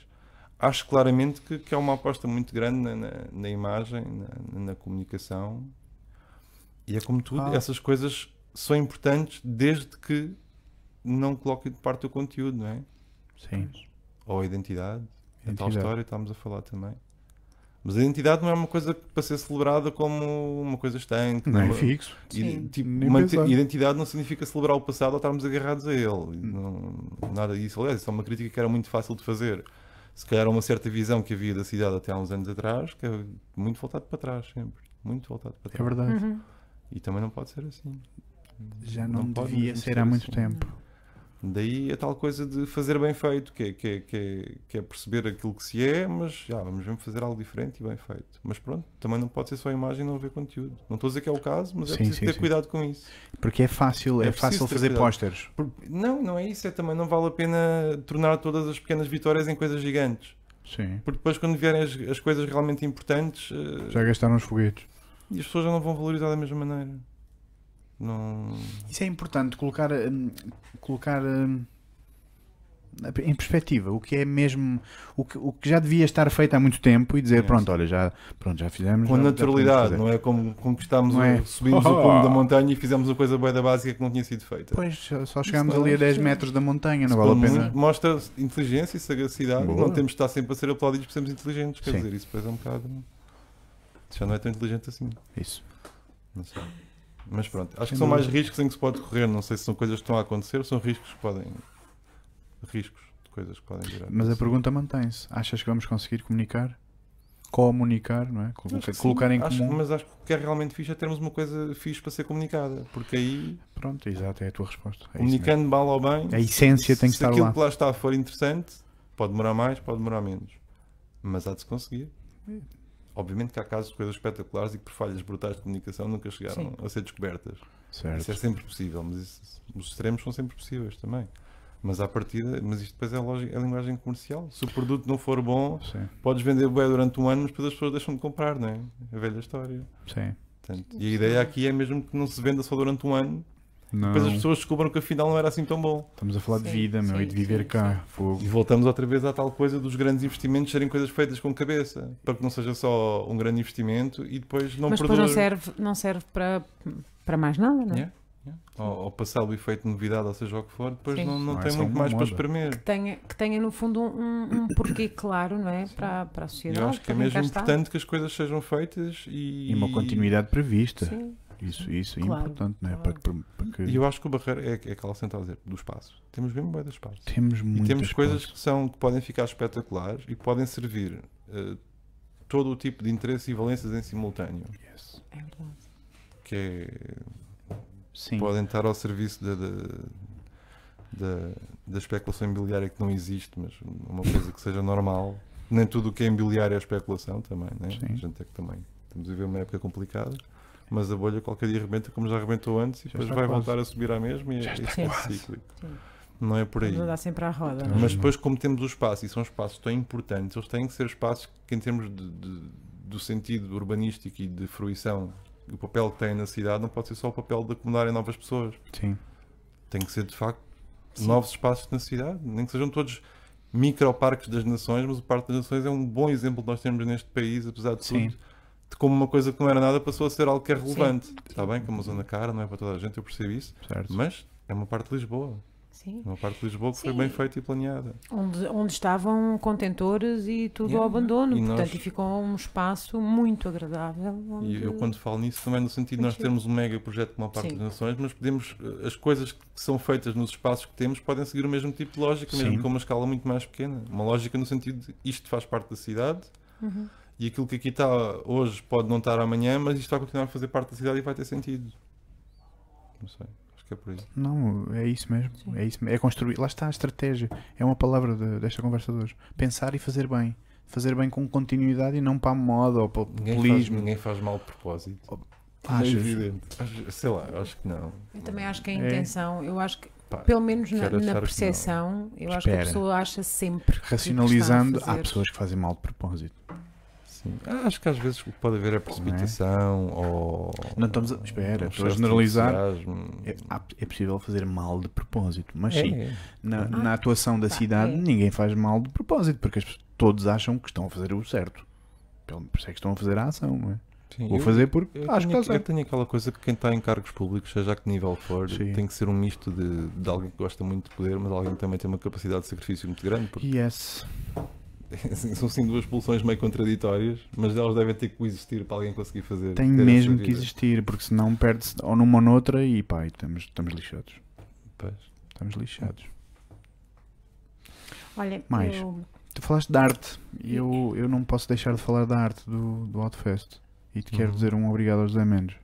Acho claramente que, que é uma aposta muito grande na, na, na imagem, na, na comunicação. E é como tudo, Ah. essas coisas são importantes desde que não coloquem de parte o conteúdo, não é? Sim. Ou a identidade, a tal Identidade. história, estamos a falar também. Mas a identidade não é uma coisa para ser celebrada como uma coisa estanque. Não é uma- fixo. e, Sim. tipo, pensar. identidade não significa celebrar o passado ou estarmos agarrados a ele. Hum. Não- nada disso. Aliás, isso é uma crítica que era muito fácil de fazer. Se calhar uma certa visão que havia da cidade até há uns anos atrás, que é muito voltado para trás, sempre. Muito voltado para É trás. verdade. Uhum. E também não pode ser assim. Já não, pode devia ser há muito assim. tempo. Daí a tal coisa de fazer bem feito, que é, que é, que é, que é perceber aquilo que se é, mas já, vamos mesmo fazer algo diferente e bem feito. Mas pronto, também não pode ser só imagem e não haver conteúdo. Não estou a dizer que é o caso, mas é Sim, preciso sim, ter sim. cuidado com isso. Porque é fácil, é, É fácil fazer pósteres. Não, não é isso, é também não vale a pena tornar todas as pequenas vitórias em coisas gigantes. Sim. Porque depois quando vierem as, as coisas realmente importantes eh, Já gastaram os foguetes. e as pessoas já não vão valorizar da mesma maneira. Não. Isso é importante, colocar, hum, colocar hum, em perspectiva o que é mesmo o que, o que já devia estar feito há muito tempo e dizer É, pronto, olha, já, pronto, já fizemos. Com já- já naturalidade, fazer. não é como conquistámos, Não é? o, subimos o cume da montanha e fizemos uma coisa boa da básica que não tinha sido feita. Pois, só- chegámos ali a é 10 possível. metros da montanha, não vale a pena. Mostra inteligência e sagacidade. Boa. Não temos de estar sempre a ser aplaudidos por sermos inteligentes. Quer Sim. dizer, isso depois é um bocado. Já não é tão inteligente assim. Isso. Não sei. Mas pronto, acho que são mais riscos em que se pode correr. Não sei se são coisas que estão a acontecer ou são riscos que podem. Riscos de coisas que podem virar. Mas a pergunta mantém-se. Achas que vamos conseguir comunicar? Comunicar, não é? Colocar, sim. em Acho- comum. mas acho que o que é realmente fixe é termos uma coisa fixe para ser comunicada. Porque aí, Pronto, exato, é a tua resposta. É comunicando mal ou bem, a essência tem que se estar aquilo lá. que lá está for interessante, pode demorar mais, pode demorar menos. Mas há de se conseguir. Obviamente que há casos de coisas espetaculares e que por falhas brutais de comunicação nunca chegaram Sim. a ser descobertas. Certo. Isso é sempre possível, mas isso- os extremos são sempre possíveis também. Mas à partida, mas isto depois é, lógica, é linguagem comercial. Se o produto não for bom, Sim, podes vender bué durante um ano, mas depois as pessoas deixam de comprar, não é? A velha história. sim. Portanto, e a ideia aqui é mesmo que não se venda só durante um ano, Não, depois as pessoas descubram que afinal não era assim tão bom. Estamos a falar de Sim, vida, meu, sim, e de viver sim, cá. Fogo. E voltamos outra vez à tal coisa dos grandes investimentos serem coisas feitas com cabeça, para que não seja só um grande investimento e depois não Mas depois não serve, não serve para, para mais nada, não é? Yeah, yeah. Ou, ou passar o efeito de novidade, ou seja o que for, depois Sim. não, não Não é tem muito mais para moda. espremer. Que tenha, que tenha no fundo um, um porquê claro, não é? Para, para a sociedade. eu acho que é para mesmo importante que as coisas sejam feitas e. E uma continuidade prevista. Sim. Isso, isso é Claro, importante, não é? claro. Para, para que E eu acho que o barreiro é, é aquela central a dizer, do espaço. Temos mesmo bué de espaço. temos E muitas temos coisas posses. que, são, que podem ficar espetaculares e que podem servir eh, todo o tipo de interesse e valências em simultâneo. Yes. É verdade. Que é, Sim. podem estar ao serviço da, da, da, da especulação imobiliária que não existe, mas uma coisa que seja normal. Nem tudo o que é imobiliário é especulação também, né? Sim. A gente é que também estamos a viver uma época complicada. Mas a bolha qualquer dia arrebenta como já arrebentou antes e Já depois vai quase. voltar a subir à mesma e Já é, está é quase. cíclico. Sim. Não é por aí. Vamos andar sempre à roda. Não é? Mas depois, como temos o espaço e são espaços tão importantes, eles têm que ser espaços que, em termos de, de- do sentido urbanístico e de fruição, o papel que têm na cidade não pode ser só o papel de acomodarem novas pessoas. Sim. Tem que ser, de facto, Sim. novos espaços na cidade, nem que sejam todos microparques das nações, mas o Parque das Nações é um bom exemplo que nós temos neste país, apesar de Sim. tudo, de como uma coisa que não era nada passou a ser algo que é relevante. Está bem que é uma zona cara, não é para toda a gente, eu percebo isso, Certo. mas é uma parte de Lisboa. Sim. É uma parte de Lisboa que foi Sim. bem feita e planeada. Onde, onde estavam contentores e tudo Yeah. ao abandono. E Portanto, nós- e ficou um espaço muito agradável. E onde- eu quando falo nisso também no sentido de nós Sim. termos um mega projeto como a Parque Sim. das Nações, mas podemos, eh, as coisas que são feitas nos espaços que temos podem seguir o mesmo tipo de lógica, mesmo Sim. com uma escala muito mais pequena. Uma lógica no sentido de isto faz parte da cidade Uhum. E aquilo que aqui está hoje pode não estar amanhã, mas isto vai continuar a fazer parte da cidade e vai ter sentido. Não sei, acho que é por aí. Não, é isso mesmo. Sim. É isso. É construir. Lá está a estratégia. É uma palavra de- desta conversa de hoje. Pensar e fazer bem. fazer bem com continuidade e não para a moda ou para o Ninguém faz, populismo. ninguém faz mal de propósito. Achas? É evidente. Acho- Sei lá, acho que não. Eu também acho que a É. intenção, eu acho que, Pá, pelo menos na, na percepção, eu acho que a Espera. pessoa acha sempre. que Racionalizando, está a há pessoas que fazem mal de propósito. Sim. Ah, Acho que às vezes o que pode haver é precipitação ou. Não estamos a- espera, um estou a generalizar. É, há- é possível fazer mal de propósito, mas É, sim, é. na, Ah, na atuação da cidade é. ninguém faz mal de propósito, porque todos acham que estão a fazer o certo. Pelo- Por isso é que estão a fazer a ação, não é? Sim, Vou eu- fazer porque Eu acho que tenho, está eu tenho aquela coisa que quem está em cargos públicos, seja a que nível for, Sim. tem que ser um misto de, de alguém que gosta muito de poder, mas alguém que também tem uma capacidade de sacrifício muito grande, porque Yes. são sim duas pulsões meio contraditórias, mas elas devem ter que coexistir para alguém conseguir fazer. Tem mesmo que existir, porque senão perde-se ou numa ou noutra e pá, e estamos, estamos lixados. Pois. Estamos lixados. Olha, Mais. eu, Tu falaste de arte e eu, eu não posso deixar de falar da arte do, do Outfest. E te quero Uhum. dizer um obrigado aos José Mendes.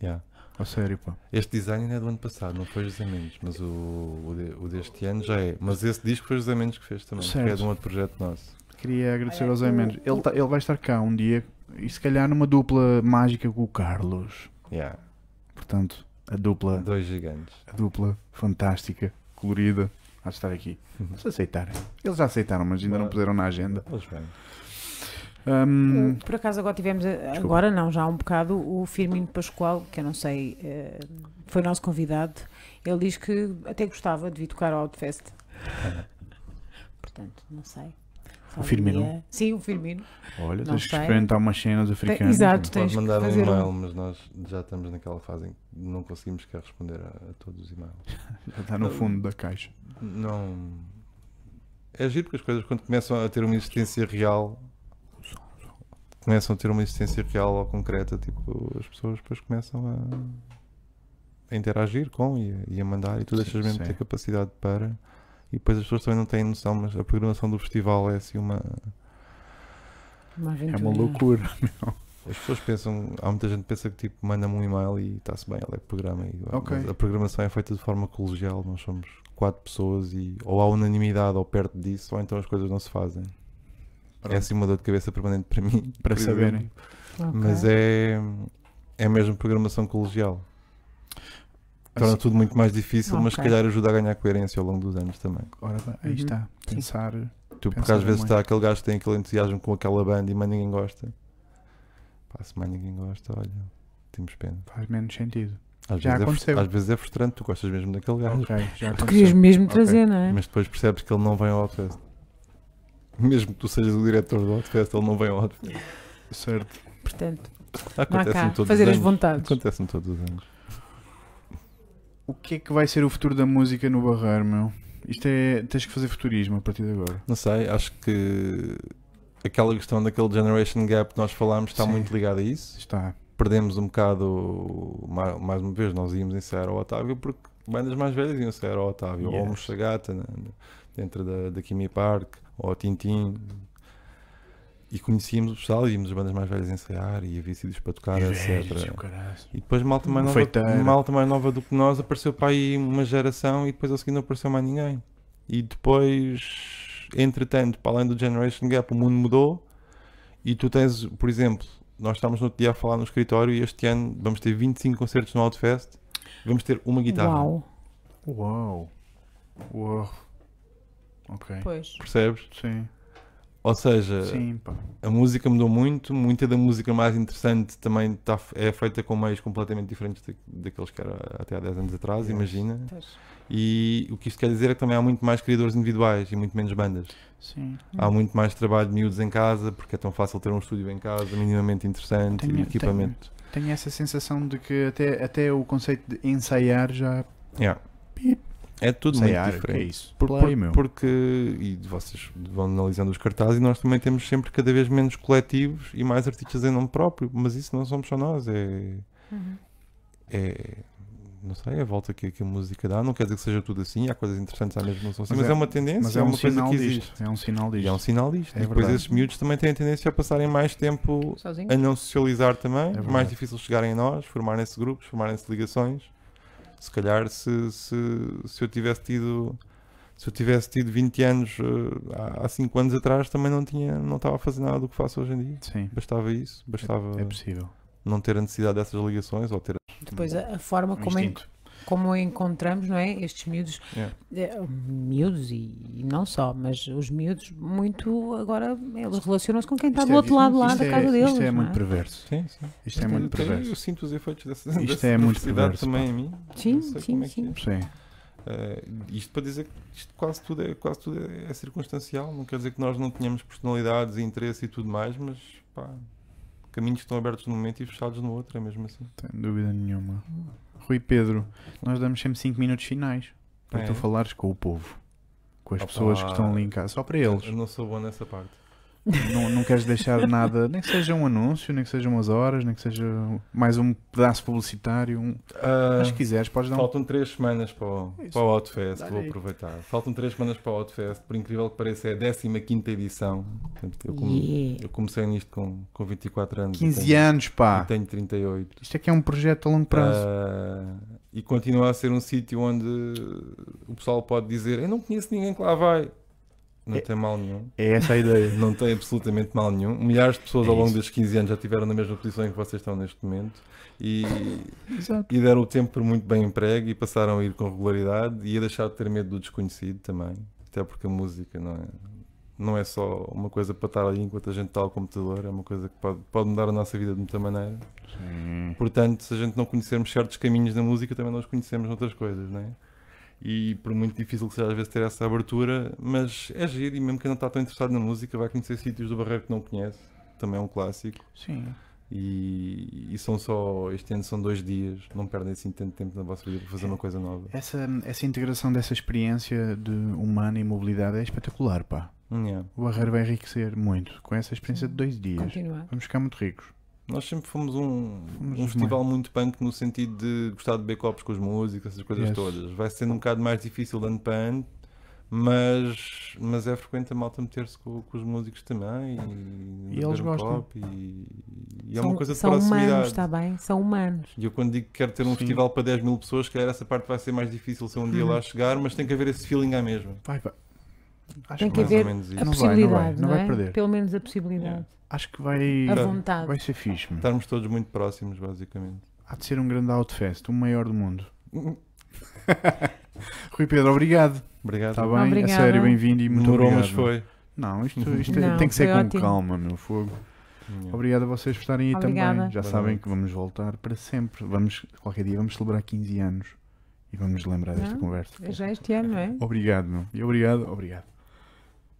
Yeah. A sério, pá. Este design ainda é do ano passado, não foi José Mendes, mas o, o, de- o deste ano já é. Mas esse disco foi José Mendes que fez também, que é de um outro projeto nosso. Queria agradecer Olha, ao José o- Mendes. Ele, tá- ele vai estar cá um dia e se calhar numa dupla mágica com o Carlos. Yeah. Portanto, a dupla, Dois gigantes. a dupla fantástica, colorida, há de estar aqui. Se aceitarem. Eles já aceitaram, mas ainda não puseram na agenda. Vêm. Hum, o- por acaso agora tivemos, eh, agora não, já há um bocado, o Firmino Pascoal, que eu não sei, eh, foi nosso convidado. Ele diz que até gostava de vir tocar ao Outfest. Portanto, não sei. O Firmino? Sabia- Sim, o Firmino. olha, não tens que sei. experimentar umas cenas africanas. exato. Pode tens que mandar um fazer um- e-mail, mas nós já estamos naquela fase em que não conseguimos sequer responder a, a todos os e-mails. Já está no fundo da caixa. Não. É giro porque as coisas quando começam a ter uma existência real começam a ter uma existência real ou concreta, tipo, as pessoas depois começam a, a interagir com e, a- e a mandar e tu deixas mesmo sim. ter capacidade para e depois as pessoas também não têm noção, mas a programação do festival é assim uma. Uma É uma loucura. As pessoas pensam, há muita gente que pensa que tipo, manda-me um e-mail e está-se bem, ela é que programa. E, Ok. mas a programação é feita de forma colegial, nós somos quatro pessoas e ou há unanimidade ou perto disso, ou então as coisas não se fazem. Pronto. É assim uma dor de cabeça permanente para mim. Para saberem. exemplo. Ok. Mas é, é mesmo programação colegial. Torna Assim- tudo muito mais difícil, mas se calhar ajuda a ganhar coerência ao longo dos anos também. Ora, bem, aí Uhum. está. Sim. Pensar. Tu, porque às vezes está aquele gajo que tem aquele entusiasmo com aquela banda e mais ninguém gosta. Pá, se mais ninguém gosta, olha, temos pena. Faz menos sentido. Às, Já vezes, é aconteceu. às vezes é frustrante, tu gostas mesmo daquele gajo, Ok, já Tu querias mesmo trazer, não é? mas depois percebes que ele não vem ao Outfest. Mesmo que tu sejas o diretor do Outfest, ele não vem ao Outfest. Certo. Portanto, não há Acontece cá em todos fazer os as anos. vontades. Acontece todos os anos. O que é que vai ser o futuro da música no Barreiro, meu? Isto é. Tens que fazer futurismo a partir de agora. Não sei, acho que aquela questão daquele generation gap que nós falámos está Sim. muito ligada a isso. Está. Perdemos um bocado, ma- mais uma vez, nós íamos ensaiar ao Otávio porque bandas mais velhas iam ensaiar ao Otávio, ou ao Yes. Mochagata, dentro da, da Kimi Park, ou ao Tintim. E conhecíamos o pessoal, íamos as bandas mais velhas ensaiar e havia sítios para tocar, Os etc. velhos. E depois malta mais, nova, Feiteira. malta mais nova do que nós apareceu para aí uma geração e depois a seguir não apareceu mais ninguém. E depois, entretanto, para além do Generation Gap, o mundo mudou e tu tens, por exemplo, nós estamos no outro dia a falar no escritório e este ano vamos ter 25 concertos no Outfest e vamos ter uma guitarra. Uau. Uau. Uau. Ok. Pois. Percebes? Sim. Ou seja, Sim, pá. a música mudou muito, muita da música mais interessante também tá, é feita com meios completamente diferentes da- daqueles que era até há 10 anos atrás, Yes. imagina. E o que isto quer dizer é que também há muito mais criadores individuais e muito menos bandas. Sim. Há muito mais trabalho de miúdos em casa, porque é tão fácil ter um estúdio em casa, minimamente interessante, Tenho- e equipamento. Tenho essa sensação de que até, até o conceito de ensaiar já. Yeah. É tudo ensaiar, muito que é diferente. isso? Por- Play, por- meu. porque, e vocês vão analisando os cartazes, e nós também temos sempre cada vez menos coletivos e mais artistas em nome próprio, mas isso não somos só nós, é. Uhum. é não sei, é a volta que, que a música dá. Não quer dizer que seja tudo assim, há coisas interessantes, há mesmo não são assim, Mas mas, é- é, uma tendência, Mas é, é um uma coisa sinal que disto. existe. É um sinal disto. E é um sinal disto. É e depois verdade. esses miúdos também têm a tendência a passarem mais tempo Sozinho? a não socializar também, verdade. mais difícil chegarem a nós, formarem-se grupos, formarem-se ligações. Se calhar se, se, se eu tivesse tido Se eu tivesse tido 20 anos eh, há 5 anos atrás, também não tinha, não estava a fazer nada do que faço hoje em dia. Sim. Bastava isso, bastava É possível. não ter a necessidade dessas ligações ou ter. Depois a, a forma Um como, en- instinto. Como encontramos, não é? Estes miúdos, Yeah. eh, miúdos e, e não só, mas os miúdos muito agora eles relacionam-se com quem está Isto do é- outro lado lá da é- casa deles. Isto é não muito perverso. Sim, sim. Isto é muito perverso. Eu sinto os efeitos dessa, Isto dessa é muito perverso, também pá. em mim. Sim, sim, é sim. é. Sim. Eh, isto para dizer que isto quase tudo, é, quase tudo é, é circunstancial, não quer dizer que nós não tenhamos personalidades e interesse e tudo mais, mas pá, caminhos que estão abertos num momento e fechados no outro, é mesmo assim. Sem dúvida nenhuma. Rui Pedro, nós damos sempre 5 minutos finais para É. tu falares com o povo, com as Opa. pessoas que estão ali em casa, só para eles. Eu não sou bom nessa parte. Não, não queres deixar nada, nem que seja um anúncio, nem que seja umas horas, nem que seja mais um pedaço publicitário. Um... Ah, Mas se quiseres, podes dar um. Faltam 3 semanas para o, Isso. para o Outfest, vou aproveitar. Faltam 3 semanas para o Outfest, por incrível que pareça, é a 15 edição. Portanto, eu, come- Yeah. eu comecei nisto com, com 24 anos. 15 e tenho, anos, e pá. tenho 38. Isto é que é um projeto a longo prazo. Ah, e continua a ser um sítio onde o pessoal pode dizer: Eu não conheço ninguém que lá vai. Não É- tem mal nenhum. É essa a ideia. Não tem absolutamente mal nenhum. Milhares de pessoas É ao longo destes 15 anos já estiveram na mesma posição em que vocês estão neste momento e, e deram o tempo por muito bem emprego e passaram a ir com regularidade e a deixar de ter medo do desconhecido também. Até porque a música não é, não é só uma coisa para estar ali enquanto a gente está ao computador, é uma coisa que pode, pode mudar a nossa vida de muita maneira. Sim. Portanto, se a gente não conhecermos certos caminhos na música, também nós conhecemos outras coisas, não é? E por muito difícil que seja às vezes ter essa abertura, mas é giro e mesmo quem não está tão interessado na música vai conhecer sítios do Barreiro que não conhece, também é um clássico. Sim. E, e são só, este ano são dois dias, não perdem assim tanto tempo na vossa vida para fazer uma coisa nova. Essa, essa integração dessa experiência de humana e mobilidade é espetacular, pá. Yeah. O Barreiro vai enriquecer muito com essa experiência de dois dias. Continuar. Vamos ficar muito ricos. Nós sempre fomos um, Fomos um festival muito punk no sentido de gostar de beber copos com os músicos, essas coisas Yes. todas. Vai sendo um bocado mais difícil de ano para ano, mas, mas é frequente a malta meter-se com, com os músicos também e, beber eles um gostam. copo e, e é são, uma coisa de são humanos, proximidade. está bem? São humanos. E eu quando digo que quero ter um Sim. festival para 10 mil pessoas, que essa parte vai ser mais difícil se eu um dia Hum. lá chegar, mas tem que haver esse feeling à mesma. Vai, vai. Acho Tem que que mais haver menos isso. a Não vai, não vai, possibilidade, não não, vai é? perder. Pelo menos a possibilidade. Yeah. Acho que vai, Tá. vontade. vai ser fixe. meu. Estarmos todos muito próximos, basicamente. Há de ser um grande outfest, o maior do mundo. Rui Pedro, obrigado. Obrigado. Está bem? Obrigada. A sério, bem-vindo e muito Demorou, obrigado. mas foi. Não, isto, isto Não, tem que ser foi com ótimo. calma, meu fogo. Obrigado a vocês por estarem aí Obrigada. também. Já Boa sabem noite. que vamos voltar para sempre. Vamos, qualquer dia vamos celebrar 15 anos e vamos lembrar desta Não, conversa. É Já este ano, não é? Obrigado, meu. E obrigado, obrigado.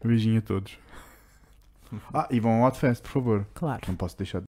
Um beijinho a todos. Ah, e vão ao Outfest, por favor. Claro. Não posso deixar de